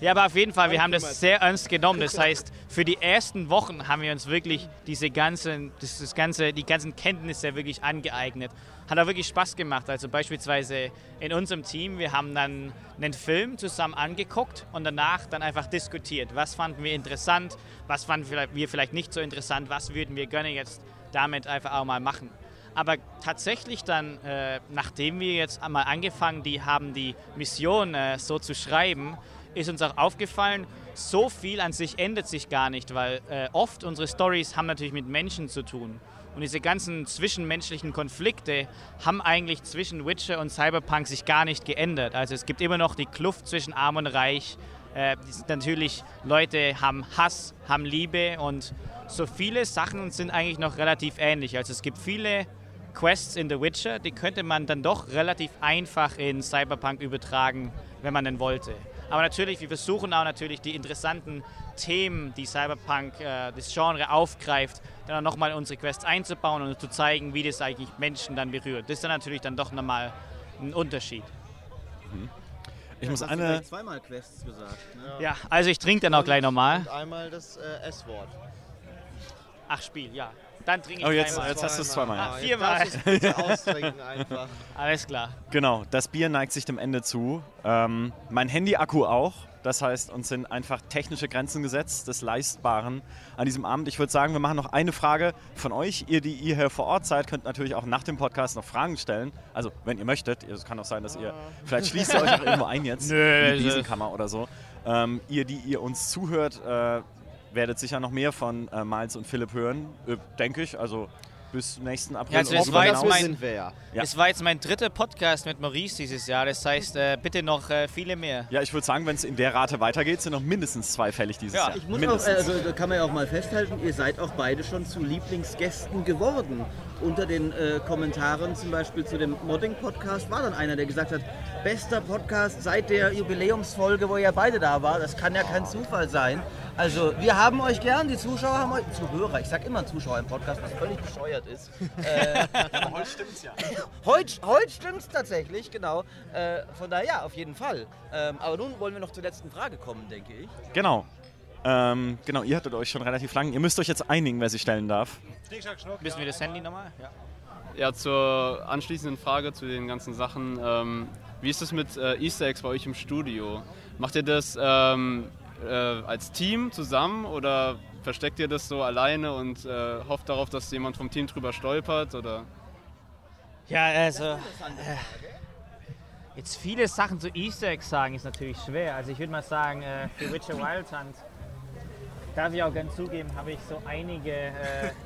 Ja, aber auf jeden Fall, wir haben das sehr ernst genommen. Das heißt, für die ersten Wochen haben wir uns wirklich diese ganzen, das, das ganze, die ganzen Kenntnisse wirklich angeeignet. Hat auch wirklich Spaß gemacht. Also beispielsweise in unserem Team, wir haben dann einen Film zusammen angeguckt und danach dann einfach diskutiert. Was fanden wir interessant, was fanden wir vielleicht nicht so interessant, was würden wir gerne jetzt damit einfach auch mal machen. Aber tatsächlich dann, äh, nachdem wir jetzt einmal angefangen die haben, die Mission äh, so zu schreiben, ist uns auch aufgefallen, so viel an sich ändert sich gar nicht, weil äh, oft unsere Stories haben natürlich mit Menschen zu tun. Und diese ganzen zwischenmenschlichen Konflikte haben eigentlich zwischen Witcher und Cyberpunk sich gar nicht geändert. Also es gibt immer noch die Kluft zwischen Arm und Reich. Äh, natürlich Leute haben Hass, haben Liebe und so viele Sachen sind eigentlich noch relativ ähnlich. Also es gibt viele Quests in The Witcher, die könnte man dann doch relativ einfach in Cyberpunk übertragen, wenn man denn wollte. Aber natürlich, wir versuchen auch natürlich die interessanten Themen, die Cyberpunk, äh, das Genre aufgreift, dann auch nochmal in unsere Quests einzubauen und zu zeigen, wie das eigentlich Menschen dann berührt. Das ist dann natürlich dann doch nochmal ein Unterschied. Ich muss Hast du eine. zweimal Quests gesagt. Ne? Ja, also ich trinke dann auch gleich nochmal. Und einmal das äh, S-Wort. Ach, Spiel, ja. Dann trinke ich Oh, jetzt- jetzt hast du es zweimal. Ah, Ah, jetzt viermal. einfach. Alles klar. Genau, das Bier neigt sich dem Ende zu. Ähm, mein Handy-Akku auch. Das heißt, uns sind einfach technische Grenzen gesetzt des Leistbaren an diesem Abend. Ich würde sagen, wir machen noch eine Frage von euch. Ihr, die ihr hier vor Ort seid, könnt natürlich auch nach dem Podcast noch Fragen stellen. Also, wenn ihr möchtet. Es kann auch sein, dass ihr. Vielleicht schließt ihr euch auch irgendwo ein jetzt. Nö, in die Besenkammer oder so. Ähm, ihr, die ihr uns zuhört, äh, werdet sicher noch mehr von äh, Miles und Philipp hören, äh, denke ich. Also bis nächsten April. Ja, also darüber war, jetzt mein, Ja. das war jetzt mein dritter Podcast mit Maurice dieses Jahr. Das heißt, äh, bitte noch äh, viele mehr. Ja, ich würde sagen, wenn es in der Rate weitergeht, sind noch mindestens zwei fällig dieses Jahr. Ich muss auch, also da kann man ja auch mal festhalten, ihr seid auch beide schon zu Lieblingsgästen geworden. Unter den äh, Kommentaren zum Beispiel zu dem Modding-Podcast war dann einer, der gesagt hat, bester Podcast seit der Jubiläumsfolge, wo ihr beide da war. Das kann ja kein Zufall sein. Also wir haben euch gern, die Zuschauer haben euch, Zuhörer, ich sag immer Zuschauer im Podcast, was völlig bescheuert ist. Äh, heute stimmt's ja. Heute, heute stimmt's tatsächlich, genau. Äh, von daher ja, auf jeden Fall. Ähm, aber nun wollen wir noch zur letzten Frage kommen, denke ich. Genau. Ähm, genau, ihr hattet euch schon relativ lang. Ihr müsst euch jetzt einigen, wer sie stellen darf. Müssen wir das Handy nochmal? Ja. Ja, zur anschließenden Frage zu den ganzen Sachen. Ähm, wie ist es mit äh, Easter Eggs bei euch im Studio? Macht ihr das ähm, äh, als Team zusammen oder versteckt ihr das so alleine und äh, hofft darauf, dass jemand vom Team drüber stolpert? Oder? Ja, also. Äh, jetzt viele Sachen zu Easter Eggs sagen ist natürlich schwer. Also ich würde mal sagen, äh, für Witcher Wild Hunt, darf ich auch ganz zugeben, habe ich so einige äh,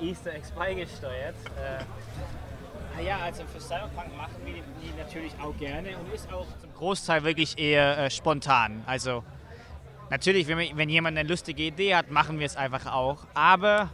Easter Eggs beigesteuert. Äh, ja, also für Cyberpunk machen wir die, die natürlich auch gerne und ist auch zum Großteil wirklich eher äh, spontan. Also natürlich, wenn, wenn jemand eine lustige Idee hat, machen wir es einfach auch. Aber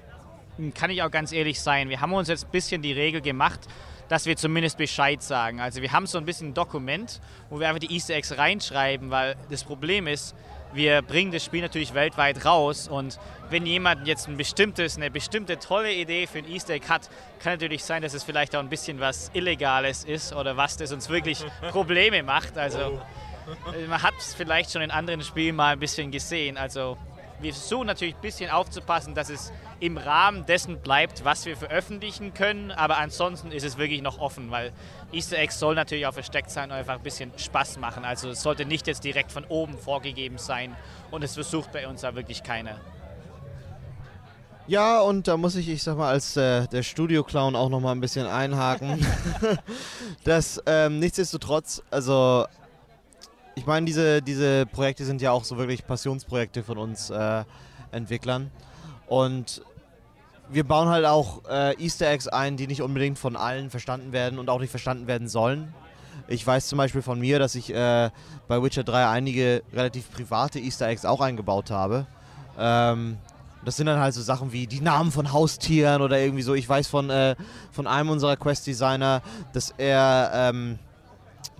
hm, kann ich auch ganz ehrlich sein, wir haben uns jetzt ein bisschen die Regel gemacht, dass wir zumindest Bescheid sagen. Also wir haben so ein bisschen ein Dokument, wo wir einfach die Easter Eggs reinschreiben, weil das Problem ist, wir bringen das Spiel natürlich weltweit raus und wenn jemand jetzt ein bestimmtes, eine bestimmte tolle Idee für ein Easter Egg hat, kann natürlich sein, dass es vielleicht auch ein bisschen was Illegales ist oder was das uns wirklich Probleme macht. Also man hat es vielleicht schon in anderen Spielen mal ein bisschen gesehen. Also wir versuchen natürlich ein bisschen aufzupassen, dass es im Rahmen dessen bleibt, was wir veröffentlichen können. Aber ansonsten ist es wirklich noch offen, weil Easter Eggs soll natürlich auch versteckt sein und einfach ein bisschen Spaß machen. Also es sollte nicht jetzt direkt von oben vorgegeben sein. Und es versucht bei uns da wirklich keiner. Ja, und da muss ich, ich sag mal, als äh, der Studio-Clown auch noch mal ein bisschen einhaken. dass ähm, nichtsdestotrotz, also ich meine, diese, diese Projekte sind ja auch so wirklich Passionsprojekte von uns äh, Entwicklern. Und wir bauen halt auch äh, Easter Eggs ein, die nicht unbedingt von allen verstanden werden und auch nicht verstanden werden sollen. Ich weiß zum Beispiel von mir, dass ich äh, bei Witcher 3 einige relativ private Easter Eggs auch eingebaut habe. Ähm, das sind dann halt so Sachen wie die Namen von Haustieren oder irgendwie so. Ich weiß von, äh, von einem unserer Quest-Designer, dass er ähm,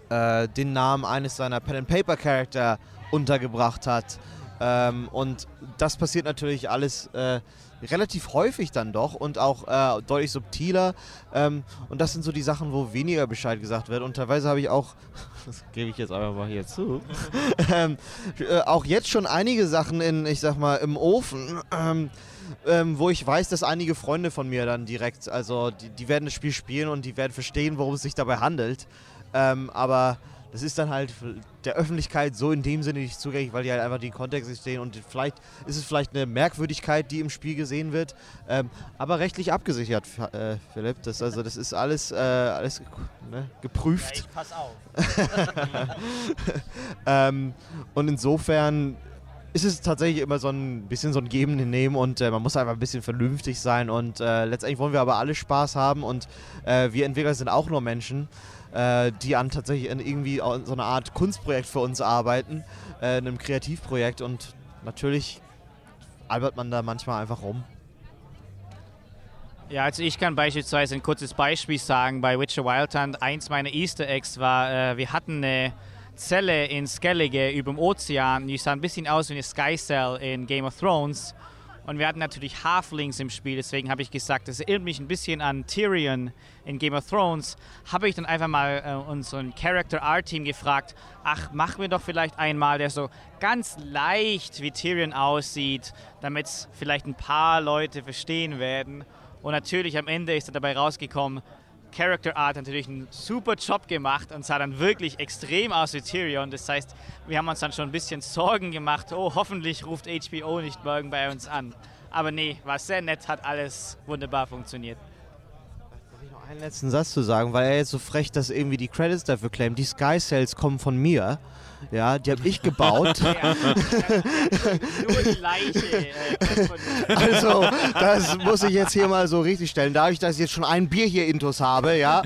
äh, den Namen eines seiner Pen-and-Paper-Charakter untergebracht hat. Ähm, und das passiert natürlich alles äh, relativ häufig dann doch und auch äh, deutlich subtiler. Ähm, und das sind so die Sachen, wo weniger Bescheid gesagt wird. Und teilweise habe ich auch, das gebe ich jetzt einfach mal hier zu, ähm, äh, auch jetzt schon einige Sachen in, ich sag mal, im Ofen. Ähm, ähm, wo ich weiß, dass einige Freunde von mir dann direkt, also die, die werden das Spiel spielen und die werden verstehen, worum es sich dabei handelt. Ähm, aber das ist dann halt der Öffentlichkeit so in dem Sinne nicht zugänglich, weil die halt einfach die Kontexte stehen und vielleicht ist es vielleicht eine Merkwürdigkeit, die im Spiel gesehen wird, ähm, aber rechtlich abgesichert, äh, Philipp. Das, also das ist alles, äh, alles ne, geprüft. Ja, ich pass auf. ähm, und insofern ist es tatsächlich immer so ein bisschen so ein Geben und Nehmen und äh, man muss einfach ein bisschen vernünftig sein und äh, letztendlich wollen wir aber alle Spaß haben und äh, wir Entwickler sind auch nur Menschen. Äh, die an tatsächlich in irgendwie so einer Art Kunstprojekt für uns arbeiten, äh, einem Kreativprojekt und natürlich albert man da manchmal einfach rum. Ja, also ich kann beispielsweise ein kurzes Beispiel sagen. Bei Witcher Wild Hunt, eins meiner Easter Eggs war, äh, wir hatten eine Zelle in Skellige über dem Ozean. Die sah ein bisschen aus wie eine Sky Cell in Game of Thrones. Und wir hatten natürlich Halflings im Spiel, deswegen habe ich gesagt, das erinnert mich ein bisschen an Tyrion in Game of Thrones. Habe ich dann einfach mal äh, unseren Character Art Team gefragt, ach, machen wir doch vielleicht einmal, der so ganz leicht wie Tyrion aussieht, damit es vielleicht ein paar Leute verstehen werden. Und natürlich am Ende ist er dabei rausgekommen, Character Art natürlich einen super Job gemacht und sah dann wirklich extrem aus wie Tyrion. Das heißt, wir haben uns dann schon ein bisschen Sorgen gemacht, oh, hoffentlich ruft HBO nicht morgen bei uns an. Aber nee, war sehr nett, hat alles wunderbar funktioniert. Einen letzten Satz zu sagen, weil er jetzt so frech, dass irgendwie die Credits dafür claimt. Die Sky Cells kommen von mir. Ja, die habe ich gebaut. Ja, nur die Leiche. Äh, also, das muss ich jetzt hier mal so richtig stellen. Dadurch, dass ich jetzt schon ein Bier hier intus habe, ja.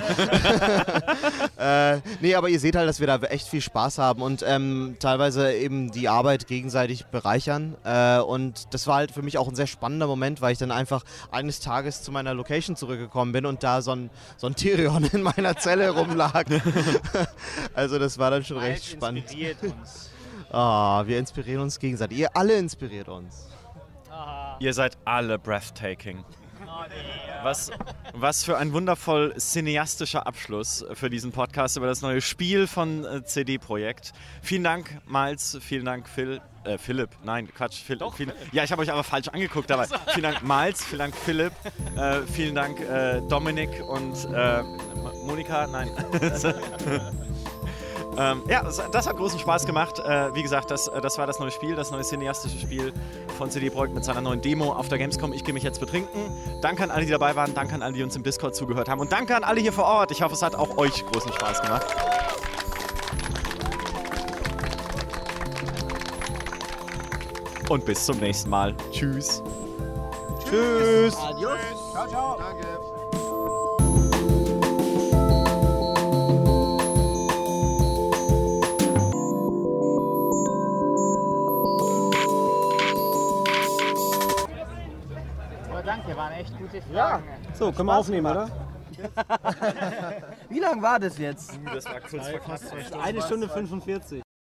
äh, nee, aber ihr seht halt, dass wir da echt viel Spaß haben und ähm, teilweise eben die Arbeit gegenseitig bereichern. Äh, und das war halt für mich auch ein sehr spannender Moment, weil ich dann einfach eines Tages zu meiner Location zurückgekommen bin und da so ein, so ein Tyrion in meiner Zelle rumlag. also das war dann schon recht spannend inspiriert uns. Ah, wir inspirieren uns gegenseitig. Ihr alle inspiriert uns. Ihr seid alle breathtaking. Was, was für ein wundervoll cineastischer Abschluss für diesen Podcast über das neue Spiel von äh, CD Projekt. Vielen Dank, Miles. Vielen Dank, Phil. Äh, Philipp. Nein, Quatsch. Phil, Doch, vielen, ja, ich habe euch aber falsch angeguckt dabei. vielen Dank, Miles. Vielen Dank, Philipp. Äh, vielen Dank, äh, Dominik und äh, Monika. Nein. Ähm, ja, das, das, hat großen Spaß gemacht. Äh, wie gesagt, das, das war das neue Spiel, das neue cineastische Spiel von CD Projekt mit seiner neuen Demo auf der Gamescom. Ich gehe mich jetzt betrinken. Danke an alle, die dabei waren. Danke an alle, die uns im Discord zugehört haben. Und danke an alle hier vor Ort. Ich hoffe, es hat auch euch großen Spaß gemacht. Und bis zum nächsten Mal. Tschüss. Tschüss. Adios. Ciao, ciao. Danke. Ja. So, können wir aufnehmen, oder? Wie lang war das jetzt? Das war kurz vor knapp Eine Stunde 45.